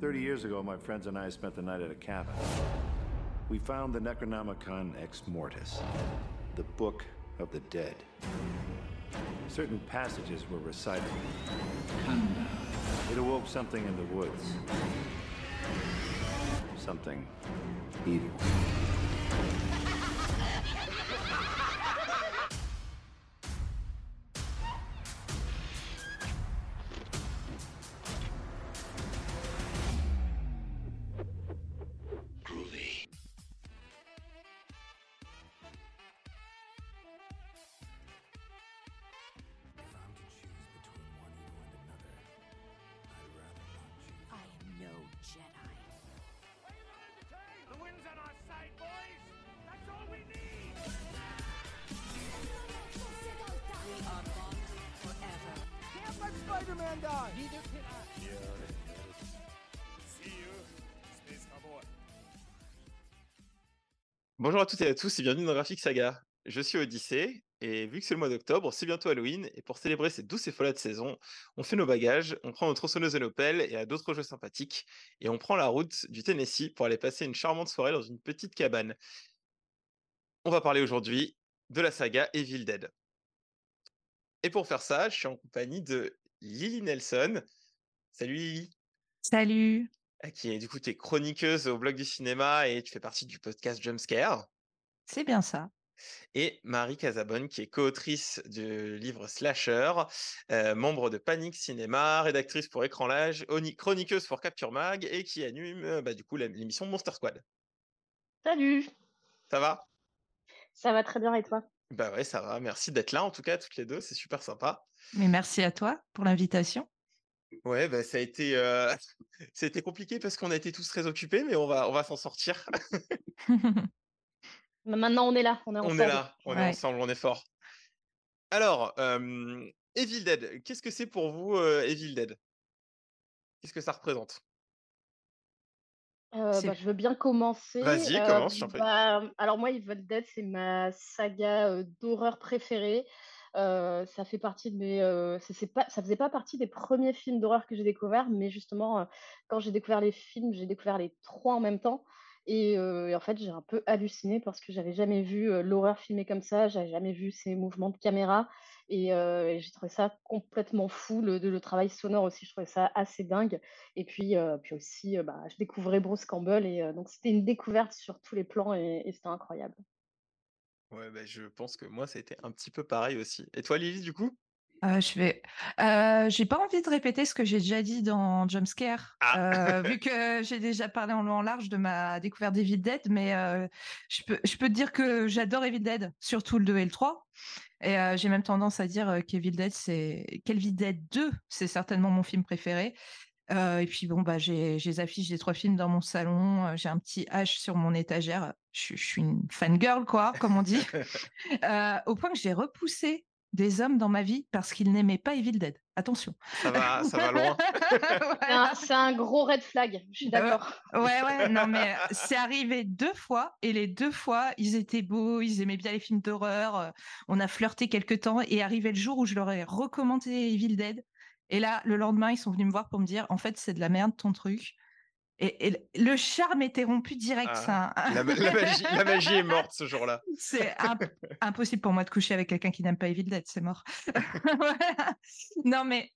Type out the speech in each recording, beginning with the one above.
30 years ago, my friends and I spent the night at a cabin. We found the Necronomicon Ex Mortis, the Book of the Dead. Certain passages were recited. It awoke something in the woods. Something evil. Bonjour à toutes et à tous et bienvenue dans Graphic Saga. Je suis Odyssée et vu que c'est le mois d'octobre, c'est bientôt Halloween et pour célébrer cette douce et folade saison, on fait nos bagages, on prend nos tronçonneuses et nos pelles et à d'autres jeux sympathiques et on prend la route du Tennessee pour aller passer une charmante soirée dans une petite cabane. On va parler aujourd'hui de la saga Evil Dead. Et pour faire ça, je suis en compagnie de Lily Nelson. Salut Lily, Salut. Ah, qui est du coup tu es chroniqueuse au blog du cinéma et tu fais partie du podcast Jumpscare. C'est bien ça. et Marie Casabonne, qui est co-autrice du livre Slasher, euh, membre de Panic Cinéma, rédactrice pour Écran L'Âge, oni- chroniqueuse pour Capture Mag et qui anime euh, bah, du coup l'émission Monster Squad. Salut, Ça va? Ça va très bien et toi? Bah ouais, ça va. Merci d'être là en tout cas, toutes les deux, c'est super sympa. Mais merci à toi pour l'invitation. Ouais, bah, ça a été, euh, ça a été compliqué parce qu'on a été tous très occupés, mais on va, on va s'en sortir. Ma- Maintenant on est là, on est on ensemble. est là, on est Ouais. ensemble, on est fort. Alors, euh, Evil Dead, qu'est-ce que c'est pour vous euh, Evil Dead? Qu'est-ce que ça représente? Euh, bah, je veux bien commencer. Vas-y, commence, bah, alors moi, Evil Dead, c'est ma saga euh, d'horreur préférée. Ça faisait pas partie des premiers films d'horreur que j'ai découvert, mais justement, quand j'ai découvert les films, j'ai découvert les trois en même temps. Et, en fait, j'ai un peu halluciné parce que j'avais jamais vu l'horreur filmée comme ça, j'avais jamais vu ces mouvements de caméra. Et, j'ai trouvé ça complètement fou. Le, travail sonore aussi, je trouvais ça assez dingue. Et puis, aussi, bah, je découvrais Bruce Campbell. Et donc, c'était une découverte sur tous les plans et c'était incroyable. Ouais, bah, je pense que moi, ça a été un petit peu pareil aussi. Et toi, Lily, du coup? Euh, je vais. euh, j'ai pas envie de répéter ce que j'ai déjà dit dans Jumpscare, Ah. euh, vu que j'ai déjà parlé en long en large de ma découverte d'Evil Dead, mais je peux, je peux te dire que j'adore Evil Dead, surtout le 2 et le 3. Et j'ai même tendance à dire qu'Evil Dead, c'est qu'Evil Dead 2, c'est certainement mon film préféré. Euh, et puis bon, bah, j'ai les affiches des trois films dans mon salon, euh, j'ai un petit H sur mon étagère. Je, suis- je suis une fangirl, quoi, comme on dit. Euh, au point que j'ai repoussé des hommes dans ma vie parce qu'ils n'aimaient pas Evil Dead. Attention. Ça va, ça va loin. C'est un, gros red flag, je suis ouais. d'accord. Ouais, ouais, non, mais euh, c'est arrivé deux fois et les deux fois, ils étaient beaux, ils aimaient bien les films d'horreur. euh, On a flirté quelques temps et arrivé le jour où je leur ai recommandé Evil Dead. Et là, le lendemain, ils sont venus me voir pour me dire en fait, c'est de la merde ton truc. Et, et le- charme était rompu direct. Ah, ça. La, ma- la magie, la magie est morte ce jour-là. C'est imp- impossible pour moi de coucher avec quelqu'un qui n'aime pas Evil Dead, c'est mort. Voilà. Non, mais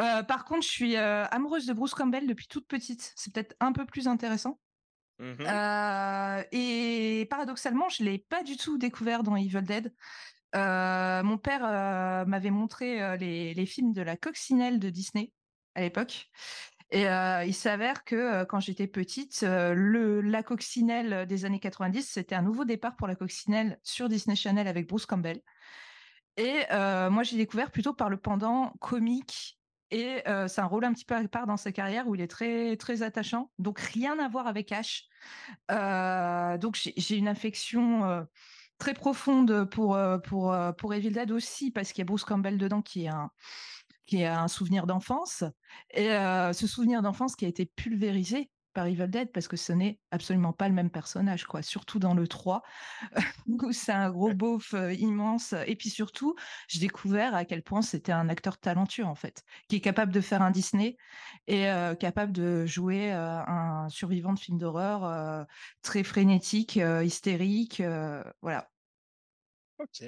euh, par contre, je suis euh, amoureuse de Bruce Campbell depuis toute petite. C'est peut-être un peu plus intéressant. Mhm. Euh, et paradoxalement, je l'ai pas du tout découvert dans Evil Dead. Euh, mon père euh, m'avait montré euh, les, films de la coccinelle de Disney à l'époque. Et il s'avère que quand j'étais petite, la coccinelle des années 90, c'était un nouveau départ pour la coccinelle sur Disney Channel avec Bruce Campbell. Et moi, j'ai découvert plutôt par le pendant comique. Et c'est un rôle un petit peu à part dans sa carrière où il est très, très attachant. Donc, rien à voir avec Ash. Donc, j'ai une affection très profonde pour, euh, pour, euh, Evil Dead aussi, parce qu'il y a Bruce Campbell dedans qui est un, qui est un souvenir d'enfance. Et euh, ce souvenir d'enfance qui a été pulvérisé par Evil Dead parce que ce n'est absolument pas le même personnage, quoi. Surtout dans le 3, où c'est un gros beauf euh, immense. Et puis surtout, j'ai découvert à quel point c'était un acteur talentueux, en fait, qui est capable de faire un Disney et euh, capable de jouer euh, un survivant de film d'horreur euh, très frénétique, hystérique. voilà. Ok.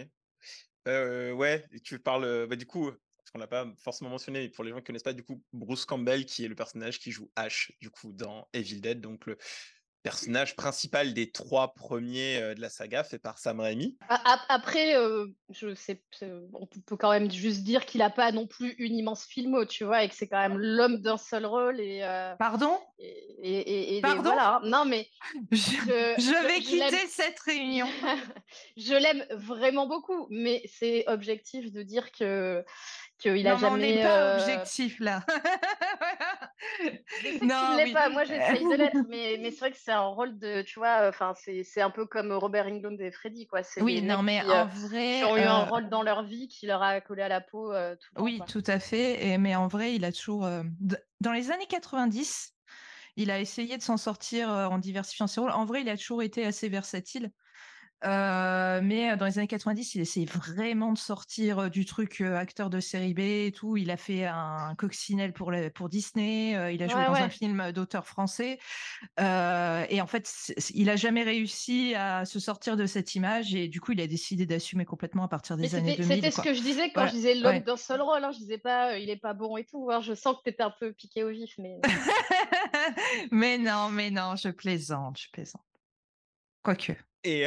Ouais, tu parles, bah, du coup, parce qu'on l'a pas forcément mentionné, mais pour les gens qui connaissent pas, du coup, Bruce Campbell, qui est le personnage qui joue Ash, du coup, dans Evil Dead, donc le personnage principal des trois premiers euh, de la saga, fait par Sam Raimi. Après, euh, je sais, c'est- on peut- quand même juste dire qu'il n'a pas non plus une immense filmo, tu vois, et que c'est quand même l'homme d'un seul rôle. Et, euh, Pardon? et, et- et- et les- Pardon? voilà. Non, mais je, je, je vais je quitter cette réunion. je l'aime vraiment beaucoup, mais c'est objectif de dire que qu'il a non, mais on jamais. n'est pas euh, objectif là. Je sais Non, oui. pas, moi j'essaye de l'être, mais, mais c'est vrai que c'est un rôle de, tu vois, enfin c'est c'est un peu comme Robert Englund et Freddy, quoi. C'est Oui, non, mais qui, euh, en vrai. qui ont eu un euh, rôle dans leur vie qui leur a collé à la peau euh, tout le temps, Oui, tout à fait. Et, mais en vrai, il a toujours. euh, Dans les années 90, il a essayé de s'en sortir euh, en diversifiant ses rôles. En vrai, il a toujours été assez versatile. Euh, mais dans les années 90, il essayait vraiment de sortir du truc acteur de série B et tout. Il a fait un coccinelle pour, Disney. euh, il a joué Ouais, dans un film d'auteur français. Euh, et en fait, il a jamais réussi à se sortir de cette image. Et du coup, il a décidé d'assumer complètement à partir Mais des années c'était 2000. c'était ce que je disais quand je disais l'homme d'un seul rôle. Hein. Je disais pas il est pas bon et tout. hein. Je sens que tu étais un peu piqué au vif, mais mais non, mais non, je plaisante, je plaisante. Et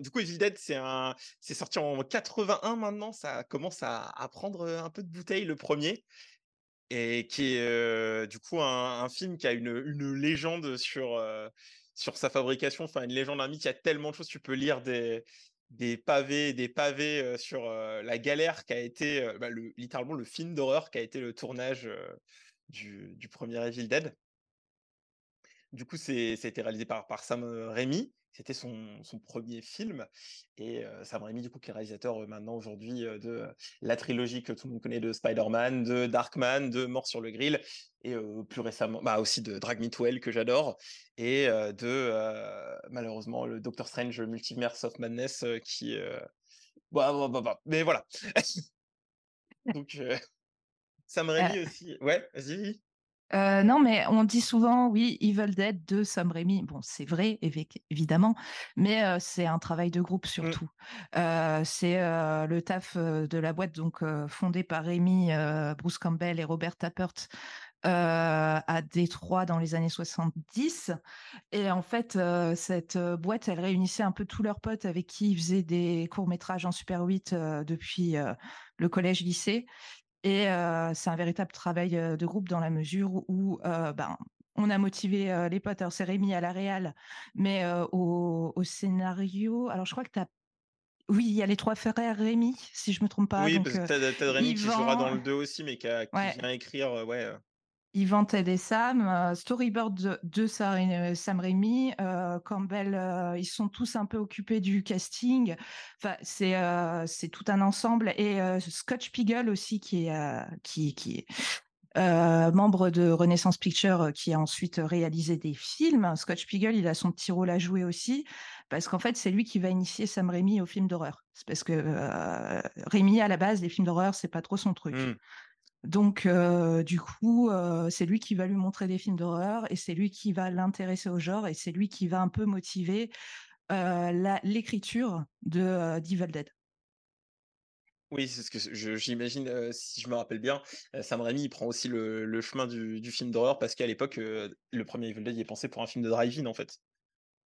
du coup, Evil Dead, c'est sorti en 81 maintenant. Ça commence à, prendre un peu de bouteille le premier, et qui est du coup un, film qui a une, légende sur sur sa fabrication. Enfin, une légende un mythe. Il y a tellement de choses. Tu peux lire des des pavés, des pavés sur la galère qui a été bah, le, littéralement le film d'horreur qui a été le tournage du, du premier Evil Dead. Du coup, été réalisé par, par Sam Raimi. C'était son, son premier film. Et euh, Sam Raimi, du coup, qui est réalisateur euh, maintenant aujourd'hui euh, de la trilogie que tout le monde connaît de Spider-Man, de Darkman, de Mort sur le Grill, et plus récemment, bah, aussi de Drag Me to Hell, que j'adore, et de, malheureusement, le Doctor Strange Multiverse of Madness, qui... bah, bah, bah, bah, mais voilà. Donc, euh, Sam Raimi aussi. Ouais, vas-y. Euh, non, mais on dit souvent, oui, Evil Dead de Sam Raimi. Bon, c'est vrai, évi- évidemment, mais euh, c'est un travail de groupe surtout. Euh, c'est le taf de la boîte, donc fondée par Raimi, Bruce Campbell et Robert Tappert à Détroit dans les années 70. Et en fait, cette boîte, elle réunissait un peu tous leurs potes avec qui ils faisaient des courts-métrages en Super 8 euh, depuis le collège-lycée. Et euh, c'est un véritable travail de groupe dans la mesure où euh, ben, on a motivé euh, les potes. Alors, c'est Rémi à la réal, mais au, au scénario. Alors, je crois que tu as. Oui, il y a les trois frères Rémi, si je me trompe pas. oui, donc, parce que t'as, t'as Rémi qui jouera dans le 2 aussi, mais qui, a- qui Ouais. vient écrire, ouais. Yvan et Sam, euh, storyboard de, de Sa- euh, Sam Raimi, euh, Campbell, ils sont tous un peu occupés du casting. C'est tout un ensemble. Et Scott Spiegel aussi, qui est, membre de Renaissance Picture, euh, qui a ensuite réalisé des films. Scott Spiegel, il a son petit rôle à jouer aussi, parce qu'en fait, c'est lui qui va initier Sam Raimi au film d'horreur. C'est parce que Raimi, à la base, les films d'horreur, c'est pas trop son truc. hmm. Donc, euh, du coup, euh, c'est lui qui va lui montrer des films d'horreur et c'est lui qui va l'intéresser au genre et c'est lui qui va un peu motiver euh, l'écriture de d'Evil Dead. Oui, c'est ce que j'imagine, si je me rappelle bien, Sam Raimi, il prend aussi le, chemin du, film d'horreur parce qu'à l'époque, le premier Evil Dead, il est pensé pour un film de drive-in, en fait.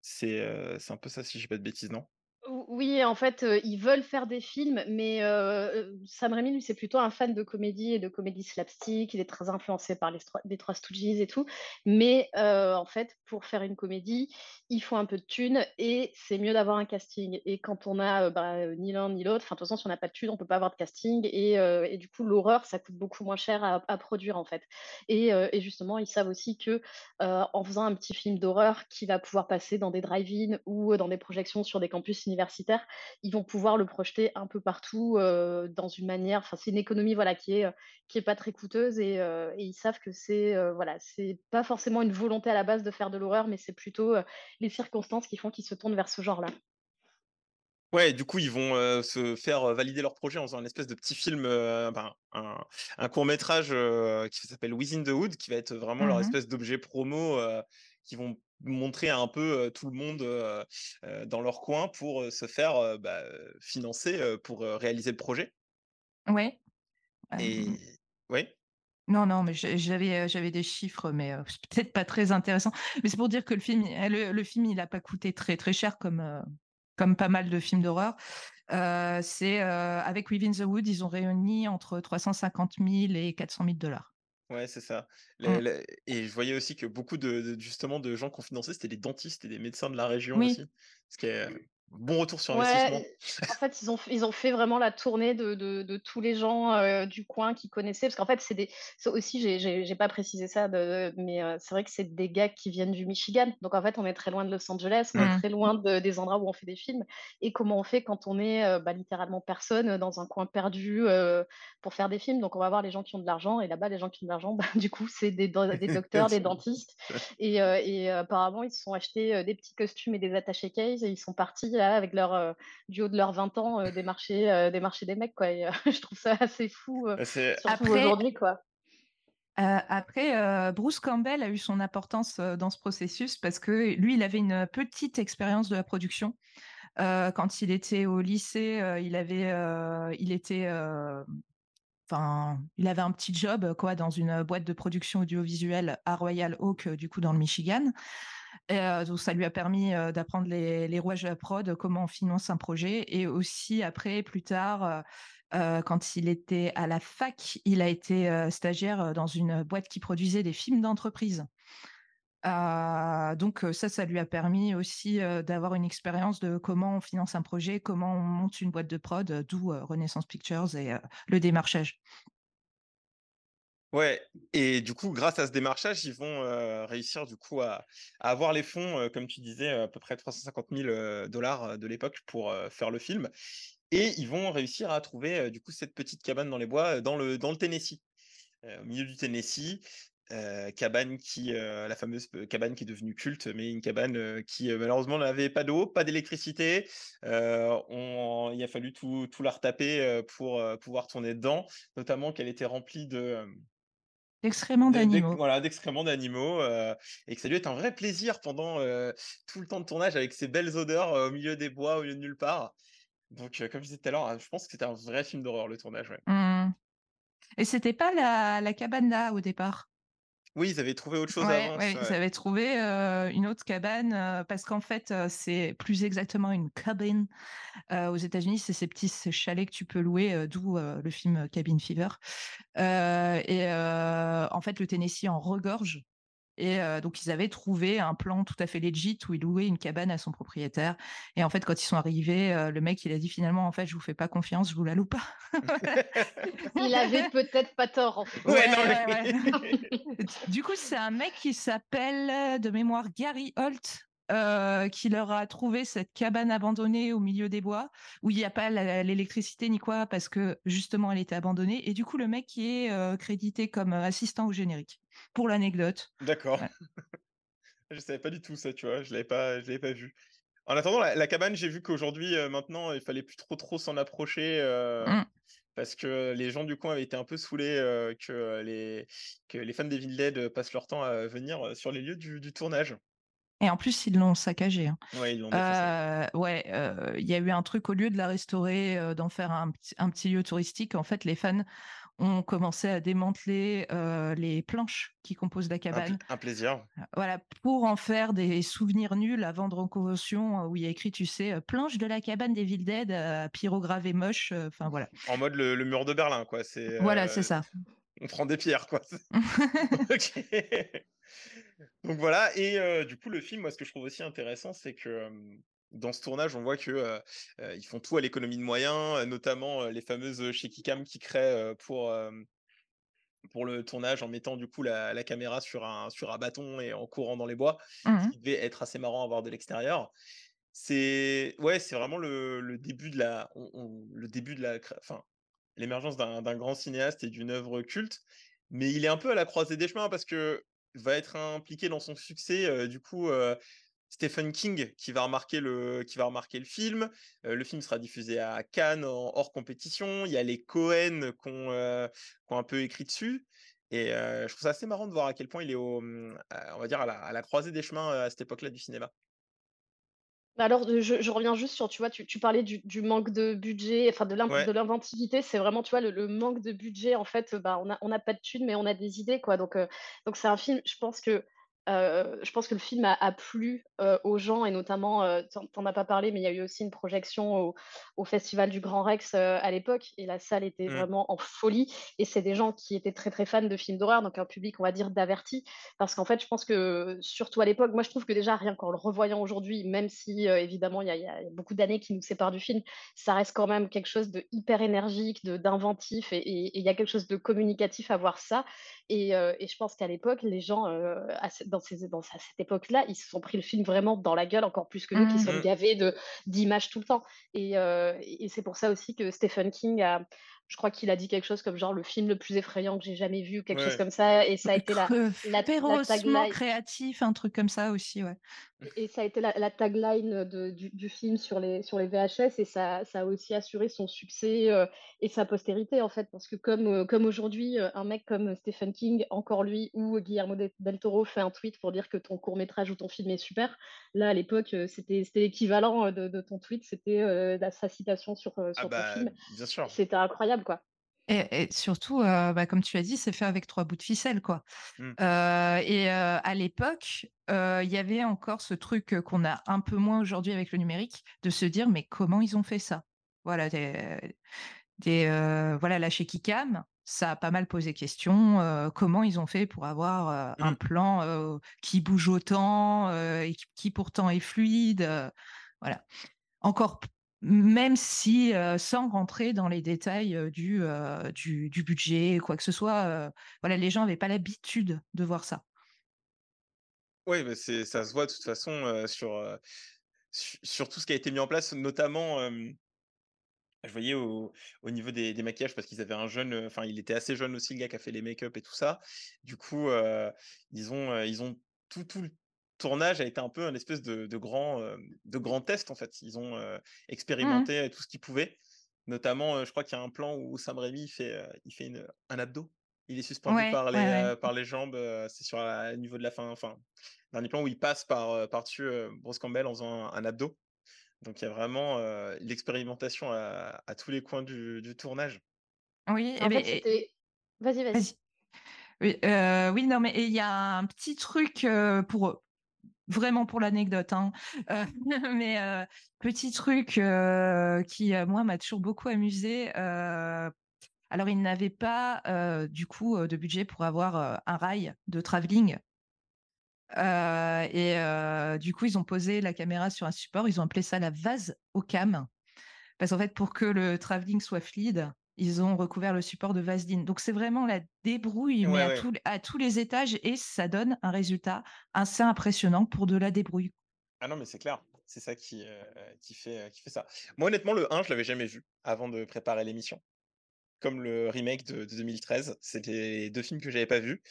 C'est c'est un peu ça, si je dis pas de bêtises, non? Ou- Oui, en fait, euh, ils veulent faire des films, mais euh, euh, Sam Raimi, lui, c'est plutôt un fan de comédie et de comédie slapstick. Il est très influencé par les, Trois Stooges et tout. Mais en fait, pour faire une comédie, il faut un peu de thunes et c'est mieux d'avoir un casting. Et quand on a bah, ni l'un ni l'autre, enfin, de toute façon, si on n'a pas de thunes, on peut pas avoir de casting. Et, du coup, l'horreur, ça coûte beaucoup moins cher à, produire, en fait. Et, justement, ils savent aussi que en faisant un petit film d'horreur qui va pouvoir passer dans des drive-in ou dans des projections sur des campus universitaires, universitaires, ils vont pouvoir le projeter un peu partout euh, dans une manière. Enfin, c'est une économie voilà qui est qui est pas très coûteuse et, euh, et ils savent que c'est euh, voilà c'est pas forcément une volonté à la base de faire de l'horreur, mais c'est plutôt euh, les circonstances qui font qu'ils se tournent vers ce genre-là. Ouais, du coup, ils vont euh, se faire euh, valider leur projet en faisant une espèce de petit film, euh, ben, un, un court métrage euh, qui s'appelle Within the Wood, qui va être vraiment leur Mhm. espèce d'objet promo, euh, qui vont montrer un peu tout le monde dans leur coin pour se faire bah, financer pour réaliser le projet. Ouais. Euh, Et oui, Non, non, mais j'avais, j'avais des chiffres, mais c'est peut-être pas très intéressant. Mais c'est pour dire que le film, il- le, le film, il n'a pas coûté très très cher comme, comme pas mal de films d'horreur. Euh, c'est euh, avec Within the Wood, ils ont réuni entre 350 000 et 400 000 dollars. Ouais, c'est ça. Mm. Les- Et je voyais aussi que beaucoup de, de- justement de gens qu'on finançait, c'était des dentistes et des médecins de la région Oui. aussi. Ce qui est bon retour sur Ouais, investissement. en fait, ils ont, ils ont fait vraiment la tournée de, de, de tous les gens euh, du coin qui connaissaient. Parce qu'en fait, c'est des. aussi, j'ai- pas précisé ça, de, mais euh, c'est vrai que c'est des gars qui viennent du Michigan. Donc, en fait, on est très loin de Los Angeles, on est Mm. très loin de- des endroits où on fait des films. Et comment on fait quand on est euh, bah, littéralement personne dans un coin perdu euh, pour faire des films? Donc, on va voir les gens qui ont de l'argent. Et là-bas, les gens qui ont de l'argent, bah, du coup, c'est des, do- des docteurs, des dentistes. Et, euh, et, euh, apparemment, ils se sont achetés euh, des petits costumes et des attachés case et ils sont partis là, avec leur, euh, du haut de leurs 20 ans euh, des, marchés, euh, des marchés des mecs. Quoi. Et, euh, je trouve ça assez fou, surtout Après- aujourd'hui. quoi. Euh, après, euh, Bruce Campbell a eu son importance euh, dans ce processus parce que lui, il avait une petite expérience de la production. Euh, quand il était au lycée, euh, il avait, euh, il était, euh, enfin, il avait un petit job quoi dans une boîte de production audiovisuelle à Royal Oak, euh, du coup dans le Michigan. Donc ça lui a permis d'apprendre les, rouages de la prod, comment on finance un projet, et aussi après, plus tard. quand il était à la fac, il a été stagiaire dans une boîte qui produisait des films d'entreprise. Donc ça, ça lui a permis aussi d'avoir une expérience de comment on finance un projet, comment on monte une boîte de prod, d'où Renaissance Pictures et le démarchage. Ouais, et du coup, grâce à ce démarchage, ils vont réussir du coup à, avoir les fonds, comme tu disais, à peu près 350 000 euh, dollars de l'époque pour faire le film. Et ils vont réussir à trouver du coup cette petite cabane dans les bois dans le, dans le Tennessee, au milieu du Tennessee. cabane qui, la fameuse cabane qui est devenue culte, mais une cabane qui malheureusement n'avait pas d'eau, pas d'électricité. Il a fallu tout, tout la retaper pour pouvoir tourner dedans, notamment qu'elle était remplie de, euh, L'excrément d'e- d'ex- d'animaux. voilà, d'excréments d'animaux, euh, et que ça lui est un vrai plaisir pendant euh, tout le temps de tournage avec ces belles odeurs euh, au milieu des bois, au milieu de nulle part. Donc, comme je disais tout à l'heure, je pense que c'était un vrai film d'horreur, le tournage. ouais. Hum. Et c'était pas la, la cabane là au départ? Oui, ils avaient trouvé autre chose Ouais, avant. ouais, ils avaient trouvé euh, une autre cabane euh, parce qu'en fait, euh, c'est plus exactement une cabine. Euh, aux États-Unis, c'est ces petits chalets que tu peux louer, d'où le film Cabin Fever. Et en fait, le Tennessee en regorge. Et euh, donc, ils avaient trouvé un plan tout à fait legit où ils louaient une cabane à son propriétaire. Et en fait, quand ils sont arrivés, euh, le mec, il a dit finalement, en fait, je vous fais pas confiance, je vous la loue pas. Il avait peut-être pas tort, en fait. Ouais, non, Ouais, mais- Du coup, c'est un mec qui s'appelle de mémoire Gary Holt. Euh, qui leur a trouvé cette cabane abandonnée au milieu des bois où il n'y a pas l'électricité ni quoi parce que justement elle était abandonnée et du coup le mec qui est euh, crédité comme euh, assistant au générique pour l'anecdote D'accord. Ouais. Je savais pas du tout ça, tu vois. Je l'avais pas, je l'avais pas vu. En attendant, la, la cabane, j'ai vu qu'aujourd'hui, euh, maintenant, il fallait plus trop trop s'en approcher euh, Mm. parce que les gens du coin avaient été un peu saoulés euh, que les que les fans d'Evil Dead passent leur temps à venir sur les lieux du, du tournage. Et en plus ils l'ont saccagé hein. Ouais, ils l'ont. Euh, ouais, euh, il y a eu un truc au lieu de la restaurer, euh, d'en faire un, petit- un petit lieu touristique. En fait, les fans ont commencé à démanteler les planches qui composent la Un, cabane, un plaisir. voilà, pour en faire des souvenirs nuls à vendre en convention où il y a écrit, tu sais, planche de la cabane des Villes Dead, euh, pyrogravé moche. Enfin voilà, En mode le, le mur de Berlin, quoi. Voilà, c'est ça. on prend des pierres, quoi. Ok. Donc voilà, et euh, du coup, le film, moi, ce que je trouve aussi intéressant, c'est que euh, dans ce tournage, on voit que euh, ils font tout à l'économie de moyens, notamment les fameuses shaky cam qui créent pour, pour le tournage en mettant du coup la, la caméra sur un, sur un bâton et en courant dans les bois, ce Mhm. qui devait être assez marrant à voir de l'extérieur. C'est ouais, c'est vraiment le le début de la on on le début de la enfin, l'émergence d'un grand cinéaste et d'une œuvre culte, mais il est un peu à la croisée des chemins parce que va être impliqué dans son succès, du coup, Stephen King qui va remarquer le qui va remarquer le film. Le film sera diffusé à Cannes hors compétition. Il y a les Cohen qui ont un peu écrit dessus et je trouve ça assez marrant de voir à quel point il est au, mmh, on va dire à la à la croisée des chemins, à cette époque-là du cinéma. Bah, alors, je je reviens juste sur, tu vois, tu tu parlais du du manque de budget, enfin de l'in Ouais. de l'inventivité, c'est vraiment, tu vois, le le manque de budget, en fait, bah, on a on a pas de thunes, mais on a des idées, quoi, donc donc c'est un film, je pense que, je pense que le film a a plu, aux gens et notamment, heu, tu en tu en as pas parlé, mais il y a eu aussi une projection au au festival du Grand Rex, à l'époque et la salle était Mmh. vraiment en folie et c'est des gens qui étaient très, très fans de films d'horreur, donc un public, on va dire, d'avertis parce qu'en fait, je pense que, surtout à l'époque, moi je trouve que déjà rien qu'en le revoyant aujourd'hui, même si, évidemment il y a il y a beaucoup d'années qui nous séparent du film, ça reste quand même quelque chose de hyper énergique, de d'inventif et il y a quelque chose de communicatif à voir ça et je pense qu'à l'époque, les gens, dans ces dans à cette époque-là, ils se sont pris le film vraiment dans la gueule, encore plus que nous qui Mmh. sommes Mmh. gavés d'images tout le temps et et et c'est pour ça aussi que Stephen King a je crois qu'il a dit quelque chose comme genre: «Le film le plus effrayant que j'ai jamais vu», ou quelque chose comme ça et ça a été la la tagline créatif, un truc comme ça aussi, ouais. et et ça a été la la tagline de du du film sur les sur les VHS et ça ça a aussi assuré son succès, heu et sa postérité, en fait. Parce que comme, heu, comme aujourd'hui, heu, un mec comme Stephen King, encore lui, ou Guillermo del Toro fait un tweet pour dire que ton court métrage ou ton film est super. Là, à l'époque, c'était c'était l'équivalent, de de ton tweet, c'était, sa citation sur, Ah ton bah, film. bien sûr. C'était incroyable, quoi. Et et surtout, heu, bah, comme tu as dit, c'est fait avec 3 bouts de ficelle, quoi. Mmh. Heu et heu, à l'époque, il y avait encore ce truc, qu'on a un peu moins aujourd'hui avec le numérique, de se dire: «Mais comment ils ont fait ça?» voilà, des voilà, shaky cam, ça a pas mal posé question, comment ils ont fait pour avoir, un Mmh. plan, qui bouge autant, et qui qui pourtant est fluide, voilà. Encore même si, sans rentrer dans les détails, du, heu, du du budget, quoi que ce soit, voilà, les gens avaient pas l'habitude de voir ça. C'est ça se voit de toute façon, sur, sur tout ce qui a été mis en place, notamment, je voyais au au niveau des maquillages parce qu'ils avaient un jeune, enfin, il était assez jeune aussi, le gars qui a fait les make-up et tout ça. Du coup, ils ont, ils ont tout tout tournage a été un peu un espèce de de grand, hem, de grand test, en fait. Ils ont, heu, Mmh expérimenté tout ce qu'ils pouvaient. Notamment, heu, je crois qu'il y a un plan où Sam Raimi, il fait, heu, il fait une, un abdo. Il est suspendu Ouais, par les, ouais. heu, par les jambes, c'est sur au niveau de la fin, enfin, dernier plan où il passe par, par-dessus, Bruce Campbell en faisant un un abdo. Donc il y a vraiment, l'expérimentation à à tous les coins du du tournage. Oui et En fait, c'était vas-y, vas-y. Oui, non, mais il y a un petit truc, heu, pour, vraiment pour l'anecdote, hein, heu, mais heu, petit truc, heu, qui, moi, m'a toujours beaucoup amusé, alors ils n'avaient pas, du coup, de budget pour avoir, un rail de travelling et du coup, ils ont posé la caméra sur un support, ils ont appelé ça la vase au cam. Parce qu'en fait, pour que le travelling soit fluide, ils ont recouvert le support de vaseline. Donc c'est vraiment la débrouille, mais à ouais. tous à tous les étages et ça donne un résultat assez impressionnant pour de la débrouille. Ah non, mais c'est clair. C'est ça qui, qui fait, heu, qui fait ça. Moi, honnêtement, le 1, je l'avais jamais vu avant de préparer l'émission. Comme le remake de de 2013, c'était 2 films que j'avais pas vus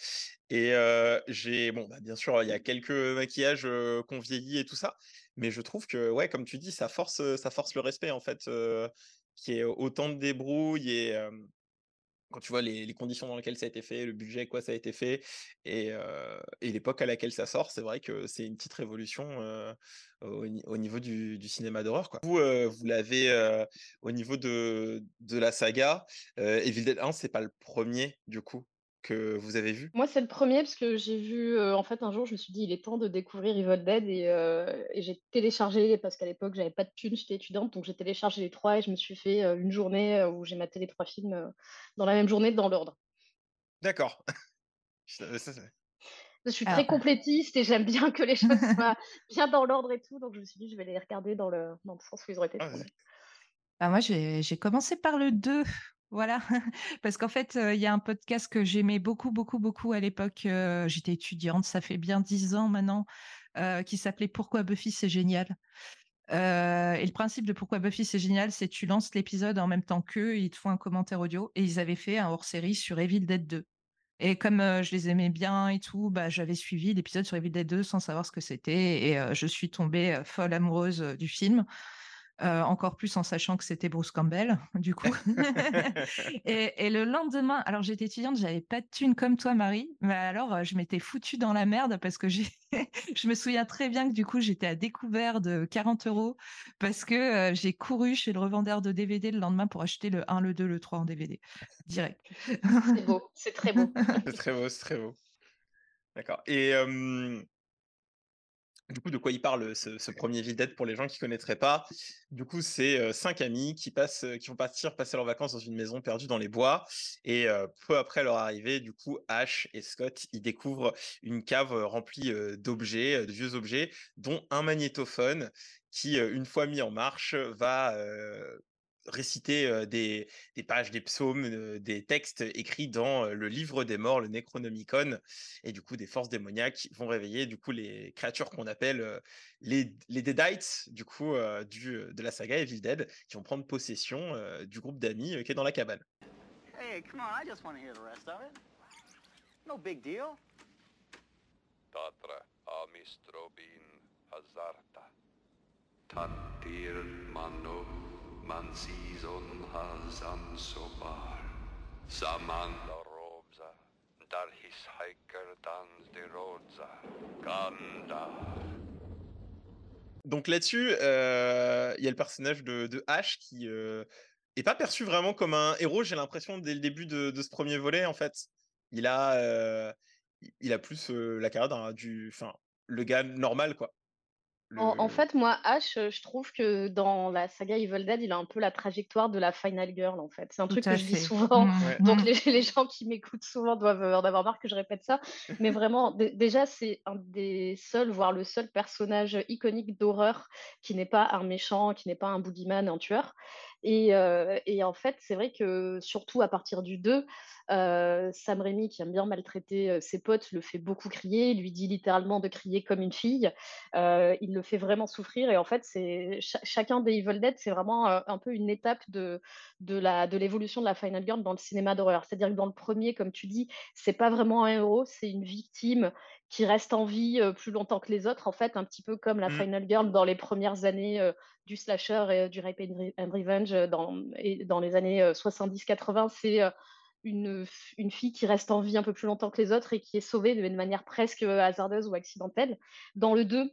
et heu, j'ai bon, bah, bien sûr, il y a quelques maquillages, heu, qui ont vieilli et tout ça, mais je trouve que, ouais, comme tu dis, ça force, ça force le respect, en fait, y ait autant de débrouille et Quand tu vois les conditions dans lesquelles ça a été fait, le budget, quoi, ça a été fait et et l'époque à laquelle ça sort, c'est vrai que c'est une petite révolution, au ni au niveau du cinéma d'horreur. Vous, vous l'avez, au niveau de de la saga, Evil Dead 1, c'est pas le premier du coup, que vous avez vu? Moi, c'est le premier parce que j'ai vu, en fait, un jour, je me suis dit: «Il est temps de découvrir Evil Dead» et j'ai téléchargé parce qu'à l'époque, j'avais pas de thunes, j'étais étudiante, donc j'ai téléchargé les 3 et je me suis fait, une journée, où j'ai maté les 3 films, dans la même journée, dans l'ordre. D'accord. Je suis très Alors, complétiste et j'aime bien que les choses soient bien dans l'ordre et tout, donc je me suis dit: «Je vais les regarder dans le dans le sens où ils ont été ah tournés». vas-y. bah, moi, j'ai j'ai commencé par le 2, voilà. Parce qu'en fait, il y a un podcast que j'aimais beaucoup, beaucoup, beaucoup à l'époque, j'étais étudiante, ça fait bien 10 ans maintenant, qui s'appelait «Pourquoi Buffy c'est génial». Et le principe de pourquoi Buffy c'est génial, c'est tu lances l'épisode en même temps qu'eux, ils te font un commentaire audio. Et ils avaient fait un hors-série sur Evil Dead 2. Et comme je les aimais bien et tout, bah, j'avais suivi l'épisode sur Evil Dead 2 sans savoir ce que c'était. Et je suis tombée folle amoureuse du film. Euh, encore plus en sachant que c'était Bruce Campbell, du coup. et, et le lendemain, alors j'étais étudiante, j'avais pas de thune comme toi, Marie, mais alors euh, je m'étais foutue dans la merde parce que j'ai, je me souviens très bien que du coup j'étais à découvert de 40 euros parce que euh, j'ai couru chez le revendeur de DVD le lendemain pour acheter le 1, le 2, le 3 en DVD direct. C'est beau, c'est très beau. C'est très beau, c'est très beau. D'accord. Et euh, du coup, de quoi il parle ce, ce premier Evil Dead pour les gens qui connaîtraient pas? Du coup, c'est euh, cinq amis qui passent, qui vont partir passer leurs vacances dans une maison perdue dans les bois. Et euh, peu après leur arrivée, du coup, Ash et Scott, ils découvrent une cave remplie euh, d'objets, de vieux objets, dont un magnétophone qui, une fois mis en marche, va réciter des, des pages, des psaumes, des textes écrits dans le livre des morts, le Necronomicon, et du coup des forces démoniaques vont réveiller du coup les créatures qu'on appelle les, les Deadites, du coup du, de la saga Evil Dead, qui vont prendre possession du groupe d'amis qui est dans la cabane. Hey, come on, I just want to hear the rest of it. No big deal. Tatra amistrobin hazarta. Tattir mano Donc là-dessus, euh, il y a le personnage de, Ash qui euh, est pas perçu vraiment comme un héros, j'ai l'impression, dès le début de, ce premier volet, en fait. Il a, euh, il- a plus euh, la carrière du, enfin, le gars normal, quoi. En, fait, moi, Ash, euh, je trouve que dans la saga Evil Dead, il a un peu la trajectoire de la Final Girl, en fait. C'est un Tout truc que je dis souvent. Mm, Ouais. Donc mm. les, les gens qui m'écoutent souvent doivent euh, en avoir marre que je répète ça. Mais vraiment, dé- déjà, c'est un des seuls, voire le seul personnage iconique d'horreur qui n'est pas un méchant, qui n'est pas un boogeyman, un tueur. Et, euh, et en fait, c'est vrai que surtout à partir du 2, euh, Sam Raimi, qui aime bien maltraiter euh, ses potes, le fait beaucoup crier. Il lui dit littéralement de crier comme une fille. Il le fait vraiment souffrir. Et en fait, c'est cha- chacun des Evil Dead, c'est vraiment un peu une étape de, de la de l'évolution de la Final Girl dans le cinéma d'horreur. C'est-à-dire que dans le premier, comme tu dis, c'est pas vraiment un héros, c'est une victime qui reste en vie euh, plus longtemps que les autres, en fait, un petit peu comme la Mm. Final Girl dans les premières années euh, du slasher et du Rape and Re- and Revenge euh, dans, et dans les années euh, 70-80. C'est une fille qui reste en vie un peu plus longtemps que les autres et qui est sauvée de, de manière presque hasardeuse ou accidentelle. Dans le 2,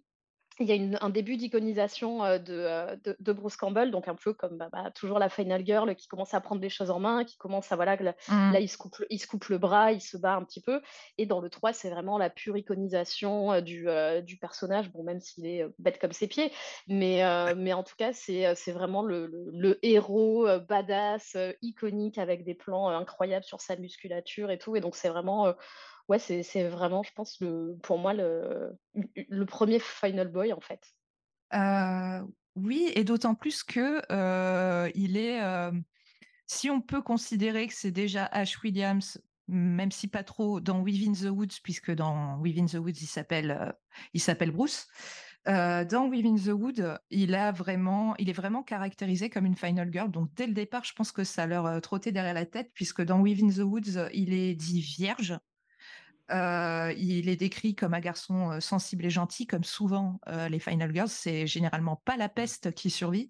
il y a une- un début d'iconisation euh, de, euh, de, de Bruce Campbell, donc un peu comme bah, bah, toujours la Final Girl qui commence à prendre les choses en main, qui commence à, voilà, que la- Mm. là, il se, coupe, le- il se coupe le bras, il se bat un petit peu. Et dans le 3, c'est vraiment la pure iconisation euh, du, euh, du personnage, bon, même s'il est bête comme ses pieds. Mais, euh, mais en tout cas, c'est vraiment le, le- le héros badass, iconique, avec des plans incroyables sur sa musculature et tout. Et donc, c'est vraiment, euh, ouais, c'est vraiment, je pense, le, pour moi, le, le premier Final Boy, en fait. Euh, oui, et d'autant plus que euh, il est. euh, si on peut considérer que c'est déjà Ash Williams, même si pas trop dans Within the Woods, puisque dans Within the Woods il s'appelle Bruce. dans Within the Wood, il a vraiment, il est vraiment caractérisé comme une final girl. Donc dès le départ, je pense que ça leur trottait derrière la tête, puisque dans Within the Woods, il est dit vierge. Euh, il est décrit comme un garçon sensible et gentil, comme souvent euh, les Final Girls. C'est généralement pas la peste qui survit.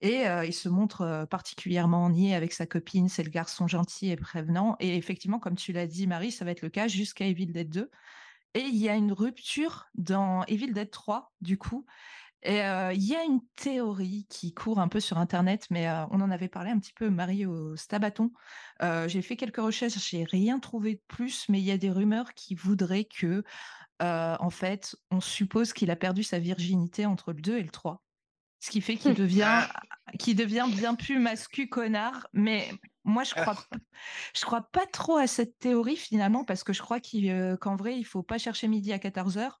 Et euh, il se montre particulièrement niais avec sa copine. C'est le garçon gentil et prévenant. Et effectivement, comme tu l'as dit, Marie, ça va être le cas jusqu'à Evil Dead 2. Et il y a une rupture dans Evil Dead 3, du coup. Et euh, il y a une théorie qui court un peu sur Internet, mais euh, on en avait parlé un petit peu, Marie, au Stabaton. Euh, j'ai fait quelques recherches, j'ai rien trouvé de plus, mais il y a des rumeurs qui voudraient que, en fait, on suppose qu'il a perdu sa virginité entre le 2 et le 3. Ce qui fait qu'il devient, qu'il devient bien plus mascu connard. Mais moi, je crois, je crois pas trop à cette théorie finalement, parce que je crois qu'en vrai, il faut pas chercher midi à 14h.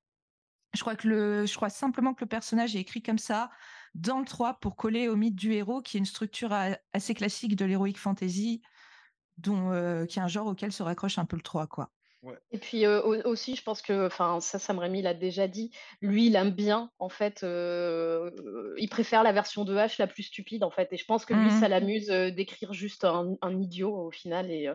Je crois, simplement que le personnage est écrit comme ça dans le 3 pour coller au mythe du héros, qui est une structure assez classique de l'heroic fantasy, euh, qui est un genre auquel se raccroche un peu le 3. Quoi. Et puis euh, au- aussi, je pense que, enfin, ça, Sam Raimi l'a déjà dit, lui, il aime bien, en fait, euh, il préfère la version de H la plus stupide, en fait. Et je pense que lui, Mhm. ça l'amuse euh, d'écrire juste un, un idiot au final et,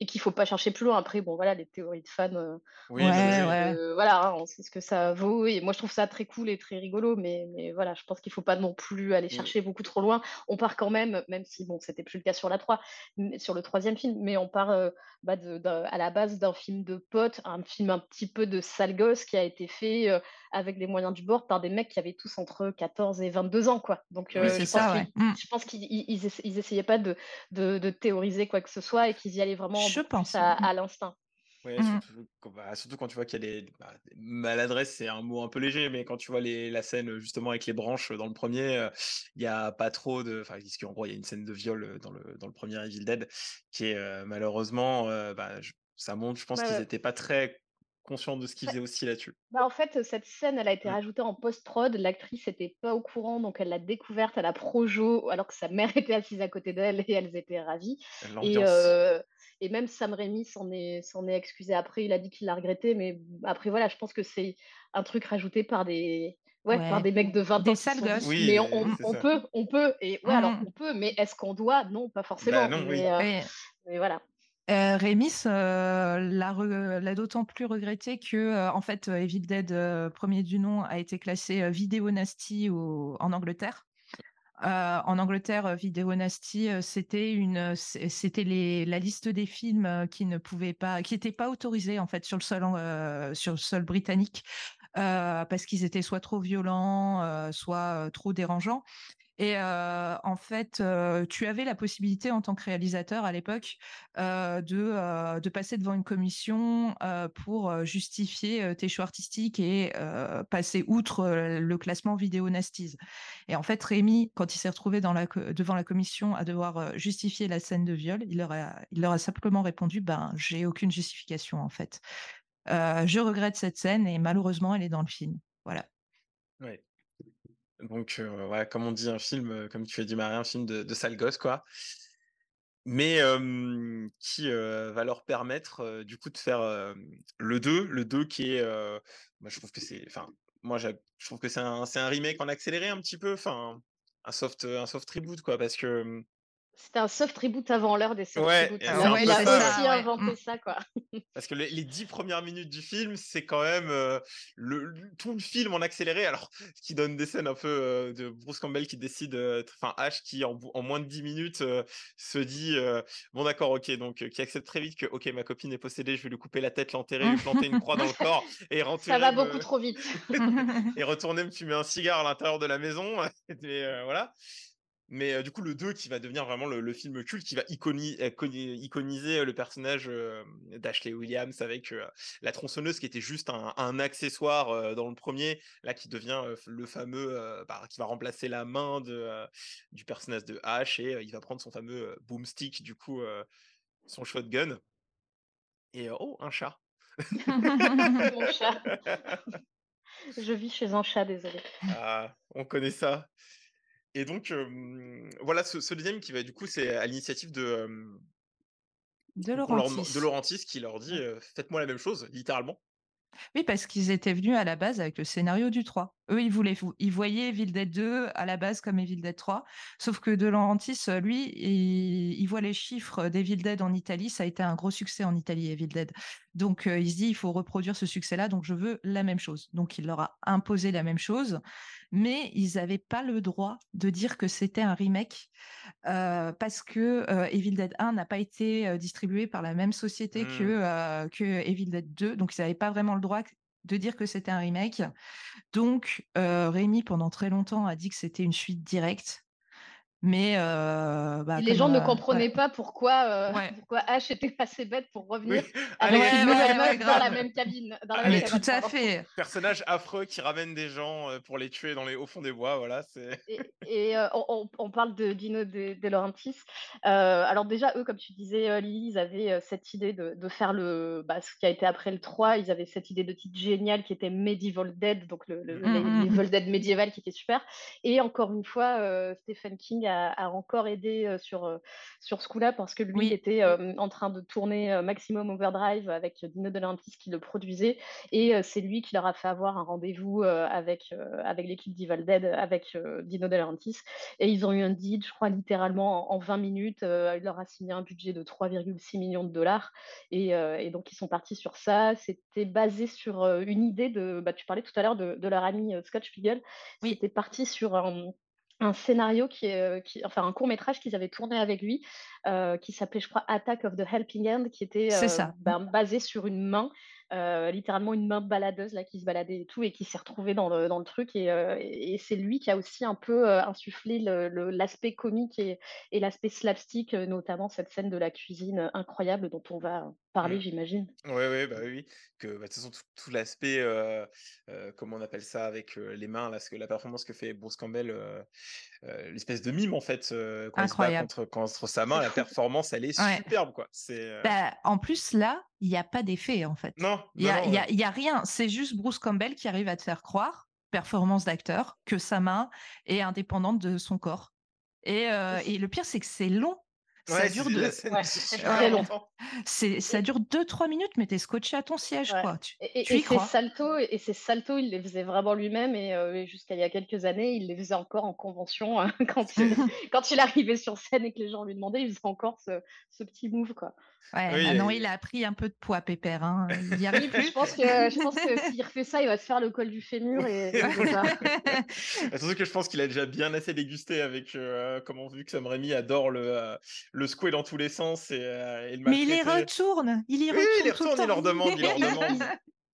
et qu'il faut pas chercher plus loin. Après, bon, voilà, les théories de fans, Oui, Ouais, ouais. voilà, hein, on sait ce que ça vaut. Et moi, je trouve ça très cool et très rigolo, mais, mais voilà, je pense qu'il faut pas non plus aller Mm. chercher beaucoup trop loin. On part quand même, même si, bon, c'était plus le cas sur la 3, mais- sur le troisième film, mais on part bah, de- à la base d'un film de potes, un film un petit peu de sale gosse qui a été fait euh, avec les moyens du bord par des mecs qui avaient tous entre 14 et 22 ans, quoi. Donc, euh, c'est je ça, pense ouais. qu'ils- je pense qu'ils ils, ils essa- ils essayaient pas de, de, de théoriser quoi que ce soit et qu'ils y allaient vraiment Je pense, à, ouais. à l'instinct. Ouais, surtout, quand- bah, surtout quand tu vois qu'il y a les bah, maladresse, c'est un mot un peu léger, mais quand tu vois les, la scène justement avec les branches dans le premier, euh, il y a pas trop de. Enfin, qu'en gros, il y a une scène de viol euh, dans le, dans le premier Evil Dead qui est euh, malheureusement, euh, bah, je- ça montre, je pense qu'ils n'étaient pas très conscients de ce qu'ils Ouais. faisaient aussi là-dessus. Bah, en fait, cette scène, elle a été Mm. rajoutée en post-prod. L'actrice n'était pas au courant, donc elle l'a découverte à la projo, alors que sa mère était assise à côté d'elle et elles étaient ravies. Et, L'ambiance. euh, et même Sam Raimi s'en est, s'en est excusé après. Il a dit qu'il l'a regretté, mais après, voilà, je pense que c'est un truc rajouté par des, ouais, par des mecs de 20 Des ans sales gosses. Oui, mais on, peut, on peut. Et ouais, alors Mhm. on peut, mais est-ce qu'on doit? Non, pas forcément. Bah non, oui. mais, euh, mais voilà. Euh, Rémis euh, l'a d'autant plus regretté que, euh, en fait, euh, Evil Dead, premier du nom, a été classé vidéo nasty en Angleterre. En Angleterre, Vidéo Nasty, c'était la liste des films qui ne pouvaient pas, qui n'étaient pas autorisés en fait sur le sol, britannique, parce qu'ils étaient soit trop violents, soit trop dérangeants. Et en fait, tu avais la possibilité en tant que réalisateur à l'époque de, passer devant une commission pour justifier tes choix artistiques et passer outre le classement vidéo Nasties. Et en fait, Rémi, quand il s'est retrouvé devant la commission à devoir justifier la scène de viol, il leur a, simplement répondu Ben, j'ai aucune justification en fait. Je regrette cette scène et malheureusement, elle est dans le film. Voilà. Ouais. Donc, euh, ouais, comme on dit, un film, euh, comme tu as dit, Marie, un film de, de sale gosse, quoi. Mais qui euh, va leur permettre, du coup, de faire le 2. Le 2 qui est. moi, je trouve que c'est. Enfin, moi, je trouve que c'est un, un remake en accéléré un petit peu. Enfin, un soft, un soft reboot, quoi. Parce que. C'était un soft reboot avant l'heure des soft Ouais, reboots. et Il a- il aussi ouais. inventé Mm. ça, quoi. Parce que les, les dix premières minutes du film, c'est quand même euh, le, le- tout le film en accéléré. Alors, ce qui donne des scènes un peu euh, de Bruce Campbell qui décide, euh, enfin Ash qui en, moins de 10 minutes euh, se dit euh, bon d'accord, ok, donc euh, qui accepte très vite que ok ma copine est possédée, je vais lui couper la tête, l'enterrer, lui planter une croix dans le corps et rentrer. Ça va me- beaucoup trop vite. et retourner me fumer un cigare à l'intérieur de la maison. et euh, voilà. Mais euh, du coup, le 2 qui va devenir vraiment le, le film culte, qui va iconi- euh, coni- iconiser euh, le personnage euh, d'Ashley Williams avec euh, la tronçonneuse qui était juste un, un accessoire dans le premier, là qui devient le fameux, bah, qui va remplacer la main de, du personnage de Ash et il va prendre son fameux boomstick, du coup, son shotgun. Et oh, un chat. Mon chat. Je vis chez un chat, désolé. Ah, on connaît ça. Et donc, euh, voilà, ce, ce deuxième qui va, du coup, c'est à l'initiative de, euh, De leur- Laurentis. de Laurentis qui leur dit euh, Faites-moi la même chose, littéralement. Oui, parce qu'ils étaient venus à la base avec le scénario du 3. Eux, ils, voulaient, ils voyaient Evil Dead 2 à la base comme Evil Dead 3. Sauf que De Laurentiis, euh, lui, il, il voit les chiffres d'Evil Dead en Italie. Ça a été un gros succès en Italie, Evil Dead. Donc, euh, il se dit, il faut reproduire ce succès-là. Donc, je veux la même chose. Donc, il leur a imposé la même chose. Mais ils n'avaient pas le droit de dire que c'était un remake euh, parce que euh, Evil Dead 1 n'a pas été euh, distribué par la même société que, euh, que Evil Dead 2, donc ils n'avaient pas vraiment le droit de dire que c'était un remake. Donc euh, Rémi, pendant très longtemps, a dit que c'était une suite directe. Mais euh, bah, les gens ne euh, comprenaient ouais. pas pourquoi, euh, Ouais. pourquoi Ash était assez bête pour revenir Oui. avec une ouais, nouvelle ouais, meuf ouais, dans la même cabine. Dans la même cabane, tout à pardon. fait. Personnage affreux qui ramène des gens pour les tuer dans les hauts fonds des bois, voilà. Et, et, euh, on, parle de Dino De, De Laurentiis. Euh, alors déjà, eux, comme tu disais, Lily, ils avaient cette idée de, de faire le, bah, ce qui a été après le 3. Ils avaient cette idée de titre génial qui était Medieval Dead, donc le, le, Mm, les- mm, l'Evil Dead médiéval qui était super. Et encore une fois, euh, Stephen King a, a encore aidé euh, sur, euh, sur ce coup-là parce que lui Oui. était euh, en train de tourner Maximum Overdrive avec Dino De Laurentiis qui le produisait et c'est lui qui leur a fait avoir un rendez-vous avec, avec l'équipe d'Evil Dead, avec Dino De Laurentiis et ils ont eu un deal, je crois littéralement en, en 20 minutes. il leur a signé un budget de 3,6 millions de dollars et, et donc ils sont partis sur ça. C'était basé sur une idée de, bah, tu parlais tout à l'heure de, de leur ami Scott Spiegel. Oui. C'était parti sur un, un scénario qui est, euh, qui, enfin un court métrage qu'ils avaient tourné avec lui, euh, qui s'appelait, je crois, Attack of the Helping Hand, qui était euh, ben, basé sur une main, euh, littéralement une main baladeuse là qui se baladait et tout, et qui s'est retrouvée dans le, dans le truc. Et, euh, et c'est lui qui a aussi un peu euh, insufflé l'aspect comique et, et l'aspect slapstick, notamment cette scène de la cuisine incroyable dont on va parler, Mm. j'imagine. Ouais, ouais, bah oui, oui. Que bah, de toute façon, tout, tout l'aspect, euh, euh, comment on appelle ça, avec euh, les mains, là, ce que, la performance que fait Bruce Campbell, euh, euh, l'espèce de mime, en fait, euh, quand il se bat Incroyable. contre, contre sa main, la performance, elle est Ouais. superbe, quoi. C'est. euh, Bah, en plus, là, il n'y a pas d'effet, en fait. Non, Il n'y a, ouais. a- il y a rien. C'est juste Bruce Campbell qui arrive à te faire croire, performance d'acteur, que sa main est indépendante de son corps. Et, euh, et le pire, c'est que c'est long. Ça Ouais, dure de, Ouais, dure c'est super très long. longtemps. c'est, ça dure 2-3 minutes, mais t'es scotché à ton siège, Ouais. quoi. Tu, Et, et- tu et y ces crois. saltos, et ces saltos, il les faisait vraiment lui-même et, euh, et jusqu'à il y a quelques années, il les faisait encore en convention hein, quand, il, quand il arrivait sur scène et que les gens lui demandaient, il faisait encore ce, ce petit move quoi. Ouais, Oui, maintenant, et- il a pris un peu de poids, Pépère. Hein. Il y arrive plus. je pense que je pense que s'il refait ça, il va se faire le col du fémur et. Surtout que je pense qu'il a déjà bien assez dégusté avec, euh, comment vu que Sam Raimi adore le, euh, le secouer dans tous les sens et, euh, et le Mais il y maltraiter. retourne. Il y Oui, retourne. il y tout le retourne, il leur demande, il leur demande.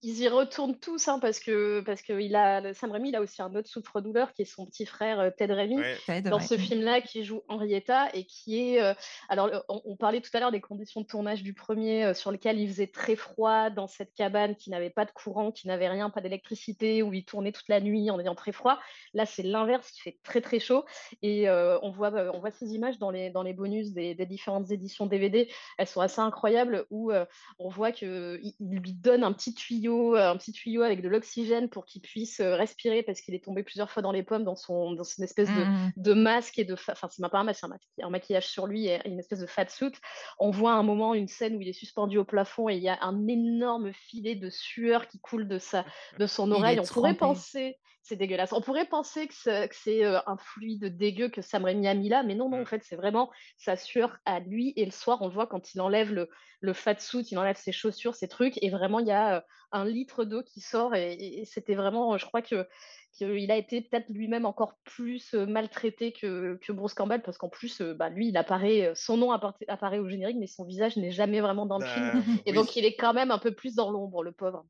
Ils- y retournent tous hein, parce que parce que il a Sam Raimi, il a aussi un autre souffre-douleur qui est son petit frère euh, Ted Raimi. Ouais. Ted, dans ouais. ce film-là qui joue Henrietta et qui est. euh, alors, on, on parlait tout à l'heure des conditions de tournage du premier, euh, sur lequel il faisait très froid dans cette cabane qui n'avait pas de courant, qui n'avait rien, pas d'électricité, où il tournait toute la nuit en ayant très froid. Là, c'est l'inverse, il fait très très chaud. Et euh, on, voit, on voit ces images dans les, dans les bonus des, des différentes éditions DVD. Elles sont assez incroyables où euh, on voit qu'il il lui donne un petit tuyau, euh, un petit tuyau avec de l'oxygène pour qu'il puisse euh, respirer parce qu'il est tombé plusieurs fois dans les pommes dans, son, dans une espèce de, Mm, de masque et de enfin c'est même pas un masque c'est un, maquillage sur lui et une espèce de fat suit. On voit à un moment une scène où il est suspendu au plafond et il y a un énorme filet de sueur qui coule de sa de son Il oreille. on pourrait penser c'est dégueulasse on pourrait penser que c'est, euh, un fluide dégueu que Sam Raimi a mis là mais non non en Mm. fait c'est vraiment sa sueur à lui et le soir on le voit quand il enlève le le fat suit il enlève ses chaussures ses trucs et vraiment il y a euh, un litre d'eau qui sort et, c'était vraiment je crois que qu'il a été peut-être lui-même encore plus euh, maltraité que, que Bruce Campbell, parce qu'en plus, bah, lui, il apparaît, son nom appara- apparaît au générique, mais son visage n'est jamais vraiment dans le film. Euh, Et oui. donc, il est quand même un peu plus dans l'ombre, le pauvre.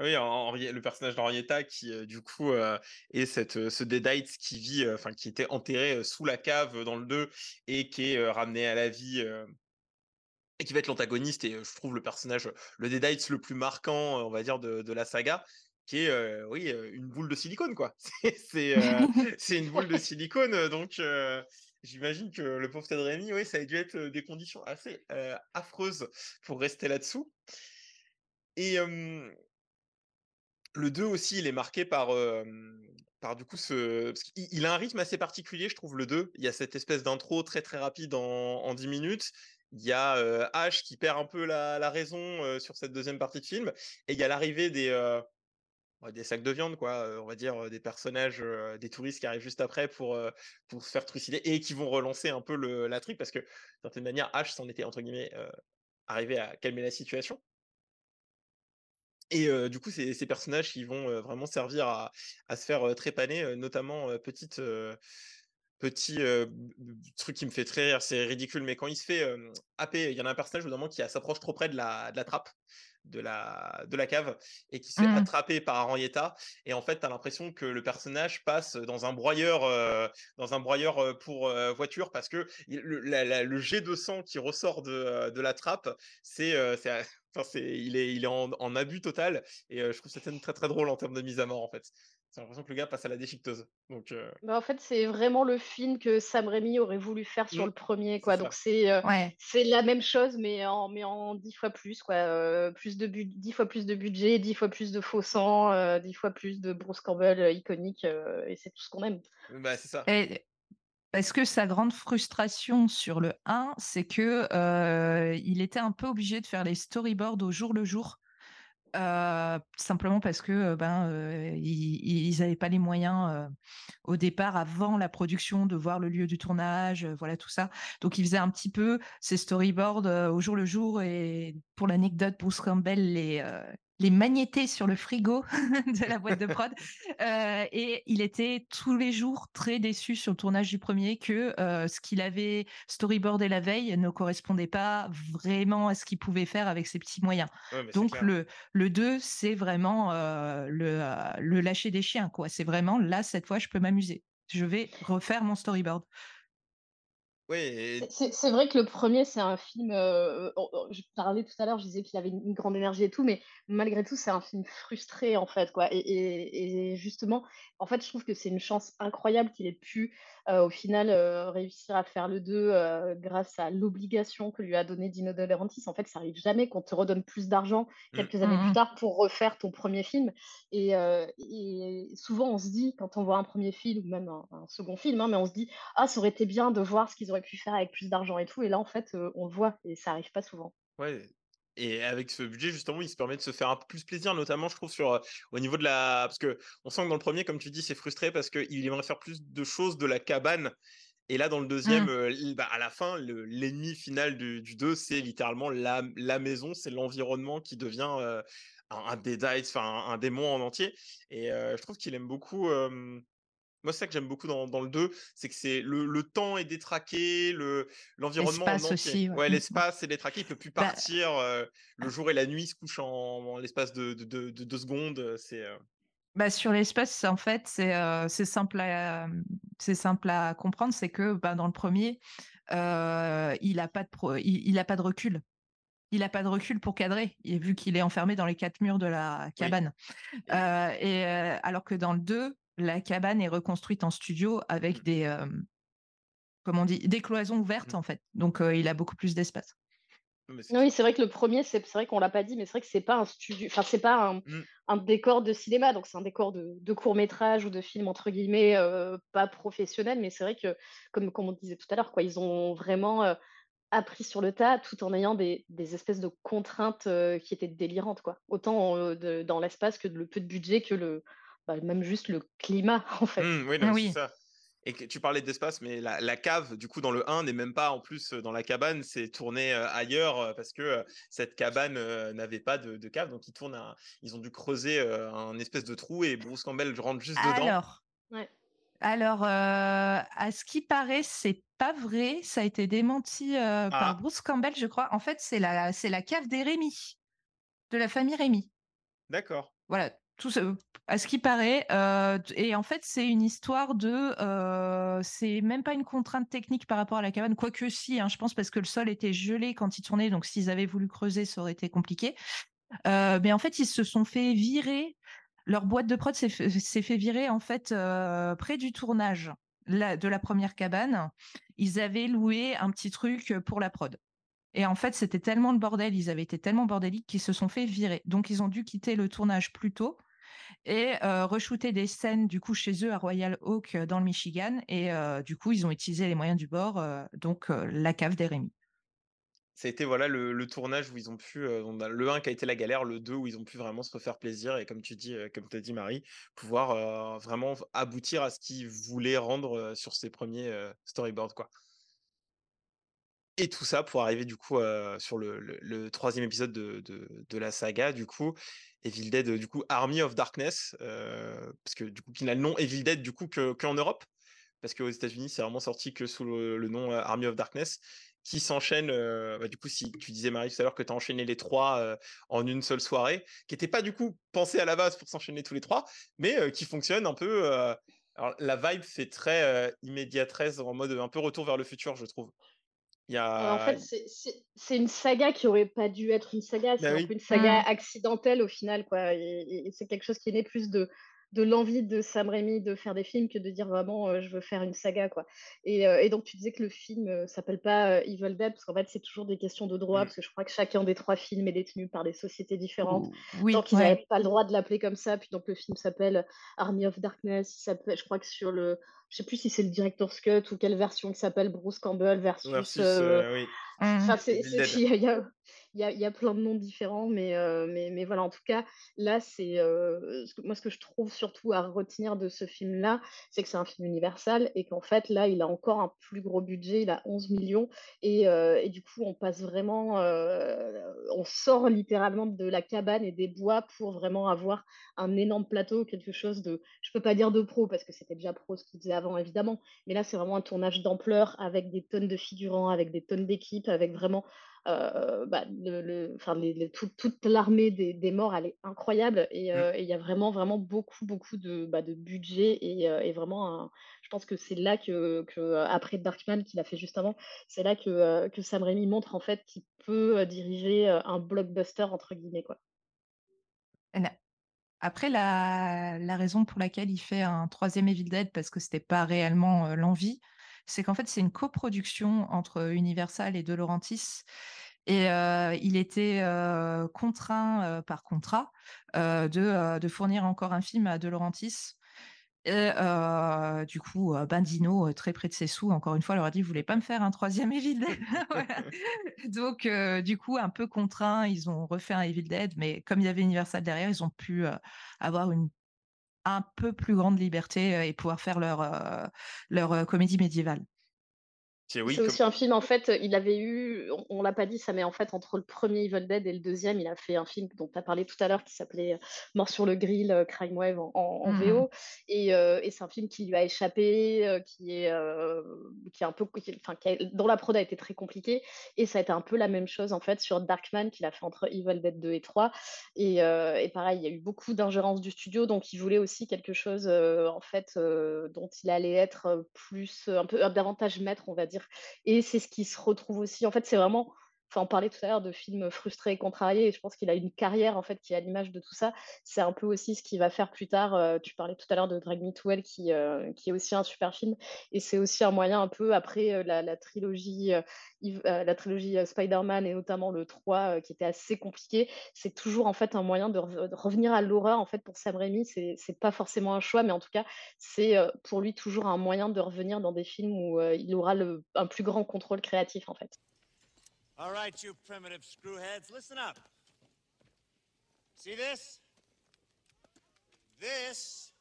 Oui, Henri- le personnage d'Henrietta qui euh, du coup euh, est cette, euh, ce Deadite qui vit, euh, enfin qui était enterré sous la cave dans le 2 et qui est ramené à la vie et qui va être l'antagoniste et je trouve le personnage, le Deadite le plus marquant, on va dire, de, de la saga, qui est, euh, oui, une boule de silicone, quoi. C'est euh, une boule de silicone, donc euh, j'imagine que le pauvre Ted Raimi, oui, ça a dû être des conditions assez affreuses pour rester là-dessous. Et le 2 aussi, il est marqué par, du coup ce il a un rythme assez particulier, je trouve, le 2. Il y a cette espèce d'intro très, très rapide en en 10 minutes. Il y a, heu, Ash qui perd un peu la raison, sur cette deuxième partie de film et il y a l'arrivée des, sacs de viande, quoi, on va dire, des personnages, des touristes qui arrivent juste après pour, se faire trucider et qui vont relancer un peu la truc parce que, d'une certaine manière, Ash s'en était, entre guillemets, arrivé à calmer la situation. Et du coup, ces personnages qui vont, vraiment servir à se faire, trépaner, notamment, petite, petit, truc qui me fait très rire, c'est ridicule, mais quand il se fait, happer, il y en a un personnage, moment, qui, s'approche trop près de la trappe, de la de la cave et qui se fait Mmh. attraper par Henrietta et en fait, tu as l'impression que le personnage passe dans un broyeur, heu, dans un broyeur, heu, pour, heu, voiture parce que le la la le jet de sang qui ressort de, de la trappe, c'est, enfin, c'est il est il est en en abus total et je trouve cette scène très, très drôle en termes de mise à mort, en fait. J'ai l'impression que le gars passe à la déchiqueteuse, donc heu Bah, en fait, c'est vraiment le film que Sam Raimi aurait voulu faire sur Mmh, le premier, c'est quoi. Donc c'est, heu, Ouais. c'est la même chose, mais en mais en 10 fois plus, quoi, heu, plus de bud 10 fois plus de budget, 10 fois plus de faux sang, heu, 10 fois plus de Bruce Campbell, iconique, et c'est tout ce qu'on aime. Bah, c'est ça. Et Parce que sa grande frustration sur le 1, c'est que euh, il était un peu obligé de faire les storyboards au jour le jour? Simplement parce que ben ils n'avaient pas les moyens au départ avant la production de voir le lieu du tournage voilà tout ça. Donc il faisait un petit peu ses storyboards au jour le jour et pour l'anecdote Bruce Campbell les les magnétés sur le frigo de la boîte de prod Euh, et il était tous les jours très déçu sur le tournage du premier que euh, ce qu'il avait storyboardé la veille ne correspondait pas vraiment à ce qu'il pouvait faire avec ses petits moyens. Ouais, Donc le, le 2, c'est vraiment euh, le, euh, le lâcher des chiens. quoi. C'est vraiment là, cette fois, je peux m'amuser. Je vais refaire mon storyboard. C'est- vrai que le premier, c'est un film. euh, je parlais tout à l'heure, je disais qu'il avait une, grande énergie et tout, mais malgré tout, c'est un film frustré en fait, quoi. Et, justement, en fait, je trouve que c'est une chance incroyable qu'il ait pu, au final, euh, réussir à faire le 2 euh, grâce à l'obligation que lui a donnée Dino De Laurentiis. En fait, ça arrive jamais qu'on te redonne plus d'argent Mm. quelques années Mhm. plus tard pour refaire ton premier film. Et, euh, et souvent, on se dit, quand on voit un premier film ou même un, un second film, hein, mais on se dit, ah, ça aurait été bien de voir ce qu'ils auraient pu faire avec plus d'argent et tout. Et là, en fait, euh, on le voit et ça arrive pas souvent. Ouais. Et avec ce budget, justement, il se permet de se faire un peu plus plaisir, notamment, je trouve, sur, euh, au niveau de la. Parce que on sent que dans le premier, comme tu dis, c'est frustré parce qu'il aimerait faire plus de choses de la cabane. Et là, dans le deuxième, Mm. euh, bah, à la fin, le- l'ennemi final du, du 2, c'est littéralement la, la maison, c'est l'environnement qui devient euh, un, un enfin un, un démon en entier. Et je trouve qu'il aime beaucoup. Euh, moi, c'est ça que j'aime beaucoup dans, dans le 2, c'est que c'est le, le temps est détraqué, le, l'environnement en aussi, ouais. Ouais, Mm. l'espace est détraqué, il peut plus Bah, partir. euh, le jour et la nuit se couchent en, en l'espace de, de, de- de deux secondes. C'est euh, Bah, sur l'espace, en fait, c'est euh, simple, à, c'est simple à comprendre. C'est que bah, dans le premier, euh, il n'a pas, de pro- il, il a pas de recul. Il n'a pas de recul pour cadrer, vu qu'il est enfermé dans les quatre murs de la cabane. Euh, et euh, alors que dans le 2, la cabane est reconstruite en studio avec Mm. des, euh, comment on dit, des cloisons ouvertes, Mm. en fait. Donc, euh, il a beaucoup plus d'espace. non, mais c'est Non, oui, c'est vrai que le premier, c'est vrai qu'on l'a pas dit, mais c'est vrai que c'est pas un studio, enfin, c'est pas un, Mm. un décor de cinéma, donc c'est un décor de, de court métrage ou de film, entre guillemets, euh, pas professionnel, mais c'est vrai que, comme, comme on disait tout à l'heure, quoi, ils ont vraiment euh, appris sur le tas tout en ayant des, des espèces de contraintes euh, qui étaient délirantes, quoi. Autant euh, de- dans l'espace que de le peu de budget que le, bah, même juste le climat, en fait. Mmh, oui, non, mais Oui. c'est ça. Et que tu parlais d'espace, mais la, la cave, du coup, dans le 1, n'est même pas en plus dans la cabane, c'est tourné euh, ailleurs euh, parce que euh, cette cabane euh, n'avait pas de, de cave. Donc, ils, tournent un- ils ont dû creuser euh, un espèce de trou et Bruce Campbell rentre juste dedans. Alors, Ouais. alors euh, à ce qui paraît, c'est pas vrai. Ça a été démenti euh, Ah. par Bruce Campbell, je crois. En fait, c'est la, c'est la cave des Rémy, de la famille Rémy. D'accord. Voilà, à ce qui paraît. euh, et en fait, c'est une histoire de. euh, c'est même pas une contrainte technique par rapport à la cabane, quoique si, hein, je pense, parce que le sol était gelé quand ils tournaient. Donc, s'ils avaient voulu creuser, ça aurait été compliqué. Euh, mais en fait, ils se sont fait virer. Leur boîte de prod s'est fait, virer en fait près du tournage de la première cabane. Ils avaient loué un petit truc pour la prod. Et en fait, c'était tellement le bordel, ils avaient été tellement bordéliques qu'ils se sont fait virer. Donc, ils ont dû quitter le tournage plus tôt et re-shooter des scènes du coup chez eux à Royal Oak dans le Michigan. Et du coup, ils ont utilisé les moyens du bord, donc la cave des. Ça a été voilà, le, tournage où ils ont pu. le 1 qui a été la galère, le 2 où ils ont pu vraiment se refaire plaisir et, comme tu dis, euh, comme as dit, Marie, pouvoir vraiment aboutir à ce qu'ils voulaient rendre sur ces premiers storyboards. Quoi. Et tout ça pour arriver du coup sur le, troisième épisode de, la saga, du coup, Evil Dead, du coup, Army of Darkness, euh, parce que du coup, qui n'a le nom Evil Dead du coup que- qu'en Europe, parce qu'aux États-Unis, c'est vraiment sorti que sous le, nom euh, Army of Darkness, qui s'enchaîne, euh, bah, du coup, si tu disais Marie tout à l'heure que tu as enchaîné les trois en une seule soirée, qui n'était pas du coup pensé à la base pour s'enchaîner tous les trois, mais qui fonctionne un peu. alors, la vibe fait très immédiatresse, en mode un peu retour vers le futur, je trouve. Il y a... en fait, c'est- c'est c'est une saga qui aurait pas dû être une saga, c'est Bah un oui. peu une saga Mm. accidentelle au final, quoi. Et, et- et c'est quelque chose qui est né plus de, de l'envie de Sam Raimi de faire des films que de dire vraiment euh, je veux faire une saga quoi. Et, euh, et donc tu disais que le film euh, s'appelle pas Evil Dead parce qu'en fait c'est toujours des questions de droit parce que je crois que chacun des trois films est détenu par des sociétés différentes. Oui, Donc ils ouais. n'avaient pas le droit de l'appeler comme ça. Puis donc le film s'appelle Army of Darkness. Il je crois que sur le, je sais plus si c'est le director's cut ou quelle version qui s'appelle Bruce Campbell versus. Versus, oui. Enfin, c'est, Evil c'est- il y a, il y a- plein de noms différents, mais, euh, voilà, en tout cas, là, c'est euh, moi ce que je trouve surtout à retenir de ce film-là, c'est que c'est un film universal et qu'en fait, là, il a encore un plus gros budget, il a 11 millions, et, euh, et du coup, on passe vraiment, on sort littéralement de la cabane et des bois pour vraiment avoir un énorme plateau, quelque chose de, je peux pas dire de pro parce que c'était déjà pro ce qu'il faisait avant, évidemment, mais là, c'est vraiment un tournage d'ampleur avec des tonnes de figurants, avec des tonnes d'équipes, avec vraiment euh, bah, le, le- enfin, les- les- tout- toute l'armée des, des morts, elle est incroyable. Et Mm. euh, il y a vraiment, vraiment beaucoup, beaucoup de, bah, de budget. Et, euh, et vraiment, un- je pense que c'est là que, que, après Darkman, qu'il a fait juste avant, c'est là que, euh, que Sam Raimi montre en fait qu'il peut diriger un blockbuster, entre guillemets. Quoi. Après, la, la raison pour laquelle il fait un troisième Evil Dead, parce que c'était pas réellement l'envie, c'est qu'en fait, c'est une coproduction entre Universal et De Laurentiis. Et il était contraint par contrat de, fournir encore un film à De Laurentiis. Et du coup, Bandino, très près de ses sous, encore une fois, leur a dit, vous voulez pas me faire un troisième Evil Dead? Donc, du coup, un peu contraint, ils ont refait un Evil Dead, mais comme il y avait Universal derrière, ils ont pu avoir une un peu plus grande liberté euh, et pouvoir faire leur, euh, leur euh, comédie médiévale. C'est oui, c'est comme- aussi un film, en fait, il avait eu, on, on l'a pas dit ça, mais en fait, entre le premier Evil Dead et le deuxième, il a fait un film dont tu as parlé tout à l'heure qui s'appelait euh, Mort sur le grill, euh, Crime Wave en, en- en Mhm. VO. Et, euh, et c'est un film qui lui a échappé, euh, qui est, euh, qui est un peu, qui- enfin, qui a- dont la prod a été très compliquée. Et ça a été un peu la même chose, en fait, sur Darkman qu'il a fait entre Evil Dead 2 et 3. Et, euh, et pareil, il y a eu beaucoup d'ingérence du studio, donc il voulait aussi quelque chose, euh, en fait, euh, dont il allait être plus, un peu un davantage maître, on va dire. Et c'est ce qui se retrouve aussi. En fait, c'est vraiment. Enfin, on parlait tout à l'heure de films frustrés et contrariés, et je pense qu'il a une carrière en fait qui est à l'image de tout ça. C'est un peu aussi ce qu'il va faire plus tard. euh, tu parlais tout à l'heure de Drag Me to Hell, qui, euh, qui est aussi un super film, et c'est aussi un moyen un peu après euh, la, trilogie, la trilogie Spider-Man et notamment le 3 euh, qui était assez compliqué. C'est toujours en fait un moyen de, re- de revenir à l'horreur en fait pour Sam Raimi. C'est pas forcément un choix, mais en tout cas c'est pour lui toujours un moyen de revenir dans des films où il aura le, un plus grand contrôle créatif en fait. All right, you primitive screwheads, listen up. See this? This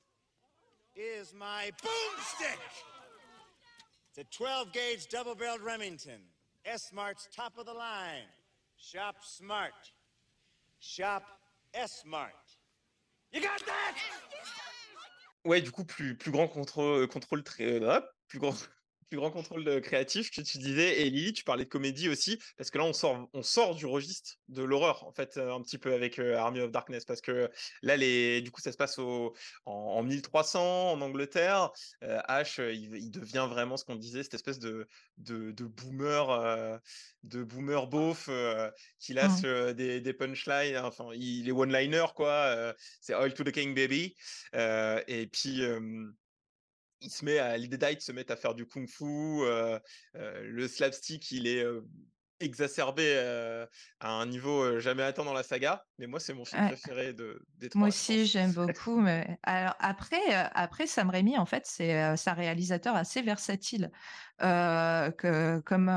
is my boomstick. It's a 12 gauge double barreled Remington. Smart's top of the line. Shop smart. Shop Smart. You got that? Ouais, du coup, plus, plus grand contrôle, contrôle très, euh, plus grand, plus grand contrôle de créatif que tu disais. Et Lily, tu parlais de comédie aussi, parce que là, on sort, on sort du registre de l'horreur, en fait, un petit peu avec Army of Darkness, parce que là, les, du coup, ça se passe au, en, en 1300 en Angleterre. Euh, Ash, il, il devient vraiment ce qu'on disait, cette espèce de, de, de boomer, euh, de boomer beauf euh, qui lâche Mhm. euh, des, des punchlines, hein, enfin, il est one-liner, quoi. c'est Oil to the King Baby. Et puis, il se met à, les Deadites se mettent à faire du kung-fu. euh, euh, le slapstick, il est euh, exacerbé à un niveau jamais atteint dans la saga. Mais moi, c'est mon film Ouais. préféré de, des trois. Moi aussi, j'aime beaucoup. Mais alors après, après Sam Raimi, en fait, c'est un réalisateur assez versatile, que comme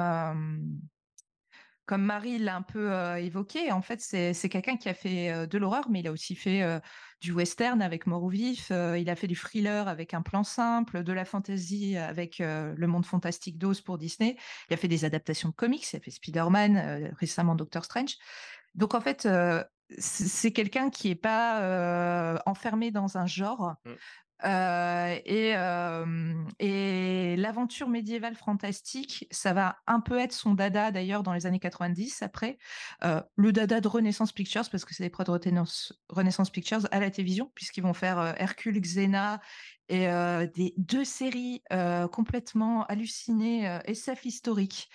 comme Marie l'a un peu euh, évoqué. En fait, c'est c'est quelqu'un qui a fait euh, de l'horreur, mais il a aussi fait euh, du western avec Mort ou Vif. euh, il a fait du thriller avec Un plan simple, de la fantasy avec euh, Le Monde fantastique d'Oz pour Disney. Il a fait des adaptations de comics. Il a fait Spider-Man, euh, récemment Doctor Strange. Donc en fait, c'est quelqu'un qui est pas enfermé dans un genre. Euh, et euh, et l'aventure médiévale fantastique, ça va un peu être son dada d'ailleurs dans les années 90 après. Euh, le dada de Renaissance Pictures, parce que c'est des prods de Renaissance, Pictures à la télévision, puisqu'ils vont faire Hercule, Xena et des deux séries complètement hallucinées, SF historiques.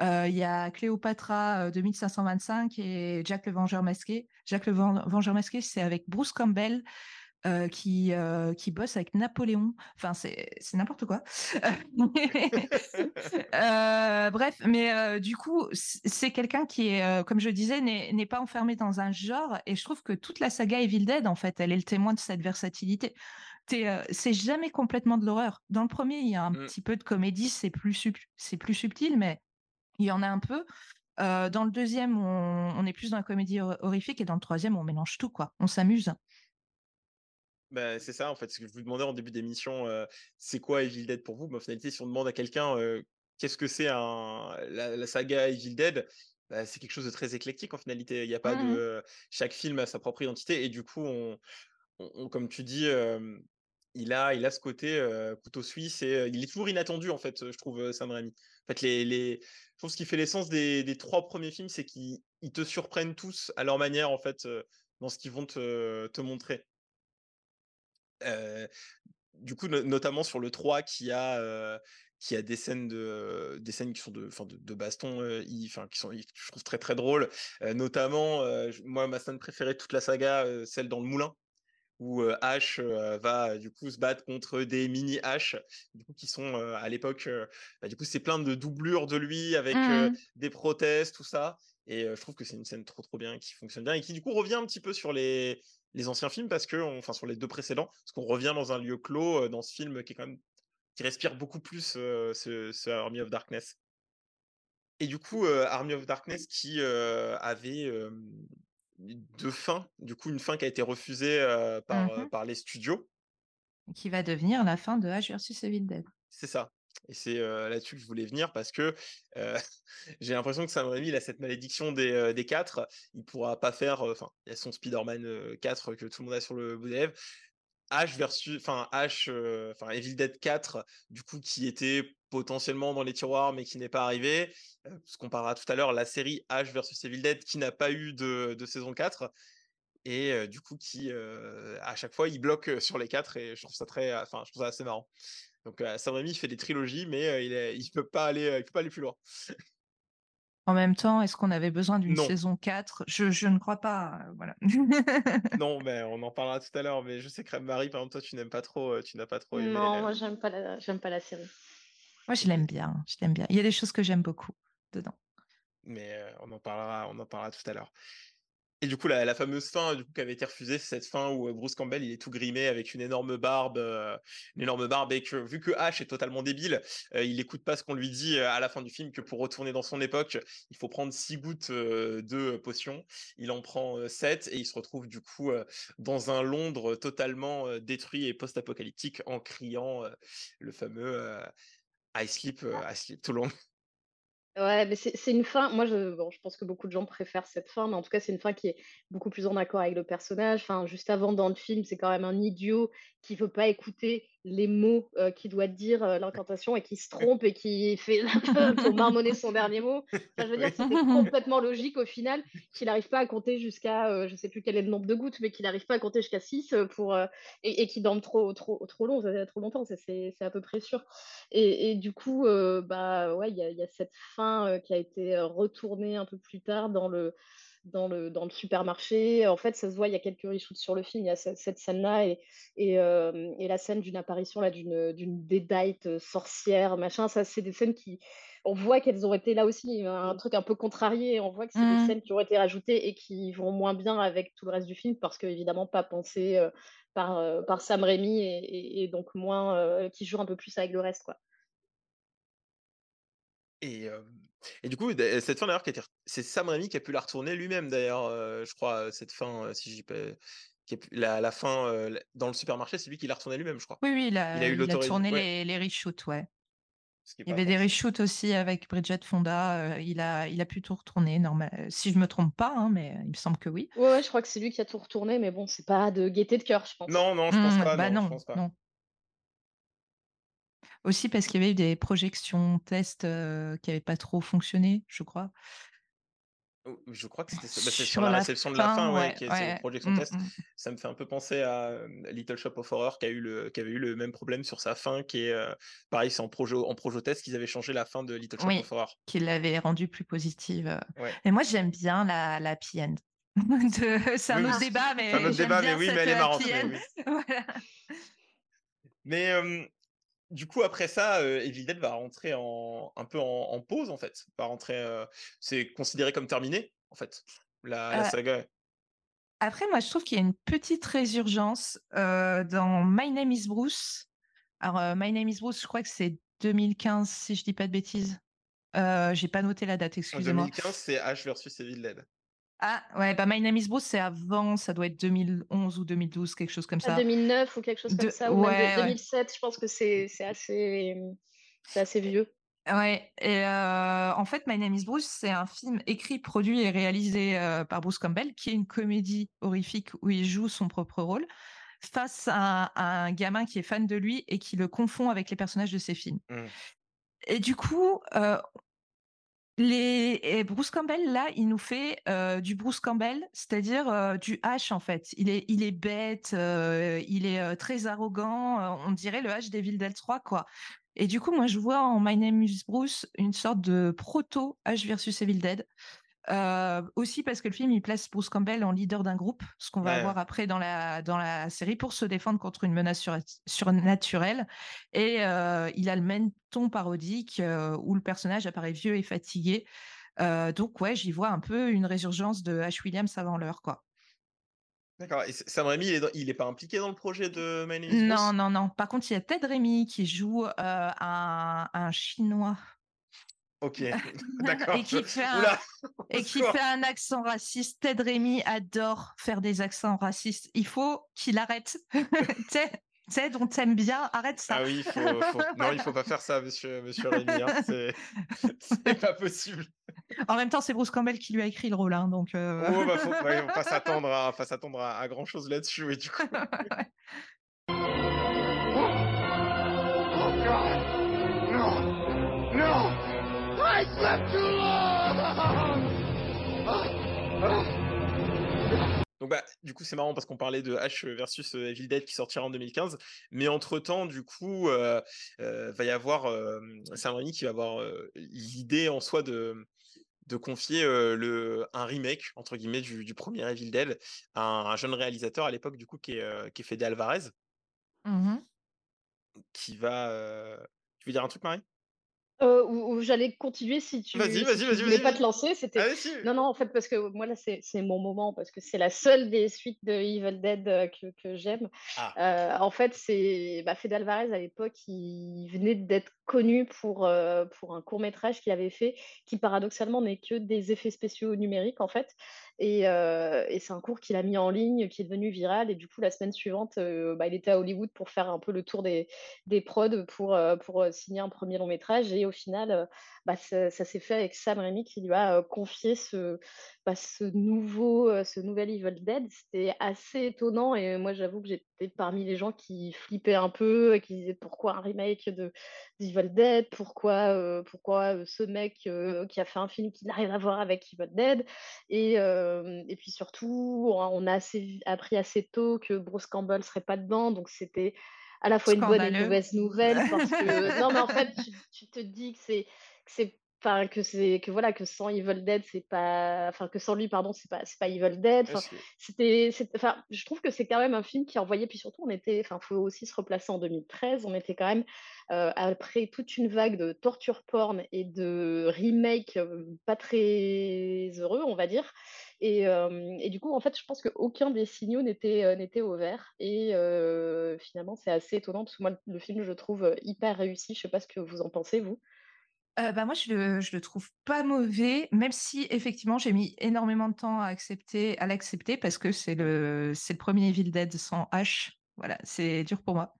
Euh, Il y a Cléopatra de 1525 et Jack le Vengeur masqué. Jack le Ven- Vengeur masqué, c'est avec Bruce Campbell, euh, qui, euh, qui bosse avec Napoléon. Enfin, c'est c'est n'importe quoi. Euh, bref, mais euh, du coup, c'est quelqu'un qui est, comme je disais, n'est pas enfermé dans un genre. Et je trouve que toute la saga Evil Dead, en fait, elle est le témoin de cette versatilité. C'est jamais complètement de l'horreur. Dans le premier, il y a un Mm. petit peu de comédie, c'est plus, sub- c'est plus subtil, mais il y en a un peu. Dans le deuxième, on, on est plus dans la comédie hor- horrifique, et dans le troisième, on mélange tout, quoi. On s'amuse. Bah, c'est ça, en fait, ce que je vous demandais en début d'émission, euh, c'est quoi Evil Dead pour vous? Mais en finalité, si on demande à quelqu'un euh, qu'est-ce que c'est un... la, la saga Evil Dead, bah, c'est quelque chose de très éclectique en finalité. Il n'y a pas de. Chaque film a sa propre identité et du coup, on, on- on- comme tu dis, euh, il a, il a ce côté couteau suisse et il est toujours inattendu en fait, je trouve, Sam Raimi. En fait, les, les... je trouve ce qui fait l'essence des, des trois premiers films, c'est qu'ils ils te surprennent tous à leur manière en fait dans ce qu'ils vont te, te montrer. Du coup, no- notamment sur le 3 qui a, qui a des scènes de des scènes qui sont de enfin de, de baston euh, qui sont je trouve très très drôles Euh, notamment euh, moi ma scène préférée de toute la saga celle dans le moulin où Ash euh, va du coup se battre contre des mini du coup qui sont à l'époque bah, du coup c'est plein de doublures de lui avec Mhm. des prothèses tout ça et je trouve que c'est une scène trop trop bien qui fonctionne bien et qui du coup revient un petit peu sur les les anciens films parce que on- enfin sur les deux précédents parce qu'on revient dans un lieu clos euh, dans ce film qui est quand même qui respire beaucoup plus euh, ce, ce Army of Darkness et du coup euh, Army of Darkness qui avait deux fins du coup une fin qui a été refusée par Mhm. par les studios Qui va devenir la fin de Ash versus Evil Dead. C'est ça. Et c'est là-dessus que je voulais venir parce que j'ai l'impression que Sam Raimi, il a cette malédiction des, des quatre. Il pourra pas faire. Enfin, il y a son Spider-Man euh, 4 que tout le monde a sur le bout des lèvres. H versus. Enfin, H. Enfin, Evil Dead 4, du coup, qui était potentiellement dans les tiroirs mais qui n'est pas arrivé. Euh, ce qu'on parlera tout à l'heure, la série H versus Evil Dead qui n'a pas eu de, saison 4 et du coup qui à chaque fois il bloque sur les quatre et je trouve ça très enfin je trouve ça assez marrant donc euh, Sam Raimi il fait des trilogies mais euh, il est, il peut pas aller euh, il peut pas aller plus loin En même temps, est-ce qu'on avait besoin d'une saison 4 je, je ne crois pas. euh, voilà. non mais on en parlera tout à l'heure mais je sais que Marie par exemple toi tu n'aimes pas trop tu n'as pas trop aimé Non, moi j'aime pas la, j'aime pas la série. Moi, je l'aime bien. Je l'aime bien. Il y a des choses que j'aime beaucoup dedans. mais euh, on en parlera on en parlera tout à l'heure et du coup la, fameuse fin du coup qui avait été refusée c'est cette fin où euh, Bruce Campbell il est tout grimé avec une énorme barbe euh, une énorme barbe et que vu que Ash est totalement débile euh, il écoute pas ce qu'on lui dit à la fin du film que pour retourner dans son époque il faut prendre six gouttes de potion. Il en prend sept et il se retrouve du coup dans un Londres totalement détruit et post-apocalyptique en criant le fameux I sleep I sleep too long Ouais, mais c'est une fin. Moi, je, je pense que beaucoup de gens préfèrent cette fin, mais en tout cas, c'est une fin qui est beaucoup plus en accord avec le personnage. Enfin, juste avant, dans le film, c'est quand même un idiot qui veut pas écouter les mots euh, qu'il doit dire, euh, l'incantation, et qui se trompe et qui fait pour marmonner son dernier mot. Enfin, je veux dire, c'était complètement logique au final qu'il n'arrive pas à compter jusqu'à, euh, je sais plus quel est le nombre de gouttes, mais qu'il n'arrive pas à compter jusqu'à 6 pour, euh, et, et qu'il dorme trop, trop, trop long, trop longtemps, c'est à peu près sûr. Et, et du coup, bah ouais, il y a, il y a cette fin qui a été retournée un peu plus tard dans le, dans le, dans le supermarché. En fait, ça se voit, il y a quelques reshoots sur le film, il y a cette, scène-là et, et, euh, et la scène d'une apparition là d'une d'une Deadite euh, sorcière, machin. Ça, c'est des scènes qui, on voit qu'elles ont été là aussi un truc un peu contrarié. On voit que c'est des scènes qui ont été rajoutées et qui vont moins bien avec tout le reste du film parce que évidemment pas pensées euh, par, euh, par Sam Raimi et, et- et donc moins euh, qui joue un peu plus avec le reste quoi. Et, euh, et du coup, cette fin d'ailleurs, c'est Sam Raimi qui a pu la retourner lui-même d'ailleurs, euh, je crois, euh, cette fin, euh, si a pu- la, la fin euh, dans le supermarché, c'est lui qui l'a retourné lui-même, je crois. Oui, oui, il Il a, eu il a tourné Ouais, les, les reshoots, ouais. Il y avait des reshoots aussi avec Bridget Fonda. euh, il, a, il a pu tout retourner, normal. Si je me trompe pas, hein, mais il me semble que oui. Ouais, ouais, je crois que c'est lui qui a tout retourné, mais bon, c'est pas de gaieté de cœur, je pense. Non, non, je pense Mm, pas. bah non, je pense pas. non. Aussi parce qu'il y avait eu des projections tests euh, qui n'avaient pas trop fonctionné, je crois. Je crois que c'était. Bah, sur Sur la la réception de la fin, fin, ouais, ouais, qui est c'est ouais. projection Mm, test. mm. Ça me fait un peu penser à Little Shop of Horror qui a eu le, qui avait eu le même problème sur sa fin, qui est euh, pareil, c'est en projet, en projet test qu'ils avaient changé la fin de Little Shop Oui. of Horror. Qui l'avait rendue plus positive. Mais moi, j'aime bien la, la happy end. De- C'est un Oui, autre débat, mais un autre débat, mais oui, mais elle est marrante. mais end. oui. Voilà. Mais euh, du coup, après ça, euh, Evil Dead va rentrer en, un peu en, en pause, en fait. Va rentrer, euh, c'est considéré comme terminé, en fait, la, la saga. Après, moi, je trouve qu'il y a une petite résurgence dans My Name is Bruce. Alors, My Name is Bruce, je crois que c'est 2015, si je dis pas de bêtises. J'ai pas noté la date, excusez-moi. 2015, c'est Ash versus Evil Dead. Ah, ouais, bah My Name is Bruce, c'est avant, ça doit être 2011 ou 2012, quelque chose comme À ça. 2009 ou quelque chose comme De- ça, ou même ouais, de- ouais. 2007, je pense que c'est c'est assez, c'est assez vieux. Ouais, et euh, en fait, My Name is Bruce, c'est un film écrit, produit et réalisé euh, par Bruce Campbell, qui est une comédie horrifique où il joue son propre rôle face à, à un gamin qui est fan de lui et qui le confond avec les personnages de ses films. Mm. Et du coup, euh, et Bruce Campbell, là, il nous fait euh, du Bruce Campbell, c'est-à-dire euh, du H, en fait. Il est, bête, il est euh, très arrogant, on dirait le H d'Evil Dead 3, quoi. Et du coup, moi, je vois en My Name is Bruce une sorte de proto H versus Evil Dead. Euh, aussi parce que le film il place Bruce Campbell en leader d'un groupe, ce qu'on va Ouais. voir après dans la dans la série pour se défendre contre une menace sur- surnaturelle. Et euh, il a le même ton parodique euh, où le personnage apparaît vieux et fatigué. Donc ouais, j'y vois un peu une résurgence de H. Williams avant l'heure, quoi. D'accord. Et Sam Raimi, il est, dans- il est pas impliqué dans le projet de My Name is Non, non, non. Par contre, il y a Ted Remy qui joue un, un chinois Ok, d'accord. et qui fait un, Oula, et au qui secours. fait un accent raciste. Ted Remy adore faire des accents racistes. Il faut qu'il arrête. Ted, Ted, on t'aime bien, arrête ça. Ah oui, il faut, faut- non, il faut pas faire ça, monsieur, monsieur Rémi. hein, C'est pas possible. En même temps, c'est Bruce Campbell qui lui a écrit le rôle, hein, donc. euh, Oh, bah, faut, ouais, pas s'attendre à, à, grand chose là-dessus. Et du coup, I slept too long! donc bah, du coup, c'est marrant parce qu'on parlait de H versus euh, Evil Dead qui sortira en 2015, mais entre temps, du coup, euh, euh, va y avoir euh, Raimi qui va avoir l'idée en soi de de confier le, un remake entre guillemets du, du premier Evil Dead à un, un jeune réalisateur à l'époque du coup qui est, qui est Fede Alvarez mhm. qui va tu veux dire un truc Marie? Euh, ou, ou j'allais continuer si tu, Vas-y, voulais pas te lancer. C'était si. non, non, en fait, parce que moi là, c'est c'est mon moment parce que c'est la seule des suites de Evil Dead euh, que, que j'aime. Ah. Euh, en fait, c'est bah, Fede Alvarez à l'époque, il venait d'être connu pour, euh, pour un court métrage qu'il avait fait, qui paradoxalement n'est que des effets spéciaux numériques en fait. Et, euh, et c'est un cours qu'il a mis en ligne, qui est devenu viral. Et du coup, la semaine suivante, euh, bah, il était à Hollywood pour faire un peu le tour des, des prods pour, euh, signer un premier long métrage. Et au final, bah, ça, s'est fait avec Sam Raimi qui lui a confié ce, bah, ce, nouveau, euh, ce nouvel Evil Dead. C'était assez étonnant. Et moi, j'avoue que j'étais parmi les gens qui flippaient un peu, et qui disaient pourquoi un remake de d'Evil Dead, pourquoi, euh, pourquoi euh, ce mec euh, qui a fait un film qui n'a rien à voir avec Evil Dead? Et, et puis surtout, on a, assez, appris assez tôt que Bruce Campbell serait pas dedans. Donc c'était à la fois une bonne et une mauvaise nouvelle. Parce que, non, mais en fait, tu, tu te dis que c'est. que c'est Enfin, que c'est que voilà que sans Evil Dead c'est pas enfin que sans lui pardon c'est pas c'est pas Evil Dead. Enfin c'était enfin je trouve que c'est quand même un film qui envoyait puis surtout on était enfin faut aussi se replacer en 2013 on était quand même euh, après toute une vague de torture porn et de remake euh, pas très heureux on va dire. Et, euh, et du coup en fait je pense qu'aucun des signaux n'était euh, n'était au vert. Et euh, finalement c'est assez étonnant parce que moi le film je le trouve hyper réussi. Je sais pas ce que vous en pensez vous Euh, moi, je le, je le trouve pas mauvais, même si effectivement j'ai mis énormément de temps à accepter, à l'accepter parce que c'est le, c'est le premier Evil Dead sans H. Voilà, c'est dur pour moi.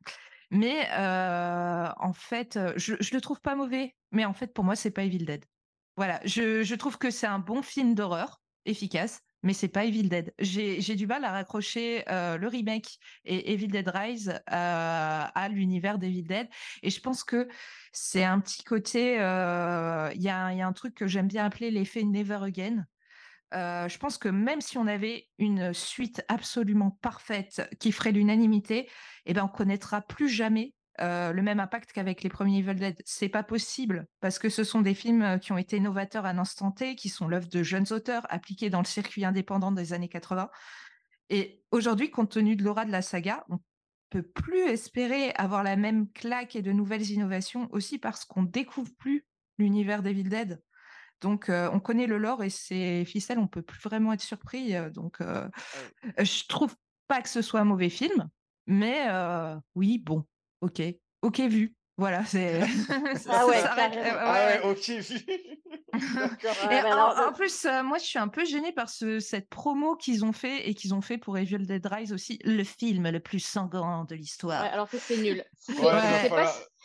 Mais en fait, je, je le trouve pas mauvais, mais en fait pour moi c'est pas Evil Dead. Voilà, je, je trouve que c'est un bon film d'horreur, efficace, mais c'est pas Evil Dead. J'ai du mal à raccrocher euh, le remake et Evil Dead Rise euh, à l'univers d'Evil Dead. Et je pense que c'est un petit côté. euh, Il y, a, un- il y a un truc que j'aime bien appeler l'effet Never Again. Je pense que même si on avait une suite absolument parfaite qui ferait l'unanimité, eh ben on connaîtra plus jamais euh, le même impact qu'avec les premiers Evil Dead. C'est pas possible parce que ce sont des films euh, qui ont été novateurs à un instant T, qui sont l'œuvre de jeunes auteurs appliqués dans le circuit indépendant des années 80. Et aujourd'hui, compte tenu de l'aura de la saga, on peut plus espérer avoir la même claque et de nouvelles innovations aussi parce qu'on découvre plus l'univers d'Evil Dead. Donc, euh, on connaît le lore et ses ficelles, on peut plus vraiment être surpris. donc, euh, je trouve pas que ce soit un mauvais film, mais euh, oui, bon, ok, ok vu. Voilà, c'est. Ah ouais, ça Ah ouais, ok, vu. D'accord. et Ouais, bah en, plus, euh, moi, je suis un peu gênée par ce, cette promo qu'ils ont fait et qu'ils ont fait pour Evil Dead Rise aussi, le film le plus sanglant de l'histoire. Ouais, alors ça, c'est nul. Si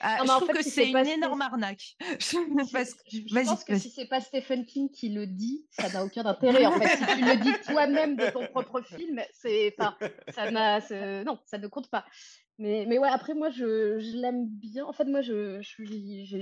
Ah, Non, je en trouve fait, que si c'est une pas énorme arnaque. Parce que- je, pense que si c'est pas Stephen King qui le dit, ça n'a aucun intérêt. En fait, si tu le dis toi-même de ton propre film, c'est, enfin, ça n'a, c'est- non, ça ne compte pas. Mais, mais ouais, après moi, je, je l'aime bien. En fait, moi, je, je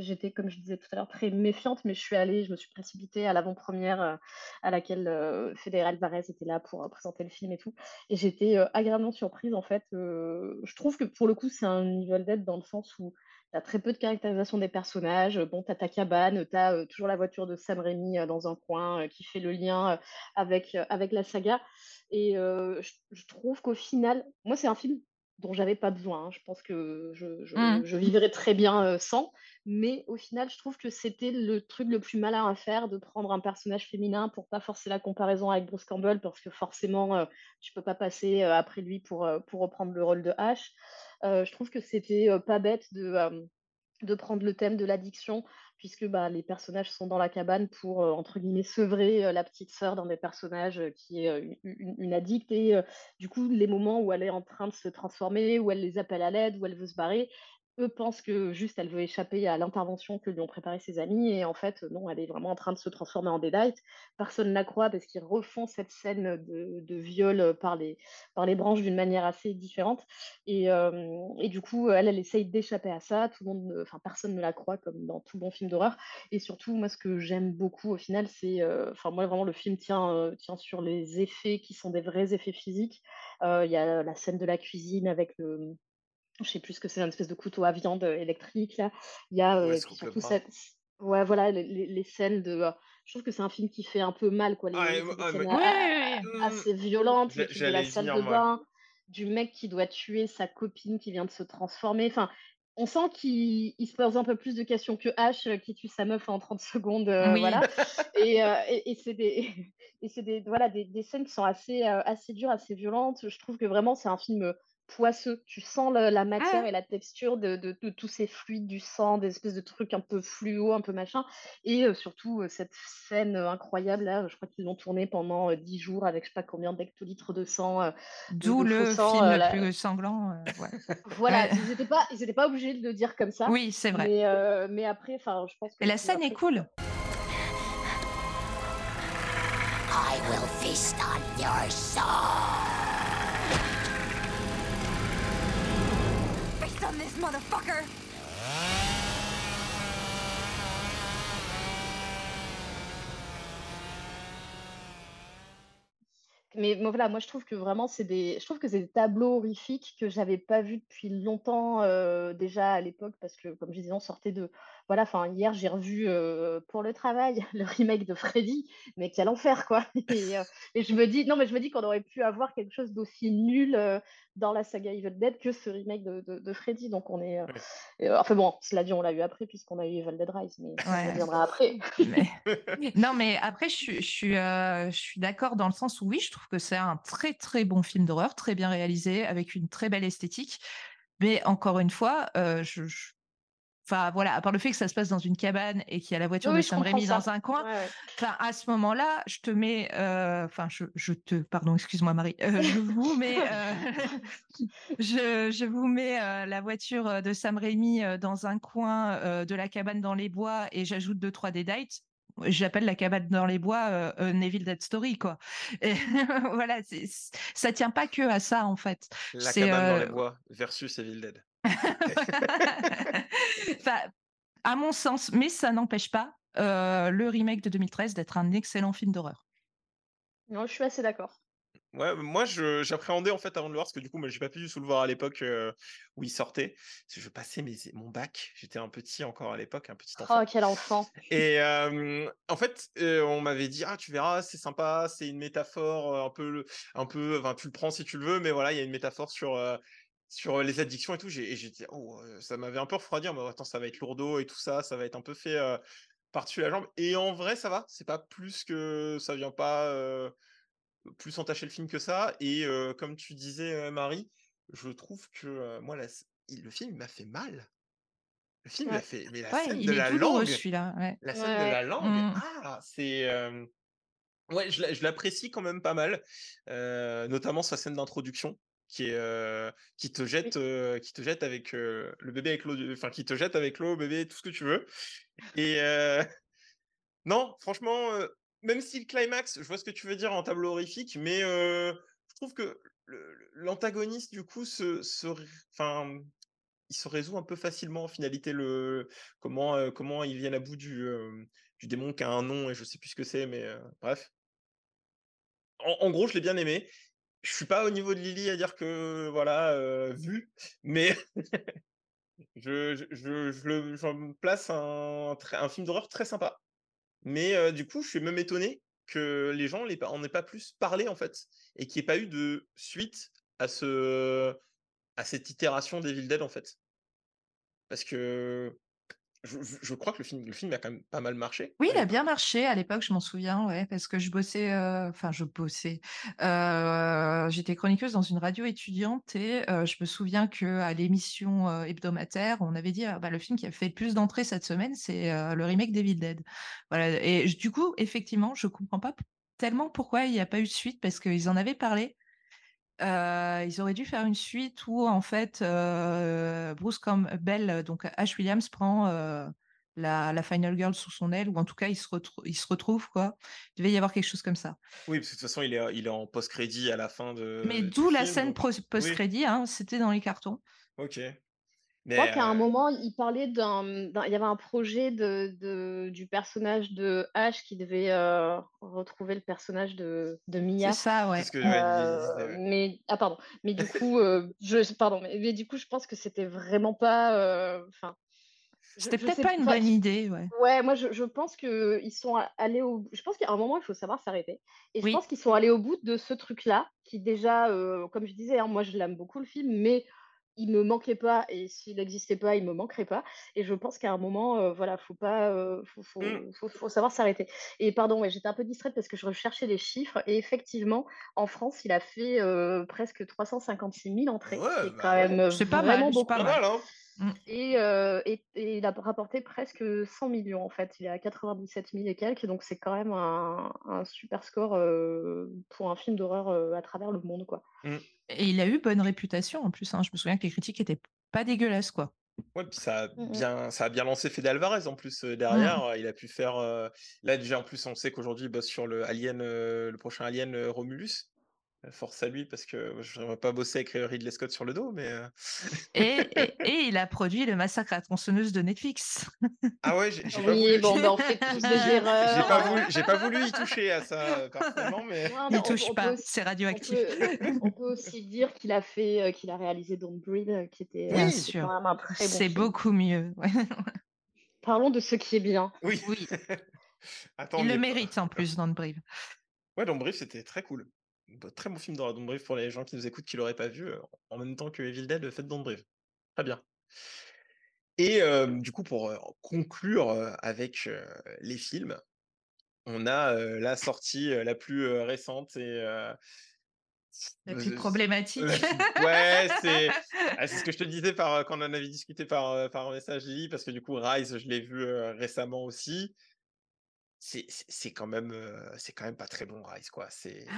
j'étais, comme je disais tout à l'heure, très méfiante, mais je suis allée, je me suis précipitée à l'avant-première euh, à laquelle euh, Fede Alvarez était là pour euh, présenter le film et tout. Et j'étais euh, agréablement surprise, en fait. je trouve que pour le coup, c'est un Evil Dead dans le sens où T'as très peu de caractérisation des personnages. Bon, t'as ta cabane, t'as euh, toujours la voiture de Sam Raimi dans un coin qui fait le lien avec, avec la saga. Et je trouve qu'au final, moi, c'est un film dont j'avais pas besoin. hein. Je pense que je, je, Mm. je vivrais très bien euh, sans. Mais au final, je trouve que c'était le truc le plus malin à faire de prendre un personnage féminin pour pas forcer la comparaison avec Bruce Campbell, parce que forcément, euh, tu peux pas passer euh, après lui pour, euh, pour reprendre le rôle de. Euh, je trouve que c'était pas bête de, de prendre le thème de l'addiction, puisque bah, les personnages sont dans la cabane pour, euh, entre guillemets, sevrer euh, la petite sœur d'un des personnages euh, qui est une, une- addicte. Et du coup, les moments où elle est en train de se transformer, où elle les appelle à l'aide, où elle veut se barrer, eux pensent que juste elle veut échapper à l'intervention que lui ont préparé ses amis. Et en fait, non, elle est vraiment en train de se transformer en Deadite. Personne ne la croit parce qu'ils refont cette scène de, viol par les, par les branches d'une manière assez différente. Et, euh, et du coup, elle, elle essaye d'échapper à ça. Tout le monde, enfin, personne ne la croit, comme dans tout bon film d'horreur. Et surtout, moi, ce que j'aime beaucoup au final, c'est, euh, enfin, moi, vraiment, le film tient, euh, tient sur les effets qui sont des vrais effets physiques. Euh, Il y a la scène de la cuisine avec le, je sais plus ce que c'est, une espèce de couteau à viande électrique là. Il y a Ouais, euh, surtout cette, ouais, voilà, les, les- les scènes de. euh, je trouve que c'est un film qui fait un peu mal, quoi. Les, ouais, des ouais, scènes mais- a- assez violentes, de la salle de moi. bain, du mec qui doit tuer sa copine qui vient de se transformer. Enfin, on sent qu'il il se pose un peu plus de questions que H euh, qui tue sa meuf en 30 secondes, euh, Oui. voilà. Et, euh, et, et c'est des, et c'est des, voilà, des, des scènes qui sont assez, euh, assez dures, assez violentes. Je trouve que vraiment c'est un film euh, poisseux. Tu sens le- la matière Ah. et la texture de, de, de tous ces fluides, du sang, des espèces de trucs un peu fluo, un peu machin. Et euh, surtout euh, cette scène euh, incroyable là, je crois qu'ils l'ont tournée pendant euh, 10 jours avec je sais pas combien d'hectolitres de sang. euh, D'où le sang, film euh, le plus sanglant. euh, ouais. Voilà, ils n'étaient pas, ils pas obligés de le dire comme ça. Oui, c'est vrai. Mais, euh, mais après, enfin, je pense que Et la scène est cool. I will feast on your soul. Motherfucker. Mais voilà, moi je trouve que vraiment c'est des, je trouve que c'est des tableaux horrifiques que j'avais pas vus depuis longtemps euh, déjà à l'époque parce que comme je disais on sortait de, voilà, enfin hier j'ai revu euh, pour le travail le remake de Freddy, mais quel enfer quoi. Et, euh, et je me dis, non mais je me dis qu'on aurait pu avoir quelque chose d'aussi nul euh, dans la saga Evil Dead que ce remake de, de, de Freddy. Donc on est, Ouais. enfin bon, cela dit on l'a eu après puisqu'on a eu Evil Dead Rise, mais ça Ouais. reviendra après. Mais- Non, mais après, je suis, je suis, je suis d'accord dans le sens où oui, je trouve que c'est un très très bon film d'horreur, très bien réalisé, avec une très belle esthétique. Mais encore une fois, euh, je, je- Enfin voilà, à part le fait que ça se passe dans une cabane et qu'il y a la voiture Oui, de Sam comprends Raimi ça. dans un coin, Ouais, ouais. Enfin, à ce moment-là, je te mets, euh, enfin, je, je te, pardon, excuse-moi Marie, Euh, je vous mets, euh, je, je vous mets euh, la voiture de Sam Raimi euh, dans un coin euh, de la cabane dans les bois et j'ajoute deux trois dédates. J'appelle la cabane dans les bois euh, Evil Dead Story quoi. Et voilà, c'est- c'est- ça tient pas que à ça en fait. La C'est, cabane dans euh, les bois versus Evil Dead. enfin, à mon sens, mais ça n'empêche pas euh, le remake de 2013 d'être un excellent film d'horreur. Non, je suis assez d'accord. Ouais, moi j'appréhendais en fait avant de le voir parce que du coup moi j'ai pas pu du tout le voir à l'époque euh, où il sortait. Parce que je passais mes, mon bac, j'étais un petit encore à l'époque, un petit enfant. Oh, quel enfant. Et euh, en fait, euh, on m'avait dit ah tu verras, c'est sympa, c'est une métaphore un peu le- un peu enfin tu le prends si tu le veux, mais voilà, il y a une métaphore sur euh, sur les addictions et tout. J'ai dit oh ça m'avait un peu refroidi, mais attends ça va être lourdeau et tout ça, ça va être un peu fait euh, par-dessus la jambe. Et en vrai ça va, c'est pas plus que ça vient pas. euh, plus entacher le film que ça. Et euh, comme tu disais, Marie, je trouve que moi, la le film il m'a fait mal. Le film m'a fait. Mais la Ouais, scène de la langue, celui-là. Ouais. la scène de la langue, Mm. ah, c'est. Ouais, je l'a- je l'apprécie quand même pas mal, notamment sa scène d'introduction qui est euh, qui te jette euh, qui te jette avec euh, le bébé avec l'eau, enfin qui te jette avec l'eau, bébé, tout ce que tu veux. Et euh, non, franchement, même si le climax, je vois ce que tu veux dire en tableau horrifique, mais je trouve que l'antagoniste, du coup, se, enfin, il se résout un peu facilement en finalité. Le, comment, comment ils viennent à bout du, du démon qui a un nom et je sais plus ce que c'est, mais bref. En, en gros, je l'ai bien aimé. Je suis pas au niveau de Lily à dire que voilà, vu, mais je, je, je, je place un, un film d'horreur très sympa. Mais du coup, je suis même étonné que les gens en aient pas plus parlé, en fait et qu'il y ait pas eu de suite à ce à cette itération d'Evil Dead, en fait. Parce que je crois que le film le film a quand même pas mal marché Oui, à il a bien marché à l'époque, je m'en souviens, ouais, parce que je bossais, heu, enfin je bossais, heu, j'étais chroniqueuse dans une radio étudiante et heu, je me souviens qu'à l'émission, heu, hebdomadaire, on avait dit: «Ah bah, le film qui a fait le plus d'entrées cette semaine, c'est, le remake d'Evil Dead». Voilà et du coup, effectivement, je comprends pas tellement pourquoi il y a pas eu de suite parce qu'ils en avaient parlé. Ils auraient dû faire une suite où en fait, heu, Bruce Campbell, donc Ash Williams prend, la la final girl sous son aile ou en tout cas, ils se ils se retrouvent quoi. Il devait y avoir quelque chose comme ça. Oui, parce que de toute façon, il est il est en post-crédit à la fin Mais de du d'où la film, scène donc pros oui, post-crédit, hein, c'était dans les cartons. OK. Je crois qu'à un moment, il parlait d'un d'un il y avait un projet de de du personnage de Ash qui devait, retrouver le personnage de de C'est Mia. ça, c'est ouais. que mais ah pardon, mais du coup, je pardon, mais mais du coup, je pense que c'était vraiment pas, enfin, C'était je peut-être pas une bonne idée, ouais. ouais, moi, je je pense qu'ils sont a allés au je pense qu'à un moment, il faut savoir s'arrêter et je pense qu'ils sont allés au bout de ce truc-là qui déjà, comme je disais, hein, moi, je l'aime beaucoup le film, mais il me manquait pas et s'il n'existait pas, il me manquerait pas et je pense qu'à un moment, heu, voilà, faut pas, faut Mmh. faut faut faut savoir s'arrêter et pardon, ouais, j'étais un peu distraite parce que je recherchais les chiffres et effectivement, en France, il a fait, heu, presque 356 000 entrées, ce qui Ouais, est quand bah ouais. même C'est pas vraiment mal, c'est pas mal, hein? Mmh. et heu et et il a rapporté presque 100 000 000 en fait. Il est à 97 000 et quelques, donc c'est quand même un un super score, heu, pour un film d'horreur, heu, à travers le monde, quoi. Mmh. Et il a eu bonne réputation en plus, hein. Je me souviens que les critiques étaient pas dégueulasses, quoi. Ouais, puis ça a Mmh mh. bien ça a bien lancé Fede Alvarez en plus, derrière, il a pu faire, là déjà en plus on sait qu'aujourd'hui il bosse sur le Alien, le prochain Alien, Romulus. Force à lui parce que je voudrais pas bosser avec, Ridley Scott sur le dos, mais heu Et et et il a produit le Massacre à la tronçonneuse de Netflix. Ah ouais, j'ai pas Oui, voulu bon, j'ai on fait tous des j'ai j'ai erreurs, pas voulu j'ai pas voulu y toucher à ça, heu, personnellement, mais Non, on peut touche on pas, aussi c'est on radioactif. peut on peut aussi dire qu'il a fait, heu, qu'il a réalisé Don't Breathe, qui était, Oui! qui est quand sûr, même un très bon c'est beaucoup mieux, ouais. Parlons de ce qui est bien. Oui. Oui. Attends, Il le pas. mérite en plus, Don't Breathe. Ouais, Don't Breathe, c'était très cool. Bah, très bon film d'horreur, Breathe, pour les gens qui nous écoutent, qui l'auraient pas vu, heu, en même temps que Evil Dead, Don't Breathe. Très bien. Et du coup, pour, conclure, avec, les films, on a, la sortie, la plus, récente et La plus problématique. plus ouais, c'est ah, c'est ce que je te disais par, quand on en avait discuté par, par message, Lily, parce que du coup, Rise, je l'ai vu, récemment aussi. C'est quand même, heu, c'est quand même pas très bon Rise, quoi. C'est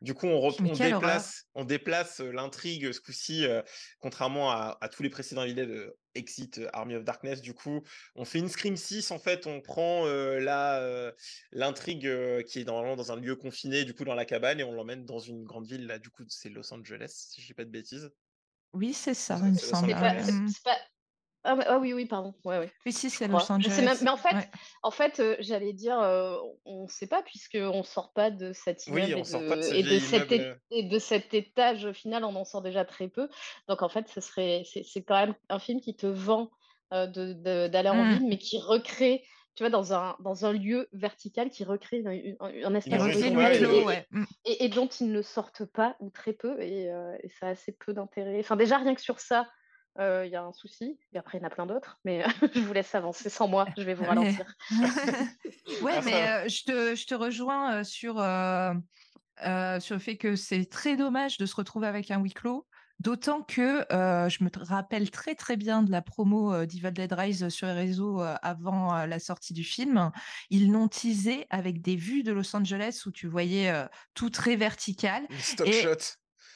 du coup, on on déplace on déplace, l'intrigue ce coup-ci, contrairement à à tous les précédents Dead, heu, Exit, Army of Darkness, du coup, on fait une Scream 6 en fait, on prend, la, l'intrigue, qui est normalement dans un lieu confiné, du coup, dans la cabane et on l'emmène dans une grande ville, là, du coup, c'est Los Angeles, si je dis pas de bêtises. Oui, c'est ça, il me semble, C'est pas mmh. Ah, ah oui, oui, pardon. Ouais, ouais. Oui, si, c'est. Los Mais, même- en fait, Ouais. en fait euh, j'allais dire, euh, on ne sait pas puisqu'on sort pas de cet Oui, immeuble et on sort pas de de, ce et de vieil cet, é- et de cet étage final, on en sort déjà très peu. Donc en fait, ce serait, c'est quand même un film qui te vend euh, de- de- d'aller en Mm. ville, mais qui recrée, tu vois, dans un, dans un lieu vertical, qui recrée un espace huis et, ouais. et- et- et dont ils ne sortent pas ou très peu, et, euh, et ça a assez peu d'intérêt. Enfin, déjà, rien que sur ça, il y a un souci, et après, il y en a plein d'autres, mais je vous laisse avancer sans moi, je vais vous ralentir. ouais, Ah, mais euh, je, te, je te rejoins euh, sur, euh, euh, sur le fait que c'est très dommage de se retrouver avec un huis clos. D'autant que euh, je me rappelle très très bien de la promo euh, d'Evil Dead Rise sur les réseaux euh, avant euh, la sortie du film. Ils l'ont teasé avec des vues de Los Angeles où tu voyais euh, tout très vertical. Et- shot.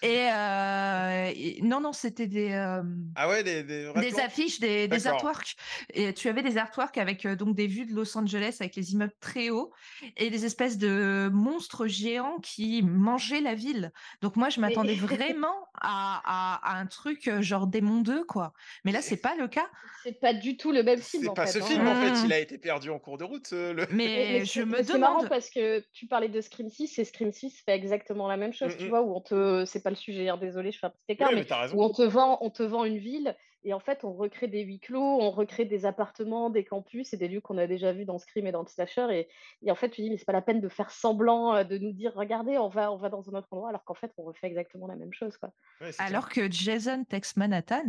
Et, euh, et- non, non, c'était des, euh, Ah ouais, des, des affiches, des, artworks. Et tu avais des artworks avec euh, donc des vues de Los Angeles avec les immeubles très hauts et des espèces de monstres géants qui mangeaient la ville. Donc moi, je m'attendais vraiment à, à- à un truc genre Démon 2, quoi. Mais là, c'est pas le cas. C'est pas du tout le même film, C'est pas fait. ce hein. film, en fait. Mm. Il a été perdu en cours de route. euh, le... Mais, je me mais c'est marrant demande. parce que tu parlais de Scream 6 et Scream 6 fait exactement la même chose, Mm, tu mm. vois, où on te, c'est pas le sujet, hein, désolé, je fais un petit écart, mais mais où on te vend, on te vend une ville et en fait on recrée des huis clos, on recrée des appartements, des campus et des lieux qu'on a déjà vus dans Scream et dans le slasher et, et en fait tu dis mais c'est pas la peine de faire semblant euh, de nous dire regardez on va on va dans un autre endroit alors qu'en fait on refait exactement la même chose quoi. Ouais. Alors que Jason Tex Manhattan,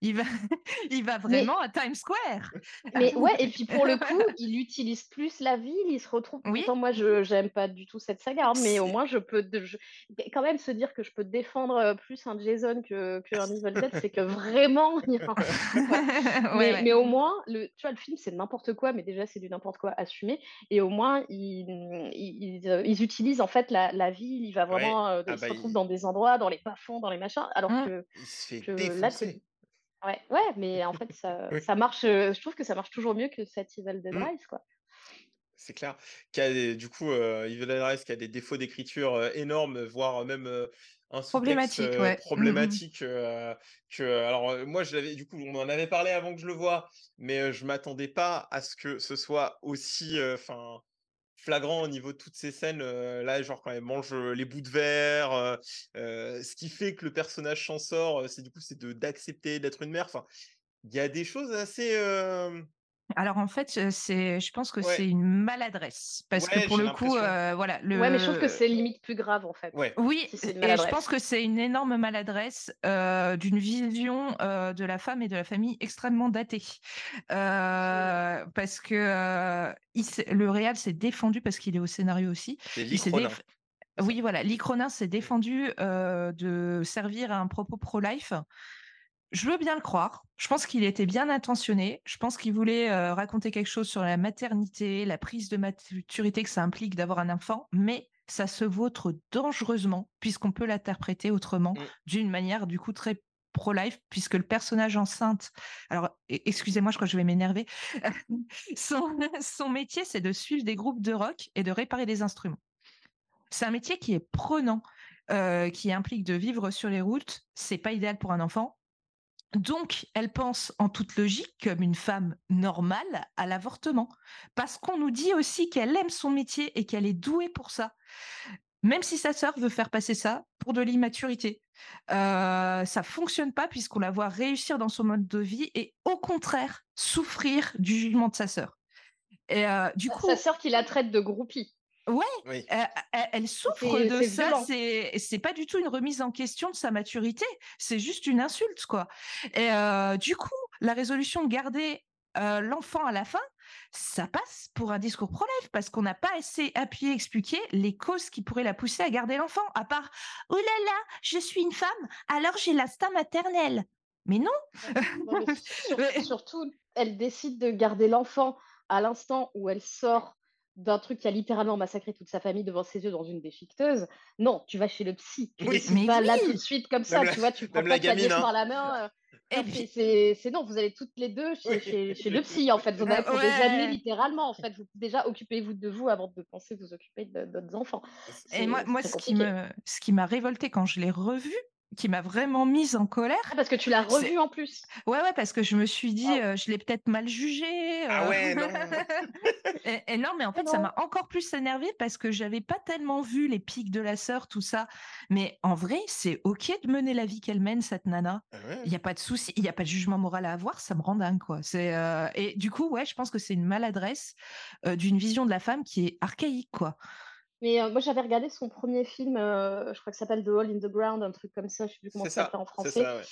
il va, il va Mais- vraiment à Times Square. Mais ouais, et puis pour le coup, il utilise plus la ville, il se retrouve. Oui. Pourtant, moi, je j'aime pas du tout cette saga, hein, mais au moins, je peux je- quand même se dire que je peux défendre euh, plus un Jason que, que un Evil Dead, c'est que vraiment. il y a un- Ouais, mais, ouais. mais au moins, le, tu vois, le film, c'est n'importe quoi, mais déjà, c'est du n'importe quoi assumé. Et au moins, ils, ils, ils, euh, ils utilisent en fait la, la ville, il va vraiment. euh, Ah il se bah, retrouve il- dans des endroits, dans les bas-fonds, dans les machins, alors Mm. que. Que là, c'est- Ouais, ouais, mais en fait, ça, Oui. ça marche. euh, Je trouve que ça marche toujours mieux que cette Evil Dead Mm. Rise, quoi. C'est clair. Qui a des- du coup, euh, Evil Dead Rise qui a des défauts d'écriture euh, énormes, voire même euh, un sous-texte Problématique, euh, ouais. Mm, mm. problématique. euh, que, alors, euh, moi, je l'avais, du coup, on en avait parlé avant que je le voie, mais euh, je m'attendais pas à ce que ce soit aussi enfin flagrant au niveau de toutes ces scènes. euh, là, genre, quand elle mange euh, les bouts de verre, euh, ce qui fait que le personnage s'en sort, c'est du coup, c'est d'accepter d'être une mère. Il y a des choses assez. Alors en fait, c'est, je pense que Ouais. c'est une maladresse parce Ouais, que pour le coup, euh, voilà, le. Ouais, mais je trouve que c'est limite plus grave, en fait. Ouais. Oui, si et je pense que c'est une énorme maladresse euh, d'une vision euh, de la femme et de la famille extrêmement datée. Euh, parce que euh, il le réal s'est défendu parce qu'il est au scénario aussi. C'est Oui, voilà, Lee Cronin s'est défendu euh, de servir à un propos pro-life. Je veux bien le croire. Je pense qu'il était bien intentionné. Je pense qu'il voulait euh, raconter quelque chose sur la maternité, la prise de maturité que ça implique d'avoir un enfant, mais ça se vautre dangereusement puisqu'on peut l'interpréter autrement, Mm. d'une manière du coup très pro-life, puisque le personnage enceinte, alors e- excusez-moi, je crois que je vais m'énerver, son, son métier, c'est de suivre des groupes de rock et de réparer des instruments. C'est un métier qui est prenant, euh, qui implique de vivre sur les routes. C'est pas idéal pour un enfant. Donc, elle pense en toute logique, comme une femme normale, à l'avortement. Parce qu'on nous dit aussi qu'elle aime son métier et qu'elle est douée pour ça. Même si sa sœur veut faire passer ça pour de l'immaturité. Euh, ça fonctionne pas puisqu'on la voit réussir dans son mode de vie et au contraire souffrir du jugement de sa sœur. Et euh, du coup, Sa sœur qui la traite de groupie. Oui. euh, elle, souffre de ça. C'est c'est pas du tout une remise en question de sa maturité. C'est juste une insulte, quoi. Et euh, du coup, la résolution de garder euh, l'enfant à la fin, ça passe pour un discours pro-life parce qu'on n'a pas assez appuyé, expliqué les causes qui pourraient la pousser à garder l'enfant. À part, oh là là, je suis une femme, alors j'ai l'instinct maternel. Mais non. Non, mais sur- Ouais. surtout, elle décide de garder l'enfant à l'instant où elle sort d'un truc qui a littéralement massacré toute sa famille devant ses yeux dans une déchiqueteuse. Non, tu vas chez le psy. Tu Oui. Mais pas là tout de suite comme ça, tu vois, tu prends pas la ta nièce gamine, hein. par la main. euh, Et non, puis- c'est- non, vous allez toutes les deux chez, Oui. chez- chez le psy en fait. Vous en avez pour des années littéralement en fait. Vous déjà occupez-vous de vous avant de penser vous occuper de- d'autres enfants. Et moi, moi ce qui me, ce qui m'a révolté quand je l'ai revu, qui m'a vraiment mise en colère. Ah, parce que tu l'as revu en plus. Ouais, ouais, parce que je me suis dit, euh, je l'ai peut-être mal jugé. Ah euh. ouais, non. et, et non, mais en Ah fait, ça m'a encore plus énervée parce que j'avais pas tellement vu les pics de la sœur, tout ça. Mais en vrai, c'est ok de mener la vie qu'elle mène, cette nana. Ah ouais. Il n'y a pas de souci, il n'y a pas de jugement moral à avoir, ça me rend dingue, quoi. C'est, euh, Et du coup, ouais, je pense que c'est une maladresse euh, d'une vision de la femme qui est archaïque, quoi. Mais euh, moi, j'avais regardé son premier film, euh, je crois que ça s'appelle The Hole in the Ground, un truc comme ça, je sais plus comment ça s'appelle en français. ça, ouais.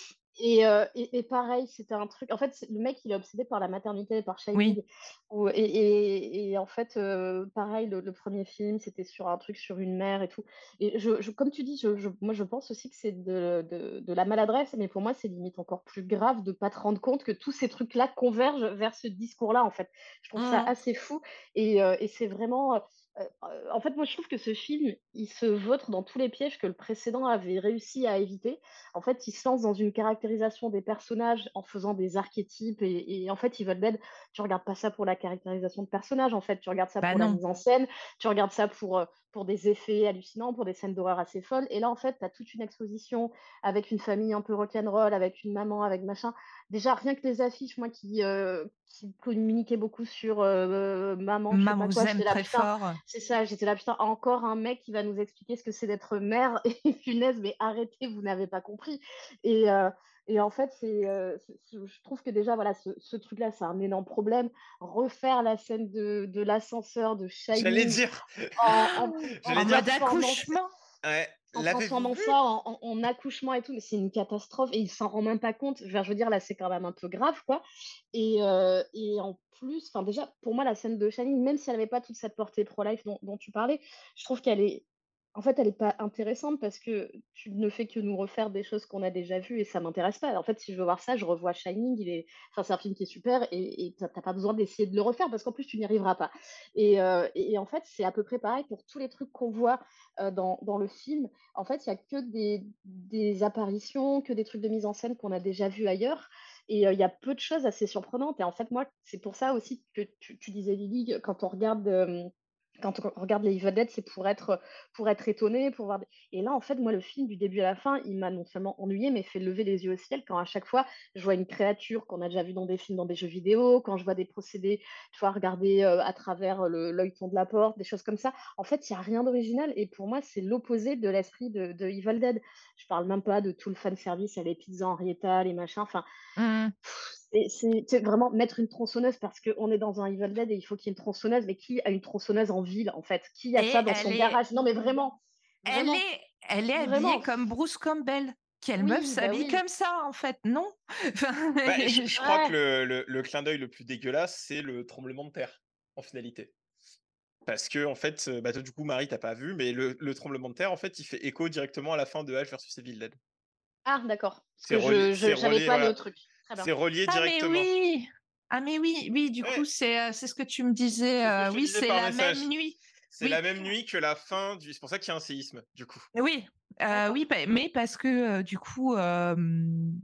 Et, euh, et, et pareil, c'était un truc. En fait, le mec, il est obsédé par la maternité, par Shining. Oui. Ou- et, et, et en fait, euh, pareil, le, le premier film, c'était sur un truc sur une mère et tout. Et je, je- comme tu dis, je, je- moi, je pense aussi que c'est de, de, de la maladresse, mais pour moi, c'est limite encore plus grave de pas te rendre compte que tous ces trucs-là convergent vers ce discours-là, en fait. Je trouve ça Mhm. assez fou. Et, euh, et c'est vraiment. Euh, en fait, moi, je trouve que ce film, il se vautre dans tous les pièges que le précédent avait réussi à éviter. En fait, il se lance dans une caractérisation des personnages en faisant des archétypes. Et, et en fait, Evil Dead, tu regardes pas ça pour la caractérisation de personnages. En fait, tu regardes ça Bah pour la mise en scène. Tu regardes ça pour, euh, pour des effets hallucinants, pour des scènes d'horreur assez folles. Et là, en fait, tu as toute une exposition avec une famille un peu rock'n'roll, avec une maman, avec machin. Déjà, rien que les affiches, moi qui, euh, qui communiquais beaucoup sur euh, maman, je sais Maman pas vous quoi, aime j'étais là, très putain, fort. c'est ça, j'étais là, putain, encore un mec qui va nous expliquer ce que c'est d'être mère et punaise, mais arrêtez, vous n'avez pas compris. Et, euh, et en fait, c'est, euh, je trouve que déjà, voilà, ce, ce truc-là, c'est un énorme problème. Refaire la scène de, de l'ascenseur de J'allais Shining dire. en, en, J'allais En dire- mode accouchement. Ouais. En transformant ça en, en- en accouchement et tout, mais c'est une catastrophe et il s'en rend même pas compte. Enfin, je veux dire, là, c'est quand même un peu grave, quoi. Et, euh, et en plus, enfin, déjà, pour moi, la scène de Shining, même si elle n'avait pas toute cette portée pro-life dont, dont tu parlais, je trouve qu'elle est. En fait, elle n'est pas intéressante parce que tu ne fais que nous refaire des choses qu'on a déjà vues et ça m'intéresse pas. En fait, si je veux voir ça, je revois Shining. C'est un film qui est super et t'as t'as pas besoin d'essayer de le refaire parce qu'en plus, tu n'y arriveras pas. Et, euh, en fait, c'est à peu près pareil pour tous les trucs qu'on voit euh, dans, le film. En fait, il n'y a que des, apparitions, que des trucs de mise en scène qu'on a déjà vus ailleurs. Et euh, il y a peu de choses assez surprenantes. Et en fait, moi, c'est pour ça aussi que tu, tu disais, Lily, quand on regarde, quand on regarde les Evil Dead, c'est pour être, pour être étonné, pour voir. des- Et là, en fait, moi, le film, du début à la fin, il m'a non seulement ennuyé, mais fait lever les yeux au ciel quand à chaque fois, je vois une créature qu'on a déjà vue dans des films, dans des jeux vidéo, quand je vois des procédés, tu vois, regarder euh, à travers le- l'œilleton de la porte, des choses comme ça. En fait, il n'y a rien d'original. Et pour moi, c'est l'opposé de l'esprit de, de Evil Dead. Je parle même pas de tout le fan service à les pizzas Henrietta, les machins. Enfin, Mhm. C'est vraiment mettre une tronçonneuse parce qu'on est dans un Evil Dead et il faut qu'il y ait une tronçonneuse. Mais qui a une tronçonneuse en ville, en fait? Qui a Et ça dans son est- garage? Non, mais vraiment. Elle est, elle est habillée Vraiment. comme Bruce Campbell. Quelle Oui, meuf bah s'habille oui. comme ça, en fait, non? Bah, je, je crois Ouais. que le, le- le clin d'œil le plus dégueulasse, c'est le tremblement de terre, en finalité. Parce que, en fait, euh, bah, toi, du coup, Marie, t'as pas vu, mais le, le tremblement de terre, en fait, il fait écho directement à la fin de H versus Evil Dead. Ah, d'accord. Parce que je je- j'avais relié, pas voilà. le truc. C'est relié Ah, mais directement. oui Ah, mais oui, oui, du Ouais. coup, c'est euh, c'est ce que tu me disais. Ce euh, oui, c'est la message. même nuit. C'est oui. la même nuit que la fin du. C'est pour ça qu'il y a un séisme, du coup. Oui, euh, oui, mais parce que euh, du coup, euh,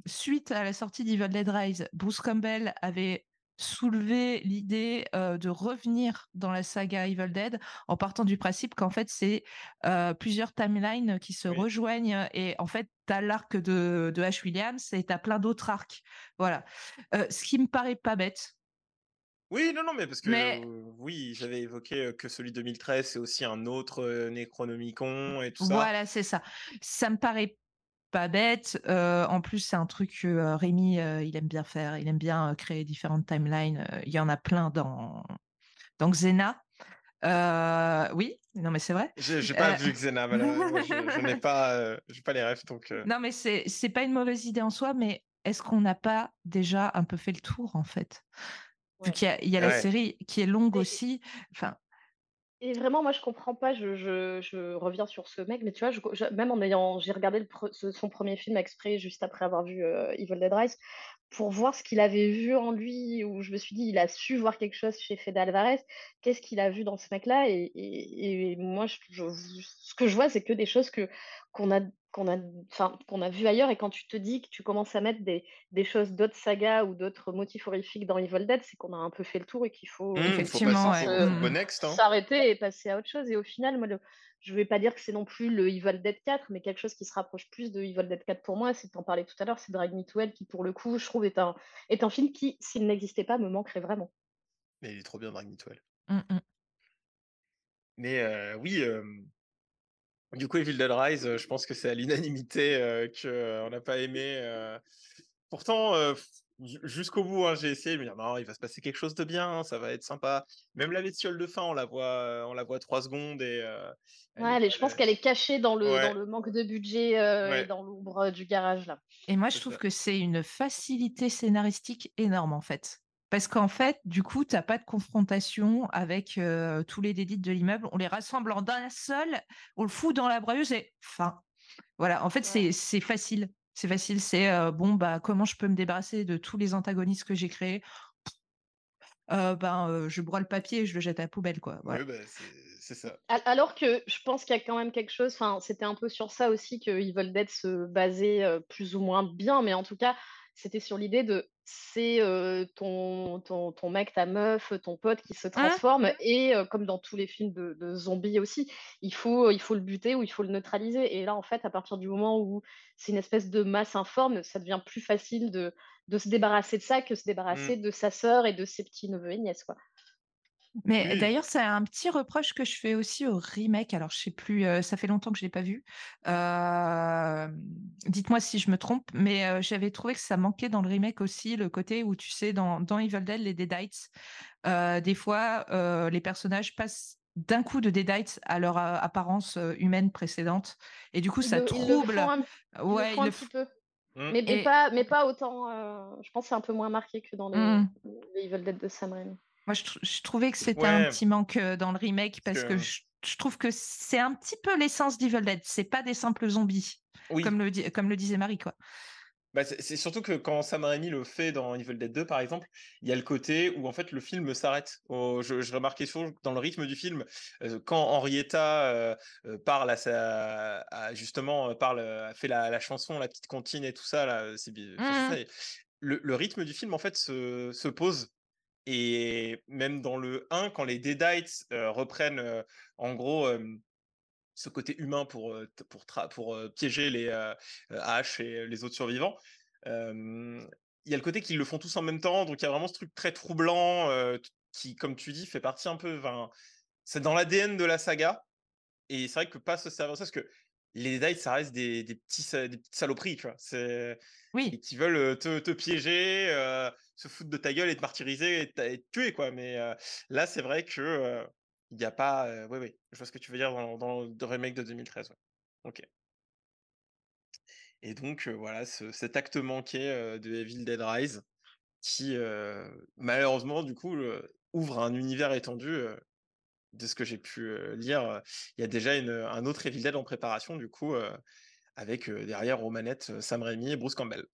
suite à la sortie d'Evil Dead Rise, Bruce Campbell avait soulevé l'idée euh, de revenir dans la saga Evil Dead en partant du principe qu'en fait c'est euh, plusieurs timelines qui se Oui. rejoignent et en fait t'as l'arc de, de H. Williams et t'as plein d'autres arcs. Voilà. Euh, ce qui me paraît pas bête. Oui, non, non, mais parce que Mais- euh, oui, j'avais évoqué que celui de 2013, c'est aussi un autre euh, Necronomicon et tout ça. Voilà, c'est ça. Ça me paraît pas bête. Euh, en plus, c'est un truc que euh, Rémi, euh, il aime bien faire. Il aime bien euh, créer différentes timelines. Euh, Il y en a plein dans, dans Xena. Euh, oui, non, mais c'est vrai. J'ai pas Euh, vu Xena, malheureusement. je, je n'ai pas, euh, j'ai pas les rêves, donc. euh, Non, mais c'est c'est pas une mauvaise idée en soi, mais est-ce qu'on n'a pas déjà un peu fait le tour, en fait? Vu qu'il y a, il y a la série qui est longue aussi. Enfin, Et vraiment, moi, je comprends pas. Je, je, je reviens sur ce mec, mais tu vois, même en ayant, j'ai regardé le son premier film exprès juste après avoir vu euh, Evil Dead Rise pour voir ce qu'il avait vu en lui, où je me suis dit, il a su voir quelque chose chez Fede Alvarez. Qu'est-ce qu'il a vu dans ce mec-là? Et, et, et moi, ce que je vois, c'est que des choses que qu'on a qu'on a, enfin, qu'on a vu ailleurs. Et quand tu te dis que tu commences à mettre des, des choses d'autres sagas ou d'autres motifs horrifiques dans Evil Dead, c'est qu'on a un peu fait le tour et qu'il faut Mmh, Effectivement, ouais. Mmh. hein. s'arrêter et passer à autre chose. Et au final, moi, le- je ne vais pas dire que c'est non plus le Evil Dead 4, mais quelque chose qui se rapproche plus de Evil Dead 4 pour moi, c'est que tu en parlais tout à l'heure, c'est Drag Me to Hell qui, pour le coup, je trouve, est un, est un film qui, s'il n'existait pas, me manquerait vraiment. Mais il est trop bien, Drag Me to Hell. Mm, mm. Mais euh, oui, euh, du coup, Evil Dead Rise, euh, je pense que c'est à l'unanimité euh, qu'on n'a pas aimé. euh. Pourtant, euh, ju- jusqu'au bout, hein, j'ai essayé de me dire non, il va se passer quelque chose de bien, ça va être sympa. Même la bestiole de fin, on la voit, euh, on la voit trois secondes et euh, elle Ouais, est- elle est- je pense qu'elle est cachée dans le, Ouais. dans le manque de budget euh, Ouais. et dans l'ombre euh, du garage, là. Et moi, je trouve ça. que c'est une facilité scénaristique énorme, en fait. Parce qu'en fait, du coup, tu n'as pas de confrontation avec euh, tous les dédits de l'immeuble. On les rassemble en d'un seul, on le fout dans la broyeuse et fin. Voilà, en fait, c'est Ouais. c'est facile. C'est facile, c'est euh, bon, bah, comment je peux me débarrasser de tous les antagonistes que j'ai créés? Euh, ben, euh, je broie le papier et je le jette à la poubelle, quoi. Voilà. Ouais, bah, c'est ça. Al- Alors que je pense qu'il y a quand même quelque chose, enfin, c'était un peu sur ça aussi que Evil Dead se basait euh, plus ou moins bien, mais en tout cas, c'était sur l'idée de c'est euh, ton, ton, ton mec, ta meuf, ton pote qui se transforme, et euh, comme dans tous les films de, de zombies aussi, il faut, il faut le buter ou il faut le neutraliser. Et là, en fait, à partir du moment où c'est une espèce de masse informe, ça devient plus facile de, de se débarrasser de ça que se débarrasser de sa sœur et de ses petits neveux et nièces, quoi. Mais Oui. d'ailleurs, c'est un petit reproche que je fais aussi au remake. Alors, je sais plus, euh, ça fait longtemps que je l'ai pas vu. Euh, Dites-moi si je me trompe, mais euh, j'avais trouvé que ça manquait dans le remake aussi le côté où tu sais, dans, dans Evil Dead, les Deadites, euh, des fois, euh, les personnages passent d'un coup de Deadites à leur euh, apparence euh, humaine précédente, et du coup, Ils ça le- ils le trouble. font un- Ils le ouais, font un le petit f- peu. Mm. Mais, mais Et- pas, mais pas autant. euh, je pense que c'est un peu moins marqué que dans les, Mm. les Evil Dead de Sam Raimi. Moi, je, tr- je trouvais que c'était un petit manque euh, dans le remake Parce que, que- je, je trouve que c'est un petit peu l'essence d'Evil Dead. C'est pas des simples zombies, Oui. comme, le, di- comme le disait Marie, quoi. Bah, c'est surtout que quand Sam Raimi le fait dans Evil Dead 2, par exemple, il y a le côté où en fait le film s'arrête. Oh, je, je remarquais surtout dans le rythme du film, euh, quand Henrietta euh, parle à sa, à- justement parle, fait la, la chanson, la petite comptine et tout ça là, c'est ça. le, le rythme du film en fait se, se pose. Et même dans le 1, quand les Deadites euh, reprennent euh, en gros ce côté humain pour, pour, pour piéger les Ash et les autres survivants. Il y a le côté qu'ils le font tous en même temps, donc il y a vraiment ce truc très troublant qui, comme tu dis, fait partie un peu. C'est dans l'ADN de la saga, et c'est vrai que pas se servir ça, parce que les Deadites, ça reste des, des, petits, des petites saloperies, tu vois. C'est Oui, qui veulent euh, te, te piéger, euh, se foutre de ta gueule et te martyriser et, te tuer, quoi. Mais euh, là, c'est vrai que il n'y a pas. oui, oui, je vois ce que tu veux dire dans, dans le remake de 2013. ouais. Ok. Et donc, voilà, ce- cet acte manqué de Evil Dead Rise qui, malheureusement, du coup, le- ouvre un univers étendu. De ce que j'ai pu lire, il y a déjà un autre Evil Dead en préparation, du coup, avec derrière aux manettes Sam Raimi et Bruce Campbell.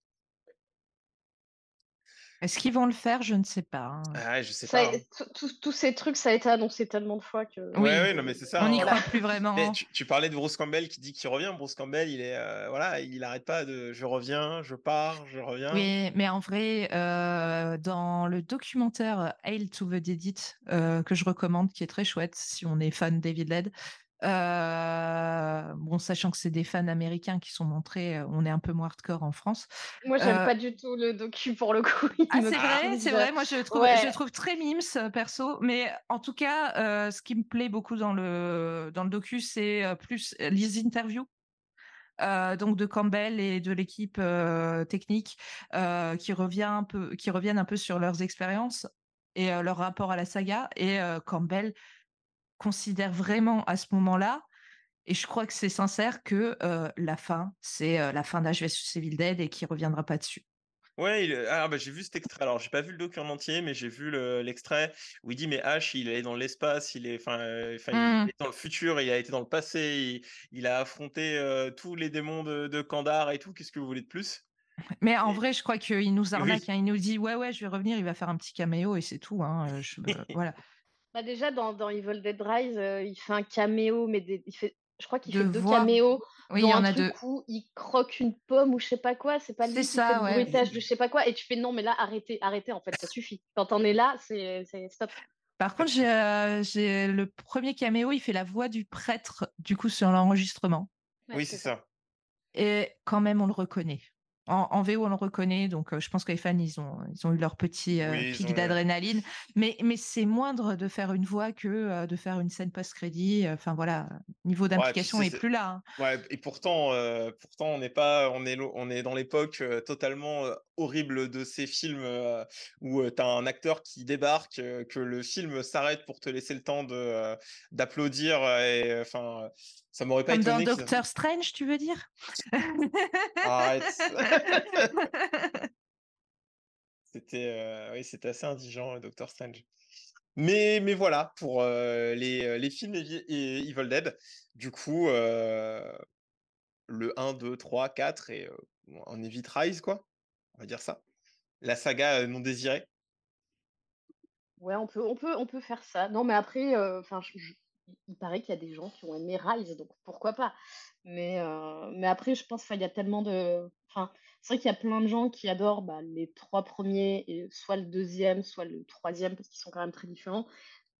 Est-ce qu'ils vont le faire? Je ne sais pas. hein. Ah, je sais Ça, pas. hein. tous ces trucs, ça a été annoncé tellement de fois que. Oui. Ouais, ouais, non, mais c'est ça. On n'y hein. croit plus vraiment. Mais tu, tu parlais de Bruce Campbell qui dit qu'il revient. Bruce Campbell, il est euh, voilà, il arrête pas de je reviens, je pars, je reviens. Oui, mais en vrai, euh, dans le documentaire Hail to the Deadit, euh, que je recommande, qui est très chouette si on est fan d'Evil Dead, euh, bon, sachant que c'est des fans américains qui sont montrés, euh, on est un peu moins hardcore en France. Moi, j'aime Euh, pas du tout le docu pour le coup. Ah, c'est vrai, c'est vrai. Moi, je le trouve, Ouais. je le trouve très mimes, perso. Mais en tout cas, euh, ce qui me plaît beaucoup dans le, dans le docu, c'est plus les interviews. euh, donc de Campbell et de l'équipe euh, technique euh, qui revient un peu, qui reviennent un peu sur leurs expériences et leur rapport à la saga. Et Campbell considère vraiment à ce moment-là, et je crois que c'est sincère, que euh, la fin, c'est euh, la fin d'H vs Evil Dead et qu'il reviendra pas dessus. Ouais, il- ah, bah, j'ai vu cet extrait. Alors, j'ai pas vu le docu en entier, mais j'ai vu le- l'extrait où il dit mais Ash, il est dans l'espace, il est, enfin, euh, enfin, Mm. il est dans le futur, il a été dans le passé, il, il a affronté euh, tous les démons de, de Kandar et tout. Qu'est-ce que vous voulez de plus? Mais en Et- vrai, je crois qu'il nous arnaque. Oui. hein. Il nous dit ouais, ouais, je vais revenir, il va faire un petit caméo et c'est tout. hein. Je- voilà. Bah déjà, dans, dans Evil Dead Rise, euh, il fait un caméo, mais des- il fait Je crois qu'il de fait deux caméos Oui, il y un en a truc deux. où il croque une pomme ou je sais pas quoi. C'est pas lui C'est qui fait ça, le ouais. bruitage de je sais pas quoi. Et tu fais non, mais là, arrêtez, arrêtez, en fait, ça suffit. Quand on est là, c'est c'est- stop. Par contre, j'ai euh, j'ai le premier caméo, il fait la voix du prêtre, du coup, sur l'enregistrement. Ouais, Oui, c'est ça. Et quand même, on le reconnaît. En, en VO, on le reconnaît. Donc, euh, je pense que les fans, ils ont, ils ont eu leur petit euh, Oui, pic ont d'adrénaline. Mais, mais c'est moindre de faire une voix que euh, de faire une scène post-crédit. Enfin, voilà, niveau d'implication c'est- est plus là. hein. Ouais, et pourtant, pourtant on n'est pas, on est, on est dans l'époque totalement horrible de ces films euh, où tu as un acteur qui débarque, euh, que le film s'arrête pour te laisser le temps de euh, d'applaudir. Et enfin, ça m'aurait pas Comme dans étonné. qu'ils- Doctor Strange, tu veux dire? Arrête. C'était, euh, oui, c'était assez indigent, Doctor Strange. Mais, mais voilà pour euh, les, euh, les films et Evil Dead. Du coup, euh, le 1, 2, 3, 4 et euh, on évite Rise, quoi. Va dire ça. La saga non désirée? Ouais, on peut, on peut, on peut faire ça. Non, mais après, enfin, il paraît qu'il y a des gens qui ont aimé Rise, donc pourquoi pas. Mais, mais après, je pense qu'il y a tellement de. Enfin, c'est vrai qu'il y a plein de gens qui adorent bah, les trois premiers, et soit le deuxième, soit le troisième, parce qu'ils sont quand même très différents.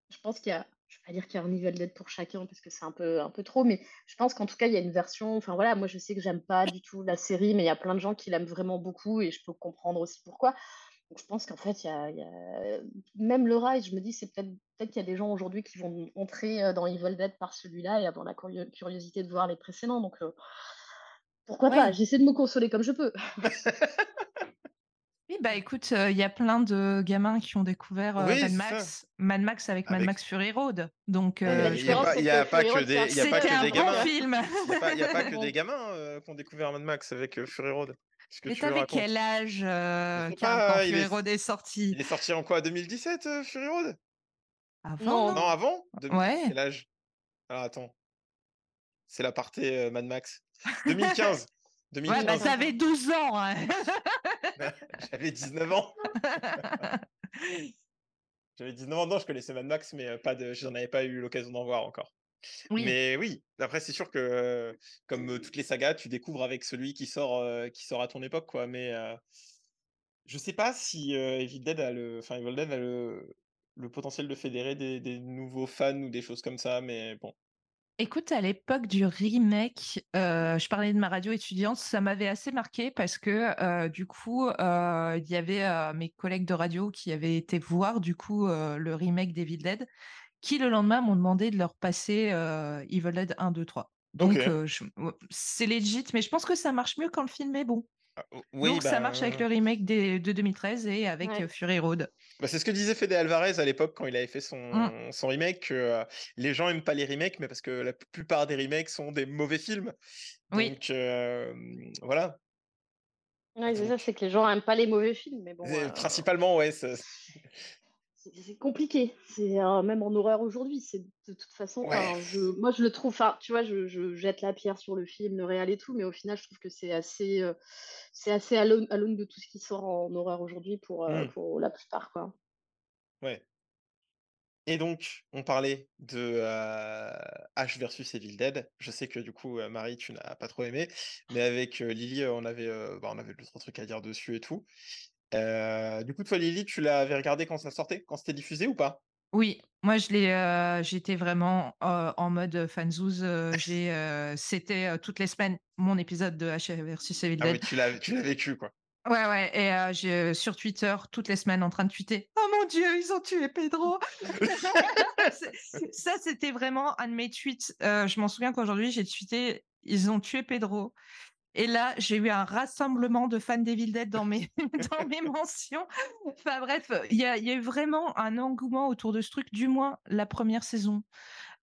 Je pense qu'il y a. Je vais pas dire qu'il y a un Evil Dead pour chacun, parce que c'est un peu, un peu trop, mais je pense qu'en tout cas, il y a une version. Enfin voilà, moi je sais que j'aime pas du tout la série, mais il y a plein de gens qui l'aiment vraiment beaucoup, et je peux comprendre aussi pourquoi. Donc je pense qu'en fait, il y a, il y a- même le Rise, je me dis, c'est peut-être peut-être qu'il y a des gens aujourd'hui qui vont entrer euh, dans Evil Dead par celui-là et avoir la curio- curiosité de voir les précédents. Donc euh, pourquoi pas? J'essaie de me consoler comme je peux. Bah écoute, euh, il y a plein de gamins qui ont découvert euh, Oui, Mad Max, Mad Max avec Mad Avec- Max Fury Road. Donc, euh, Il n'y a y a que pas que des, c'est un il y a pas c'était que un des bon gamins. Il n'y a, pas- que des gamins qui ont découvert Mad Max avec euh, Fury Road. Mais t'avais quel âge euh, quand il Fury est- Road est sorti? Il est sorti en quoi 2017, euh, Fury Road? Avant, Non, avant? Ouais. Quel âge? Alors attends. C'est la partie euh, Mad Max. 2015. Ouais, bah 2015. t'avais 12 ans. hein. J'avais 19 ans. J'avais 19 ans, non, je connaissais Mad Max, mais euh, pas de, j'en avais pas eu l'occasion d'en voir encore. Oui. Mais oui, après, c'est sûr que, euh, comme euh, toutes les sagas, tu découvres avec celui qui sort, euh, qui sort à ton époque, quoi. Mais euh, je sais pas si euh, Evil Dead a le, enfin, Evil Dead a le, le potentiel de fédérer des, des nouveaux fans ou des choses comme ça, mais bon. Écoute, à l'époque du remake, euh, je parlais de ma radio étudiante, ça m'avait assez marqué parce que euh, du coup, euh, il y avait mes collègues de radio qui avaient été voir du coup le remake d'Evil Dead, qui le lendemain m'ont demandé de leur passer Evil Dead 1, 2, 3. Donc je- c'est legit, mais je pense que ça marche mieux quand le film est bon. Ah, Oui, Donc ça bah, marche avec le remake des- de 2013 et avec Ouais. euh, Fury Road. Bah, c'est ce que disait Fede Alvarez à l'époque quand il avait fait son, Mmh. son remake, que euh, les gens aiment pas les remakes, mais parce que la plupart des remakes sont des mauvais films. Oui. Donc euh, voilà. Ouais, c'est ça, c'est que les gens aiment pas les mauvais films, mais bon, euh, Principalement, ouais. ça- c'est compliqué. C'est euh, même en horreur aujourd'hui, c'est de toute façon. Ouais. enfin, je, moi, je le trouve. Enfin, tu vois, je, je jette la pierre sur le film, le réel et tout, mais au final, je trouve que c'est assez, euh, c'est assez à l'aune de tout ce qui sort en horreur aujourd'hui pour, euh, Mm. pour la plupart, quoi. Ouais. Et donc, on parlait de euh, Ash versus Evil Dead. Je sais que du coup, euh, Marie, tu n'as pas trop aimé, mais avec euh, Lily, euh, on avait, euh, bah, on avait deux trois trucs à dire dessus et tout. Euh, du coup, toi, Lily, tu l'avais regardé quand ça sortait, quand c'était diffusé ou pas? Oui, moi je l'ai, euh, j'étais vraiment euh, en mode fanzouz. j'ai, c'était toutes les semaines mon épisode de H versus Evil Ah oui, tu l'as, tu l'as vécu, quoi. Ouais, ouais. Et euh, j'ai sur Twitter toutes les semaines en train de tweeter. Oh mon Dieu, ils ont tué Pedro. Ça, c'était vraiment un de mes tweets. Euh, je m'en souviens qu'aujourd'hui j'ai tweeté. Ils ont tué Pedro. Et là, j'ai eu un rassemblement de fans d'Evil Dead dans mes, dans mes mentions. Enfin bref, il y a, y a eu vraiment un engouement autour de ce truc, du moins la première saison.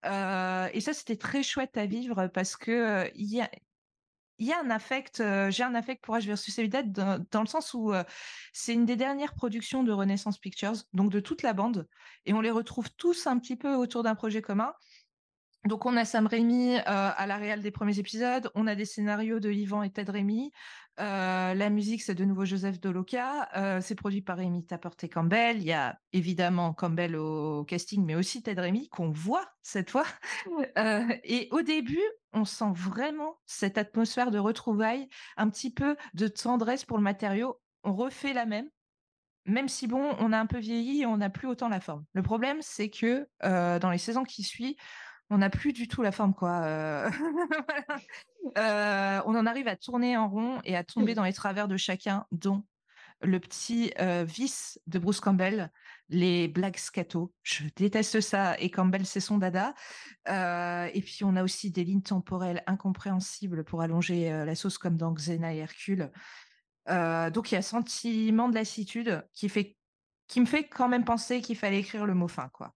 Euh, et ça, c'était très chouette à vivre parce que euh, il y a, y a un affect, euh, j'ai un affect pour H versus Evil Dead dans, dans le sens où c'est une des dernières productions de Renaissance Pictures, donc de toute la bande, et on les retrouve tous un petit peu autour d'un projet commun. Donc, on a Sam Raimi euh, à la réal des premiers épisodes. On a des scénarios de Yvan et Ted Raimi. Euh, la musique, c'est de nouveau Joseph Doloca. Euh, c'est produit par Amy Tappert et Campbell. Il y a évidemment Campbell au casting, mais aussi Ted Raimi, qu'on voit cette fois. et au début, on sent vraiment cette atmosphère de retrouvailles, un petit peu de tendresse pour le matériau. On refait la même, même si bon, on a un peu vieilli et on n'a plus autant la forme. Le problème, c'est que dans les saisons qui suivent, on n'a plus du tout la forme, quoi. Euh, euh, on en arrive à tourner en rond et à tomber dans les travers de chacun, dont le petit euh, vice de Bruce Campbell, les blagues scato. Je déteste ça. Et Campbell, c'est son dada. et puis, on a aussi des lignes temporelles incompréhensibles pour allonger la sauce, comme dans Xena et Hercule. donc, il y a un sentiment de lassitude qui, fait, qui me fait quand même penser qu'il fallait écrire le mot fin, quoi.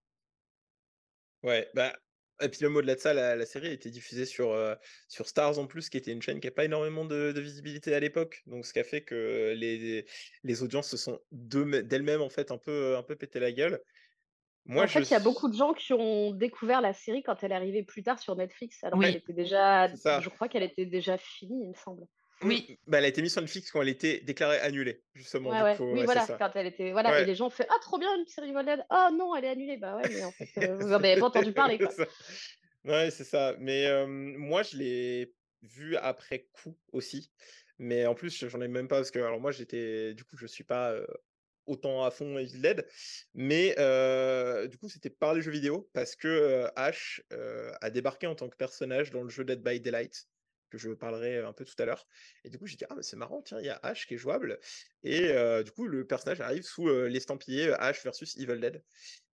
Ouais, bah, et puis le mot de ça, la, série a été diffusée sur, sur Stars en plus, qui était une chaîne qui n'a pas énormément de, visibilité à l'époque. Donc ce qui a fait que les, les audiences se sont d'elles-mêmes en fait un peu, un peu pété la gueule. Moi, en fait, il y a beaucoup de gens qui ont découvert la série quand elle est arrivée plus tard sur Netflix. Alors qu'elle était déjà, je crois qu'elle était déjà finie, il me semble. Oui. Bah, elle a été mise sur Netflix quand elle était déclarée annulée, justement. oui, voilà, quand elle était. Voilà, et les gens ont fait Ah, trop bien une série Voled. Oh non, elle est annulée. Bah ouais, mais en fait, euh, vous en avez pas entendu parler. Quoi. ouais, c'est ça. Mais moi, je l'ai vu après coup aussi. Mais en plus, j'en ai même pas parce que alors moi, j'étais. Du coup, je suis pas. autant à fond Evil Dead mais du coup c'était par les jeux vidéo parce que Ash a débarqué en tant que personnage dans le jeu Dead by Daylight que je parlerai un peu tout à l'heure. Et du coup, j'ai dit, ah, c'est marrant, tiens, il y a Ash qui est jouable. Et du coup, le personnage arrive sous l'estampillé Ash versus Evil Dead.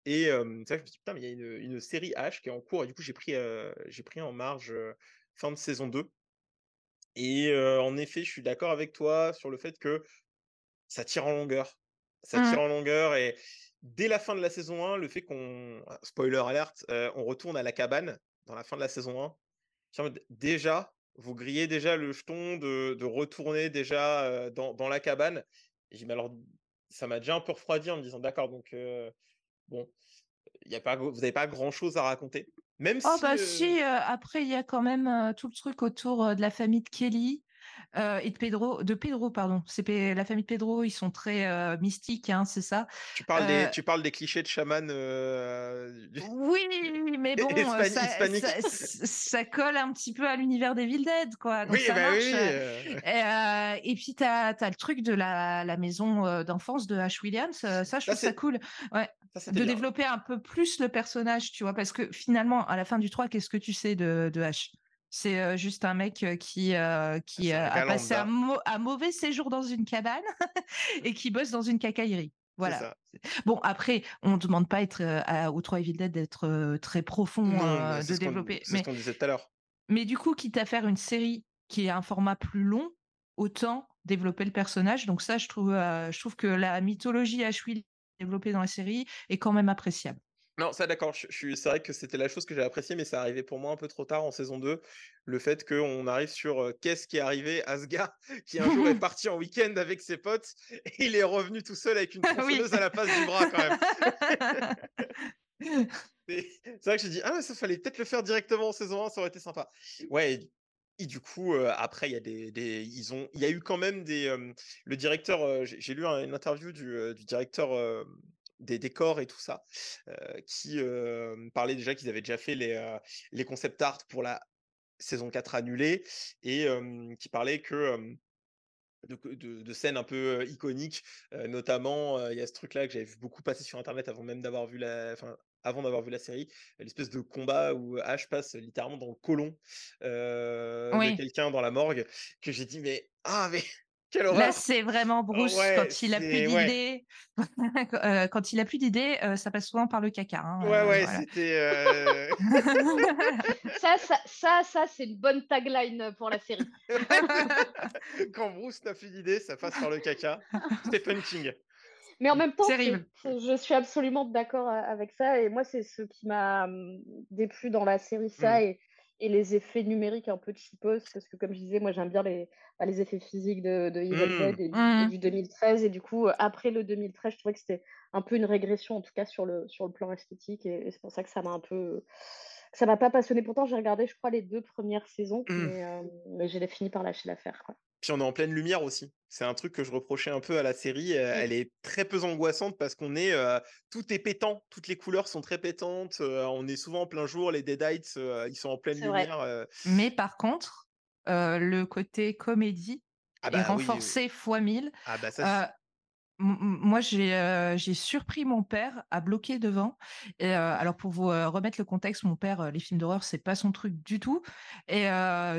Et ça, je me suis dit, putain, mais il y a une, une, série Ash qui est en cours. Et du coup, j'ai pris, j'ai pris en marge fin de saison 2. Et en effet, je suis d'accord avec toi sur le fait que ça tire en longueur. Ça tire mmh. en longueur. Et dès la fin de la saison 1, le fait qu'on. Ah, spoiler alerte, on retourne à la cabane dans la fin de la saison 1. Déjà, vous grillez déjà le jeton de, retourner déjà dans, la cabane. Et alors, ça m'a déjà un peu refroidi en me disant, d'accord, donc, bon, y a pas, vous n'avez pas grand-chose à raconter. Même oh, bah si, après, il y a quand même tout le truc autour de la famille de Kelly. Euh, et de Pedro, de Pedro, pardon. C'est la famille de Pedro, ils sont très euh, mystiques, hein, c'est ça. Tu parles, des, euh tu parles des clichés de chaman. Oui, mais bon, ça, colle un petit peu à l'univers des Dead, quoi. oui, ça bah oui. Et, puis, tu as, le truc de la, la maison d'enfance de Ash Williams. Ça, je trouve ça cool. Ouais. de développer un peu plus le personnage, tu vois, parce que finalement, à la fin du 3, qu'est-ce que tu sais de, de Ash c'est juste un mec qui, qui a passé un, mauvais séjour dans une cabane et qui bosse dans une cacaillerie. Voilà. Bon, après, on ne demande pas être à, au 3 Evil Dead d'être très profond, de développer. C'est ce qu'on disait tout à l'heure. Mais du coup, quitte à faire une série qui est un format plus long, autant développer le personnage. Donc ça, je trouve, je trouve que la mythologie Ashwill développée dans la série est quand même appréciable. Non, ça d'accord, je, c'est vrai que c'était la chose que j'ai appréciée, mais ça arrivait pour moi un peu trop tard en saison 2. Le fait qu'on arrive sur qu'est-ce qui est arrivé à ce gars qui un jour est parti en week-end avec ses potes et il est revenu tout seul avec une tronçonneuse à la place du bras quand même. c'est vrai que j'ai dit, ah, ça fallait peut-être le faire directement en saison 1, ça aurait été sympa. Ouais, et, du coup, après, il y a des, ils ont, il y a eu quand même des, le directeur, j'ai lu une interview du, du directeur des décors et tout ça, qui parlait déjà qu'ils avaient déjà fait les, les concept art pour la saison 4 annulée et qui parlait que de, scènes un peu iconiques, notamment il y a ce truc là que j'avais vu beaucoup passer sur internet avant même d'avoir vu la, avant d'avoir vu la série, l'espèce de combat où Ash passe littéralement dans le colon de quelqu'un dans la morgue, que j'ai dit mais ah mais Là, c'est vraiment Bruce quand il a plus d'idées. Euh, quand il a plus d'idées, euh, ça passe souvent par le caca. Hein, ouais, euh, ouais, c'était. ça, ça, ça, ça c'est une bonne tagline pour la série. quand Bruce n'a plus d'idées, ça passe par le caca. Stephen King. Mais en même temps, je suis absolument d'accord avec ça. Et moi, c'est ce qui m'a hum, déplu dans la série, ça. Mmh. Et et les effets numériques un peu cheapos, parce que comme je disais, moi j'aime bien les, bah, les effets physiques de, de Evil mmh. Dead et, du 2013. Mmh. Et du coup, après le 2013, je trouvais que c'était un peu une régression, en tout cas sur le, sur le plan esthétique. Et, c'est pour ça que ça m'a un peu. ça m'a pas passionné. Pourtant, j'ai regardé, je crois, les deux premières saisons, Mmh. mais, euh, mais j'ai fini par lâcher l'affaire. Puis on est en pleine lumière aussi. C'est un truc que je reprochais un peu à la série. euh, Mm. Elle est très peu angoissante parce qu'on est, euh, tout est pétant, toutes les couleurs sont très pétantes. euh, on est souvent en plein jour, les Deadites, euh, ils sont en pleine lumière. Mais par contre, le côté comédie Ah est bah oui, renforcé fois mille. ah bah ça, moi, j'ai euh, j'ai surpris mon père à bloquer devant. Et, euh, alors, pour vous euh, remettre le contexte, mon père, les films d'horreur, c'est pas son truc du tout. Et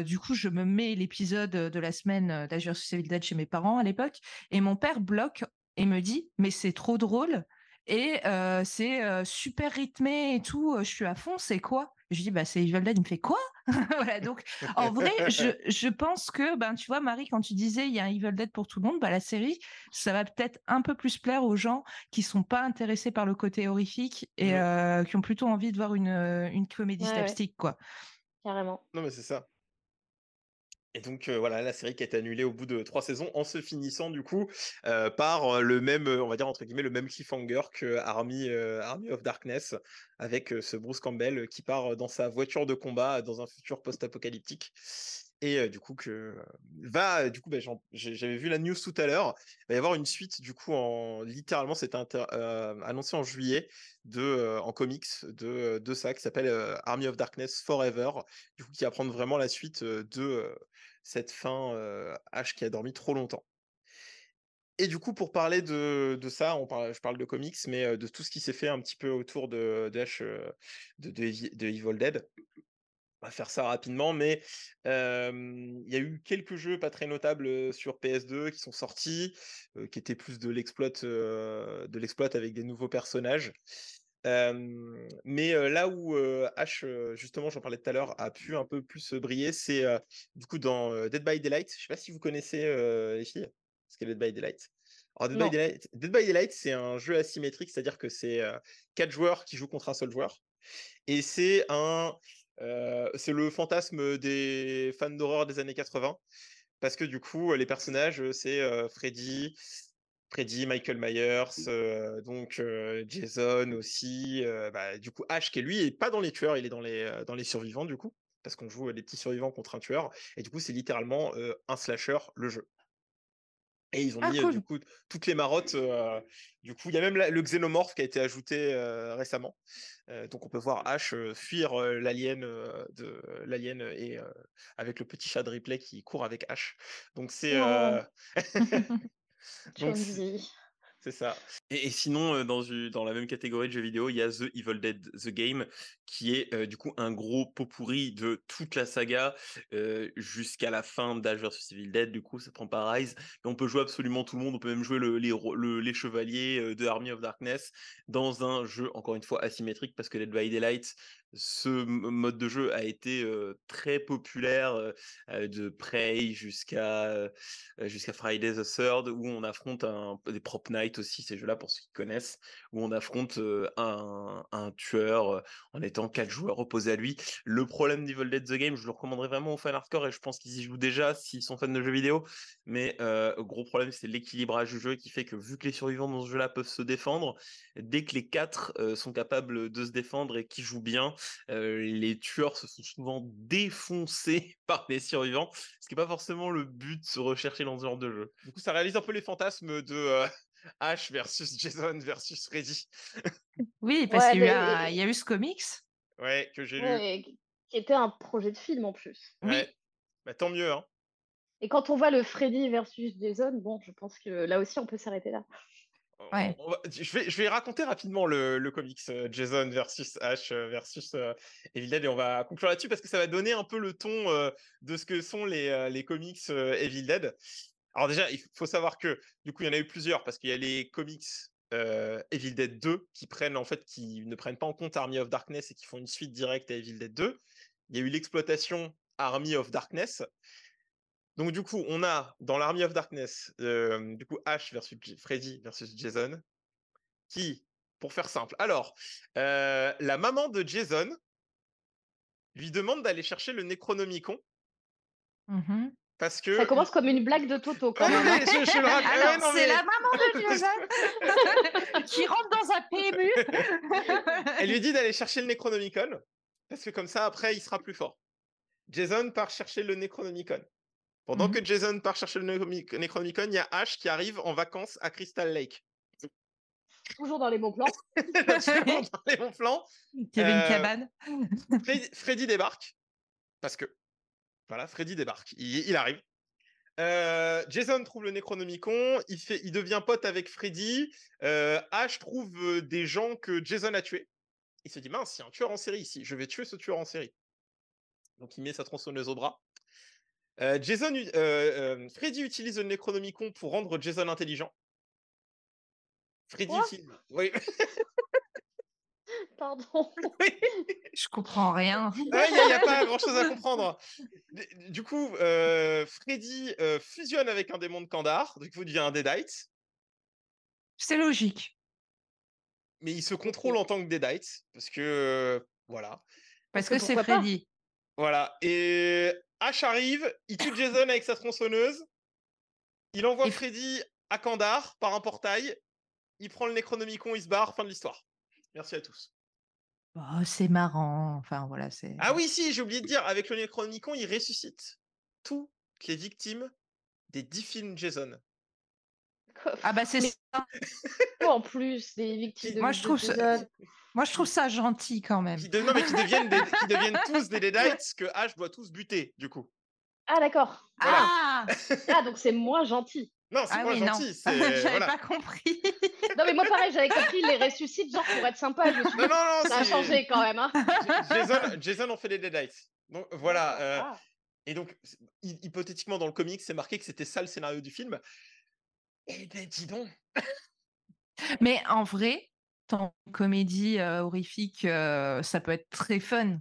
du coup, je me mets l'épisode de la semaine d'Azure vs Evil Dead chez mes parents à l'époque. Et mon père bloque et me dit Mais c'est trop drôle. Et euh, c'est euh, super rythmé et tout. Je suis à fond, c'est quoi? Je dis Bah, c'est Evil Dead. Il me fait Quoi? Voilà, donc en vrai, je, je pense que, ben, tu vois, Marie, quand tu disais il y a un Evil Dead pour tout le monde, bah, la série, ça va peut-être un peu plus plaire aux gens qui sont pas intéressés par le côté horrifique et euh, qui ont plutôt envie de voir une, une comédie Ouais, ouais. slapstick, quoi. Carrément. Non, mais c'est ça. Et donc voilà, la série qui été annulée au bout de trois saisons, en se finissant du coup par le même, on va dire entre guillemets, le même cliffhanger que Army, of Darkness, avec ce Bruce Campbell qui part dans sa voiture de combat dans un futur post-apocalyptique. Et du coup que va, du coup, bah, j'avais vu la news tout à l'heure. Va y avoir une suite du coup en littéralement, c'était euh, annoncé en juillet de en comics de de ça qui s'appelle Army of Darkness Forever du coup, qui va prendre vraiment la suite de cette fin H qui a dormi trop longtemps. Et du coup, pour parler de, de ça, on parle, je parle de comics, mais de tout ce qui s'est fait un petit peu autour de, H, de Evil Dead. On va faire ça rapidement, mais euh, il y a eu quelques jeux pas très notables sur PS2 qui sont sortis, euh, qui étaient plus de l'exploit, euh, de l'exploit avec des nouveaux personnages. Mais là où H, justement, j'en parlais tout à l'heure, a pu un peu plus briller, c'est du coup dans Dead by Daylight. Je sais pas si vous connaissez les filles, ce qu'est Dead by Daylight. Alors Dead by Daylight, Dead by Daylight, c'est un jeu asymétrique, c'est-à-dire que c'est quatre joueurs qui jouent contre un seul joueur, et c'est un, euh, c'est le fantasme des fans d'horreur des années 80, parce que du coup, les personnages, euh, c'est euh, Freddy. Freddy, Michael Myers, euh, donc Jason aussi. bah, du coup, Ash qui est lui est pas dans les tueurs, il est dans les dans les survivants du coup, parce qu'on joue des petits survivants contre un tueur. Et du coup, c'est littéralement un slasher le jeu. Et ils ont Ah, mis cool. du coup toutes les marottes. euh, du coup, il y a même la- le xénomorphe qui a été ajouté euh, récemment. Euh, donc on peut voir Ash fuir l'alien de l'alien et avec le petit chat de replay qui court avec Ash. Donc c'est donc c'est- ça. Et, sinon, dans, la même catégorie de jeux vidéo, il y a The Evil Dead The Game, qui est du coup un gros pot pourri de toute la saga jusqu'à la fin d'Age vs Evil Dead. Du coup, ça prend pas Rise. On peut jouer absolument tout le monde. On peut même jouer le- les, les chevaliers de Army of Darkness dans un jeu, encore une fois, asymétrique, parce que Dead by Daylight, ce mode de jeu a été très populaire, de Prey jusqu'à jusqu'à Friday the Third, où on affronte des Prop Night aussi, ces jeux-là pour ceux qui connaissent, où on affronte un, un tueur en étant quatre joueurs opposés à lui. Le problème d'Evil Dead The Game, je le recommanderais vraiment aux fans hardcore et je pense qu'ils y jouent déjà s'ils sont fans de jeux vidéo. Mais gros problème, c'est l'équilibrage du jeu qui fait que vu que les survivants dans ce jeu-là peuvent se défendre, dès que les quatre sont capables de se défendre et qui jouent bien, les tueurs se sont souvent défoncés par les survivants, ce qui n'est pas forcément le but recherché dans ce genre de jeu. Du coup, ça réalise un peu les fantasmes de euh, Ash versus Jason versus Freddy. Oui, parce Ouais, qu'il y, a eu mais- un- il y a eu ce comics. Ouais, que j'ai lu. Ouais, qui était un projet de film en plus. Oui. Bah, tant mieux, hein. Et quand on voit le Freddy versus Jason, bon, je pense que là aussi on peut s'arrêter là. Je, vais, raconter rapidement le, comics euh, Jason versus Ash euh, versus euh, Evil Dead et on va conclure là-dessus parce que ça va donner un peu le ton de ce que sont les, comics Evil Dead. Alors déjà, il faut savoir que du coup, il y en a eu plusieurs parce qu'il y a les comics Evil Dead 2 qui prennent en fait qui ne prennent pas en compte Army of Darkness et qui font une suite directe à Evil Dead 2. Il y a eu l'exploitation Army of Darkness. Donc du coup, on a dans l'Army of Darkness, euh, du coup Ash versus J- Freddy versus Jason, qui, pour faire simple, alors euh, la maman de Jason lui demande d'aller chercher le Necronomicon Mhm. parce que Ça commence comme une blague de Toto quand Ouais, même. hein. ouais, je, je le raconte. Alors, ouais, non, c'est mais- la maman de Jason qui rentre dans un PMU. Elle lui dit d'aller chercher le Necronomicon parce que comme ça, après, il sera plus fort. Jason part chercher le Necronomicon. Pendant Mhm. que Jason part chercher le Necronomicon, il y a Ash qui arrive en vacances à Crystal Lake. Toujours dans les bons plans. Toujours dans les bons plans. Il y avait une Euh, cabane. Freddy, Freddy débarque. Parce que. Voilà, Freddy débarque. Il, il arrive. Euh, Jason trouve le Necronomicon. Il, fait, il devient pote avec Freddy. Euh, Ash trouve des gens que Jason a tués. Il se dit mince, il y a un tueur en série ici. Je vais tuer ce tueur en série. Donc il met sa tronçonneuse au bras. Euh, Jason, euh, euh, Freddy utilise le Necronomicon pour rendre Jason intelligent. Freddy Quoi? utilise. Oui. Pardon. Je comprends rien. Il n'y a, pas grand chose à comprendre. Du- Du coup, euh, Freddy euh, fusionne avec un démon de Kandar, donc il devient un Deadite, C'est logique. mais il se contrôle en tant que Deadite, parce que euh, voilà. Parce que que c'est Freddy. Voilà. Et Ash arrive, il tue Jason avec sa tronçonneuse, il envoie Freddy à Kandar par un portail, il prend le Necronomicon, il se barre, fin de l'histoire. Merci à tous. Oh, c'est marrant. Enfin, voilà, c'est. Ah oui, si, j'ai oublié de dire, avec le Necronomicon, il ressuscite toutes les victimes des 10 films Jason. Ah bah c'est ça. En plus, des victimes de Moi, je trouve ça- Jason. Moi, je trouve ça gentil quand même. Qui de- Non, mais qui deviennent, des- qui deviennent tous des Deadites que Ash doit tous buter, du coup. Ah, d'accord. Voilà. Ah, Ah, donc c'est moins gentil. Non, c'est ah oui, non. gentil. J'avais voilà. Pas compris. Non, mais moi, pareil, j'avais compris, il les ressuscite, genre pour être sympa. Je me suis Non, non, non, ça a changé quand même. Hein. Jason, Jason en fait des Deadites. Donc voilà. euh, Ah. et donc, hypothétiquement, dans le comic, c'est marqué que c'était ça le scénario du film. Eh ben, dis donc. Mais en vrai, que comédie euh, horrifique, euh, ça peut être très fun.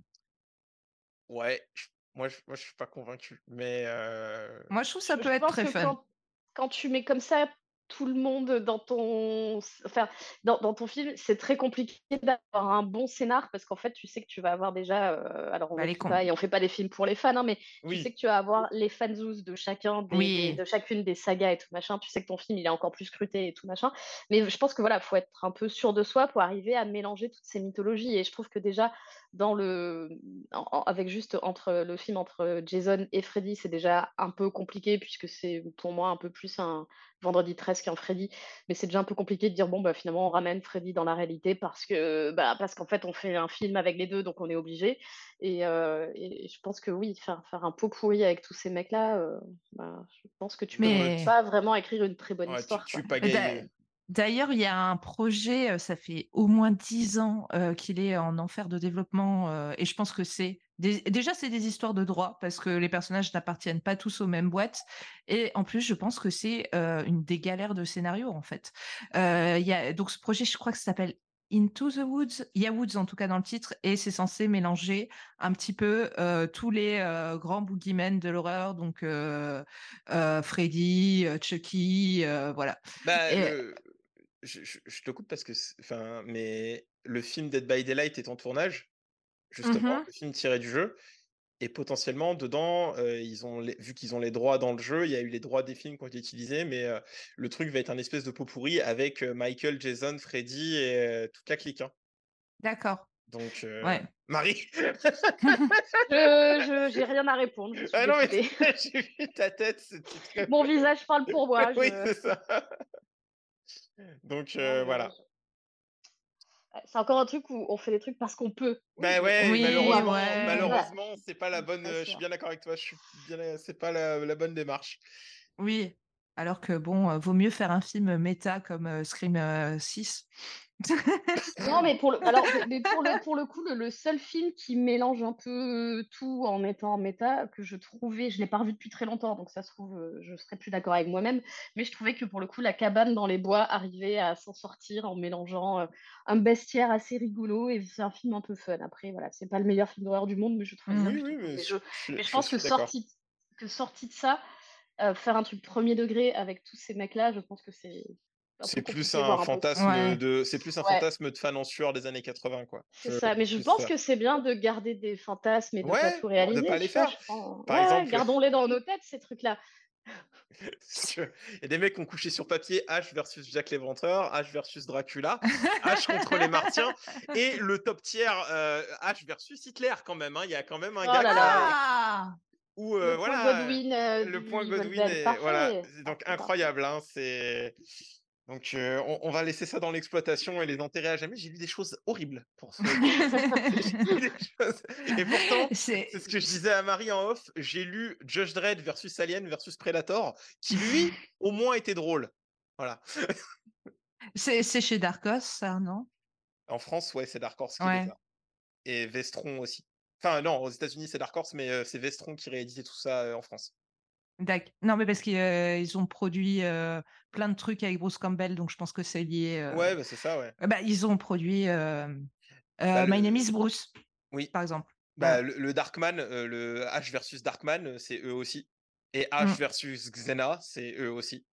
Ouais, je- moi, je, moi, je suis pas convaincu. Mais. euh, Moi, je trouve ça Je- peut être très fun. Quand, quand tu mets comme ça tout le monde dans ton, enfin, dans, dans ton film, c'est très compliqué d'avoir un bon scénar parce qu'en fait, tu sais que tu vas avoir déjà. euh, alors, on Bah, pas et on fait pas des films pour les fans, hein, mais tu sais que tu vas avoir les fanzous de chacun, des, Oui. des- de chacune des sagas et tout machin. Tu sais que ton film il est encore plus scruté et tout machin. Mais je pense que voilà, faut être un peu sûr de soi pour arriver à mélanger toutes ces mythologies. Et je trouve que déjà dans le, en- en- avec juste entre le film entre Jason et Freddy, c'est déjà un peu compliqué puisque c'est pour moi un peu plus un vendredi 13 qu'un Freddy. Mais c'est déjà un peu compliqué de dire bon bah finalement on ramène Freddy dans la réalité parce que bah parce qu'en fait on fait un film avec les deux donc on est obligé. Et, euh, et je pense que oui, faire, faire un pot pourri avec tous ces mecs là, je pense que tu Mais- peux pas vraiment écrire une très bonne ouais, tu, histoire. tu pagayes. d'a- D'ailleurs, il y a un projet, ça fait au moins dix ans euh, qu'il est en enfer de développement, euh, et je pense que c'est des- déjà c'est des histoires de droit parce que les personnages n'appartiennent pas tous aux mêmes boîtes, et en plus je pense que c'est euh, une des galères de scénario en fait. Il y a donc ce projet, je crois que ça s'appelle Into the Woods, il y a Woods en tout cas dans le titre, et c'est censé mélanger un petit peu euh, tous les euh, grands boogeymen de l'horreur, donc euh, Freddy, Chucky, voilà. Bah, Et- le- je, je- je te coupe parce que, enfin, mais le film Dead by Daylight est en tournage, justement, Mhm. le film tiré du jeu, et potentiellement dedans, euh, ils ont les- vu qu'ils ont les droits dans le jeu, il y a eu les droits des films qui ont été utilisés, mais euh, le truc va être un espèce de pot pourri avec euh, Michael, Jason, Freddy et toute la clique. hein. D'accord. Donc, Ouais. Marie. Je j'ai rien à répondre. ah non mais j'ai vu ta tête. Mon visage parle pour moi. oui, c'est ça. Donc euh, voilà. C'est encore un truc où on fait des trucs parce qu'on peut. Bah ouais, Oui, malheureusement, ouais. malheureusement, c'est pas la bonne. Euh, je suis bien d'accord avec toi. Je suis bien, c'est pas la, la bonne démarche. Oui. Alors que bon, euh, vaut mieux faire un film méta comme euh, Scream euh, 6. Non, mais pour le, alors, mais pour le, pour le coup, le, le seul film qui mélange un peu tout en étant méta, que je trouvais, je l'ai pas revu depuis très longtemps, donc ça se trouve, euh, je serais plus d'accord avec moi-même, mais je trouvais que pour le coup, la cabane dans les bois arrivait à s'en sortir en mélangeant euh, un bestiaire assez rigolo et c'est un film un peu fun. Après, voilà, c'est pas le meilleur film d'horreur du monde, mais je trouve Mhm. ça Oui, mais je, mais je je pense que sorti, que sorti de ça, euh, faire un truc premier degré avec tous ces mecs-là, je pense que c'est C'est plus un fantasme Ouais. de, c'est plus un Ouais. fantasme de fan en sueur des années 80, quoi. C'est Je- ça, mais je pense ça. que c'est bien de garder des fantasmes et de Ouais, pas tout de réaliser. pas les vois, faire. Par ouais, exemple- gardons-les dans nos têtes, ces trucs-là. Il y a des mecs qui ont couché sur papier H versus Jack l'Éventreur, H versus Dracula, H contre les Martiens, et le top tiers euh, H versus Hitler quand même. hein. Il y a quand même un Oh gars là. Ah où euh, le point Godwin, euh, le point Godwin est voilà c'est donc incroyable hein, c'est donc euh, on, on va laisser ça dans l'exploitation et les enterrer à jamais. J'ai lu des choses horribles pour choses- et pourtant C'est ce que je disais à Marie en off j'ai lu Judge Dredd versus Alien versus Predator qui lui au moins était drôle. Voilà. C'est chez Dark Horse, ça, non? En France ouais c'est Dark Horse qui Ouais. ça. Et Vestron aussi. Enfin non aux États-Unis c'est Dark Horse mais euh, c'est Vestron qui réalisait tout ça euh, en France Non, mais parce qu'ils euh, ont produit euh, plein de trucs avec Bruce Campbell, donc je pense que c'est lié. euh, ouais bah, c'est ça ouais bah, ils ont produit euh, euh, Bah, My le- Name is Bruce, oui par exemple. Bah, le, le Darkman, euh, le H versus Darkman, c'est eux aussi. Et H Mm. versus Xena, c'est eux aussi.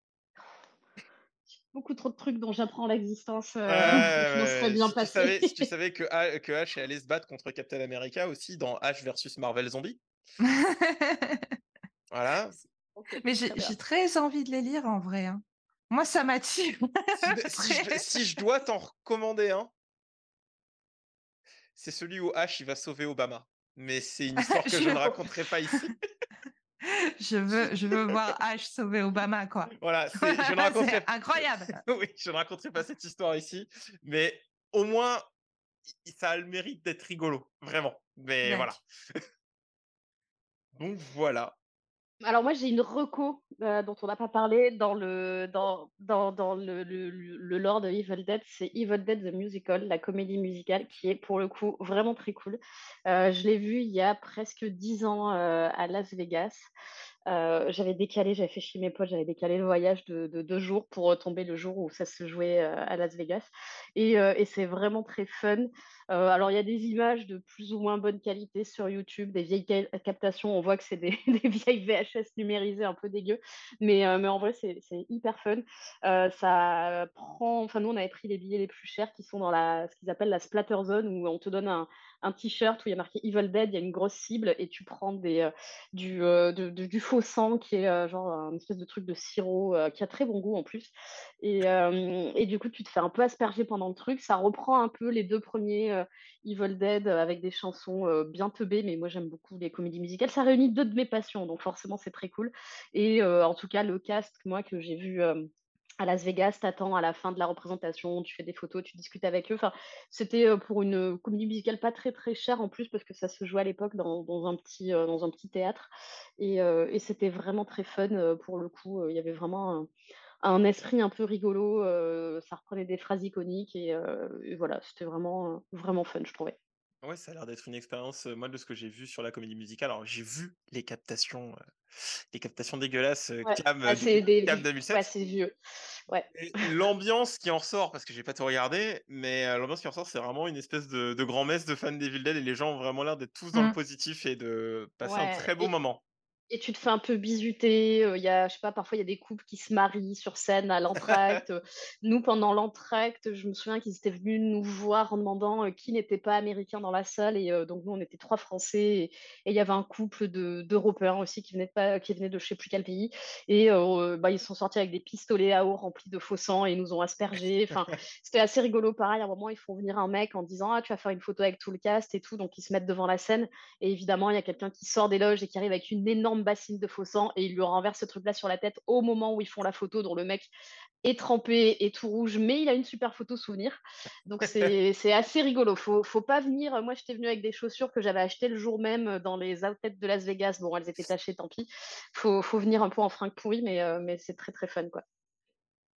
Beaucoup trop de trucs dont j'apprends l'existence. euh, Ouais, je m'en serais bien si, tu passé. savais, si tu savais que, A- que H est allé se battre contre Captain America aussi dans H versus Marvel Zombie. Voilà. Mais j'ai très envie de les lire en vrai. hein. Moi, ça m'attire. Si, si je, Très. si je dois t'en recommander un, c'est celui où H il va sauver Obama. Mais c'est une histoire que je Je- ne raconterai pas ici. je veux, je veux voir H sauver Obama, quoi. Voilà, c'est- raconterai incroyable. oui, je ne raconterai pas cette histoire ici, mais au moins, ça a le mérite d'être rigolo, vraiment. Mais voilà. Donc voilà. Alors moi j'ai une reco euh, dont on n'a pas parlé dans le dans, dans, dans le, le, le- lore de Evil Dead, c'est Evil Dead the Musical, la comédie musicale qui est pour le coup vraiment très cool. Euh, je l'ai vue il y a presque dix ans euh, à Las Vegas. J'avais décalé, j'avais fait chez mes potes, j'avais décalé le voyage de, de deux jours pour tomber le jour où ça se jouait à Las Vegas. Et c'est vraiment très fun. Euh, alors, il y a des images de plus ou moins bonne qualité sur YouTube, des vieilles ca- captations. On voit que c'est des, vieilles VHS numérisées un peu dégueu. Mais, euh, mais en vrai, c'est hyper fun. Euh, ça prend. Enfin, nous, on avait pris les billets les plus chers qui sont dans la, ce qu'ils appellent la splatter zone où on te donne un, un t-shirt où il y a marqué Evil Dead, il y a une grosse cible et tu prends des, du, du faux sang qui est genre un espèce de truc de sirop qui a très bon goût en plus. Et, et du coup, tu te fais un peu asperger pendant le truc. Ça reprend un peu les deux premiers Evil Dead euh, avec des chansons euh, bien teubées, mais moi j'aime beaucoup les comédies musicales. Ça réunit deux de mes passions, donc forcément c'est très cool. Et euh, en tout cas, le cast, moi que j'ai vu. euh, à Las Vegas, t'attends à la fin de la représentation, tu fais des photos, tu discutes avec eux. Enfin, c'était euh, pour une euh, comédie musicale pas très très chère en plus parce que ça se jouait à l'époque dans, un petit euh, dans un petit théâtre et, euh, et c'était vraiment très fun euh, pour le coup. euh, Il y avait vraiment un, un esprit un peu rigolo. euh, ça reprenait des phrases iconiques et, euh, et voilà, c'était vraiment euh, vraiment fun, je trouvais. Ouais, ça a l'air d'être une expérience, moi, de ce que j'ai vu sur la comédie musicale. Alors, j'ai vu les captations, euh, les captations dégueulasses Ouais, Cam, ah, des Cam ouais, 2007. c'est vieux. Ouais. L'ambiance qui en ressort, parce que j'ai pas tout regardé, mais euh, l'ambiance qui en ressort, c'est vraiment une espèce de, de grand-messe de fans d'Evil Dead et les gens ont vraiment l'air d'être tous dans le Mm. positif et de passer un très beau Et, moment. Et tu te fais un peu bisuter. euh, Il y a, je sais pas, parfois il y a des couples qui se marient sur scène à l'entracte. Nous, pendant l'entracte, je me souviens qu'ils étaient venus nous voir en demandant euh, qui n'était pas américain dans la salle. Et euh, donc, nous, on était trois Français. Et il y avait un couple de- d'Européens aussi qui venaient de, pas, qui venaient de je sais plus quel pays. Et bah, ils sont sortis avec des pistolets à eau remplis de faux sang et ils nous ont aspergés. Enfin, c'était assez rigolo. Pareil, à un moment, ils font venir un mec en disant Ah, tu vas faire une photo avec tout le cast et tout. Donc, ils se mettent devant la scène. Et évidemment, il y a quelqu'un qui sort des loges et qui arrive avec une énorme bassine de faux sang et il lui renverse ce truc-là sur la tête au moment où ils font la photo, dont le mec est trempé et tout rouge, mais il a une super photo souvenir. Donc c'est c'est assez rigolo. Faut, faut pas venir. Moi, j'étais venue avec des chaussures que j'avais achetées le jour même dans les outlets de Las Vegas. Bon, elles étaient tachées, tant pis. Faut, faut venir un peu en fringues pourries, mais, euh, mais c'est très très fun quoi.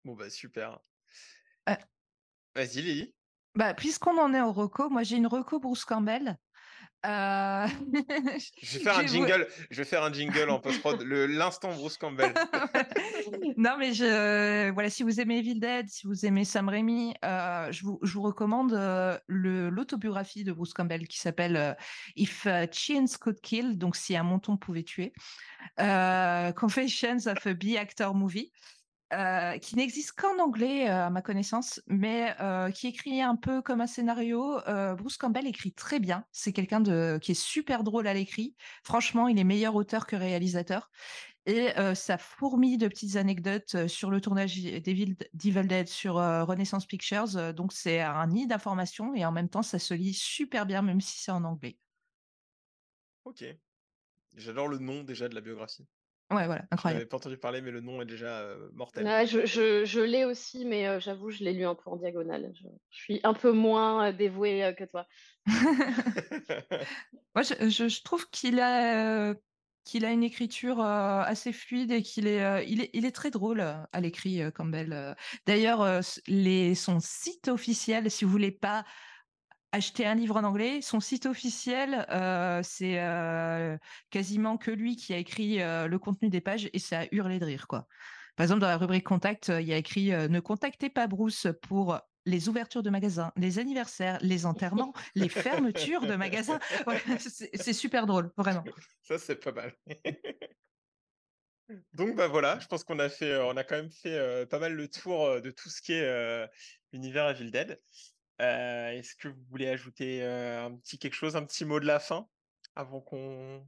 Bon, bah, super. Euh, Vas-y, Lily. bah, Puisqu'on en est au reco, moi j'ai une reco Bruce Campbell. Euh, Je vais faire un jingle, je vais faire un jingle en post-prod, l'instant Bruce Campbell. non, mais je, voilà, si vous aimez Evil Dead, si vous aimez Sam Raimi, euh, je, vous, je vous recommande euh, le- l'autobiographie de Bruce Campbell qui s'appelle If Chins Could Kill, donc si un monton pouvait tuer, Confessions of a B-Actor Movie. Euh, qui n'existe qu'en anglais euh, à ma connaissance, mais euh, qui écrit un peu comme un scénario. Euh, Bruce Campbell écrit très bien. C'est quelqu'un qui est super drôle à l'écrit. Franchement, il est meilleur auteur que réalisateur. Et ça fourmille de petites anecdotes sur le tournage d'Evil Dead sur Renaissance Pictures. donc c'est un nid d'informations et en même temps ça se lit super bien même si c'est en anglais. Ok. J'adore le nom déjà de la biographie. Ouais, voilà, Je incroyable. n'avais pas entendu parler, mais le nom est déjà euh, mortel. Ouais, je, je, je l'ai aussi, mais euh, j'avoue, je l'ai lu un peu en diagonale. Je, je suis un peu moins euh, dévouée euh, que toi. Moi, je, je- je trouve qu'il a, euh, qu'il a une écriture euh, assez fluide et qu'il est, euh, il est, il est très drôle euh, à l'écrit, euh, Campbell. D'ailleurs, euh, les, son site officiel, si vous voulez pas acheter un livre en anglais, son site officiel, euh, c'est euh, quasiment que lui qui a écrit euh, le contenu des pages et ça a hurlé de rire, quoi. Par exemple, dans la rubrique contact, il y a écrit Ne contactez pas Bruce pour les ouvertures de magasins, les anniversaires, les enterrements, les fermetures de magasins. C'est super drôle, vraiment. Ça, c'est pas mal. Donc, bah voilà, je pense qu'on a fait, on a quand même fait pas mal le tour de tout ce qui est euh, univers Evil Dead. Euh, Est-ce que vous voulez ajouter euh, un petit quelque chose, un petit mot de la fin avant qu'on.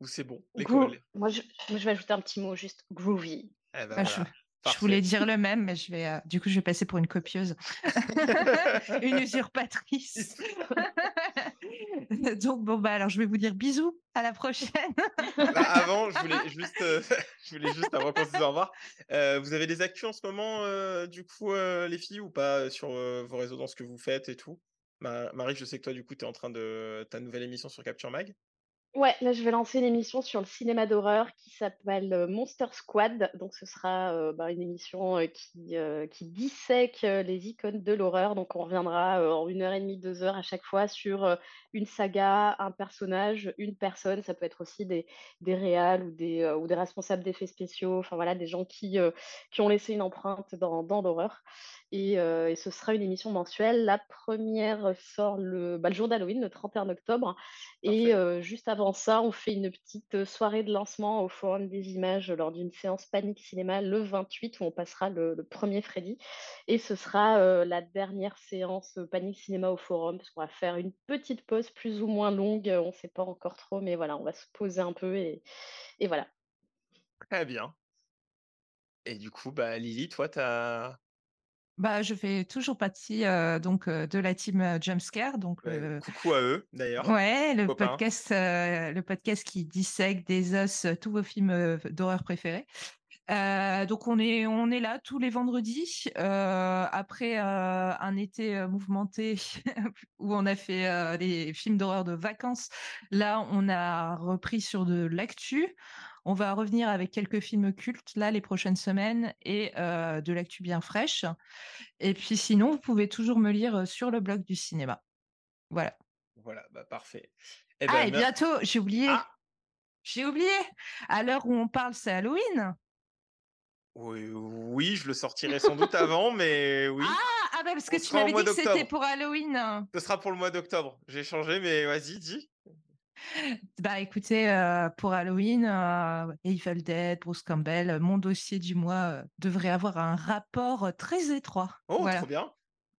Ou c'est bon, les Groo- collègues. Moi, je, moi, je vais ajouter un petit mot, juste groovy. Eh ben je, voulais dire le même, mais je vais, euh, du coup, je vais passer pour une copieuse, une usurpatrice. Donc, bon, bah, alors, je vais vous dire bisous, à la prochaine. Bah, avant, je voulais juste, euh, je voulais juste avant qu'on se dise au revoir, euh, vous avez des actus en ce moment, euh, du coup, les filles, ou pas sur vos réseaux dans ce que vous faites et tout? Ma- Marie, je sais que toi, du coup, tu es en train de ta nouvelle émission sur Capture Mag. Ouais, là, je vais lancer une émission sur le cinéma d'horreur qui s'appelle euh, Monster Squad. Donc, ce sera euh, bah, une émission euh, qui, dissèque les icônes de l'horreur. Donc, on reviendra en une heure et demie, deux heures à chaque fois sur une saga, un personnage, une personne. Ça peut être aussi des, des réals ou des, responsables d'effets spéciaux. Enfin, voilà, des gens qui, ont laissé une empreinte dans l'horreur. Et, euh, et ce sera une émission mensuelle. La première sort le, bah, le jour d'Halloween, le 31 octobre. Et euh, juste avant ça, on fait une petite euh, soirée de lancement au Forum des images lors d'une séance Panique Cinéma le 28 où on passera le, le premier Freddy. Et ce sera euh, la dernière séance Panique Cinéma au Forum parce qu'on va faire une petite pause plus ou moins longue. On ne sait pas encore trop, mais voilà, on va se poser un peu et, et voilà. Très bien. Et du coup, bah, Lily, toi, t'as. Bah, je fais toujours partie euh, donc euh, de la team euh, Jumpscare, donc Ouais, le, coucou à eux, d'ailleurs. ouais, le copains. podcast, le podcast qui dissèque des os euh, tous vos films d'horreur préférés. Donc on est on est là tous les vendredis après un été mouvementé où on a fait des films d'horreur de vacances. Là, on a repris sur de l'actu. On va revenir avec quelques films cultes là les prochaines semaines et euh, de l'actu bien fraîche. Et puis sinon, vous pouvez toujours me lire euh, sur le blog du cinéma. Voilà. Voilà, bah, parfait. Eh Ah, ben, et bientôt, j'ai oublié. Ah J'ai oublié. À l'heure où on parle, c'est Halloween. Oui, oui, je le sortirai sans doute avant, mais oui. Ah, ah bah parce que tu m'avais dit que c'était pour Halloween. Ce sera pour le mois d'octobre. J'ai changé, mais vas-y, dis. Bah écoutez, euh, pour Halloween, euh, Evil Dead, Bruce Campbell, euh, mon dossier du mois euh, devrait avoir un rapport euh, très étroit. Oh, voilà. trop bien.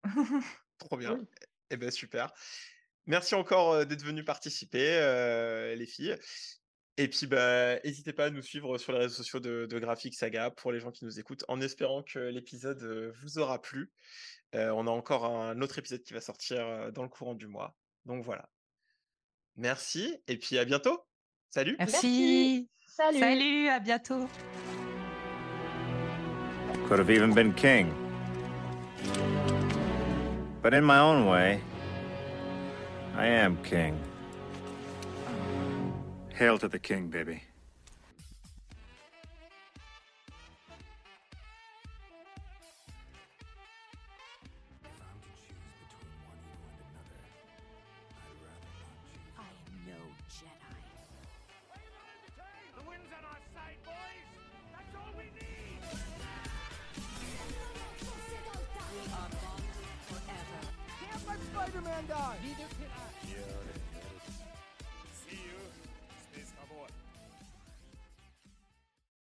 Trop bien. Eh ben super. Merci encore euh, d'être venu participer, euh, les filles. Et puis, bah, n'hésitez pas à nous suivre sur les réseaux sociaux de, de Graphic Saga pour les gens qui nous écoutent, en espérant que l'épisode euh, vous aura plu. Euh, on a encore un autre épisode qui va sortir euh, dans le courant du mois. Donc voilà. Merci et puis à bientôt. Salut. Merci. Salut. Salut, à bientôt. Could have even been king. But in my own way, I am king. Hail to the king, baby.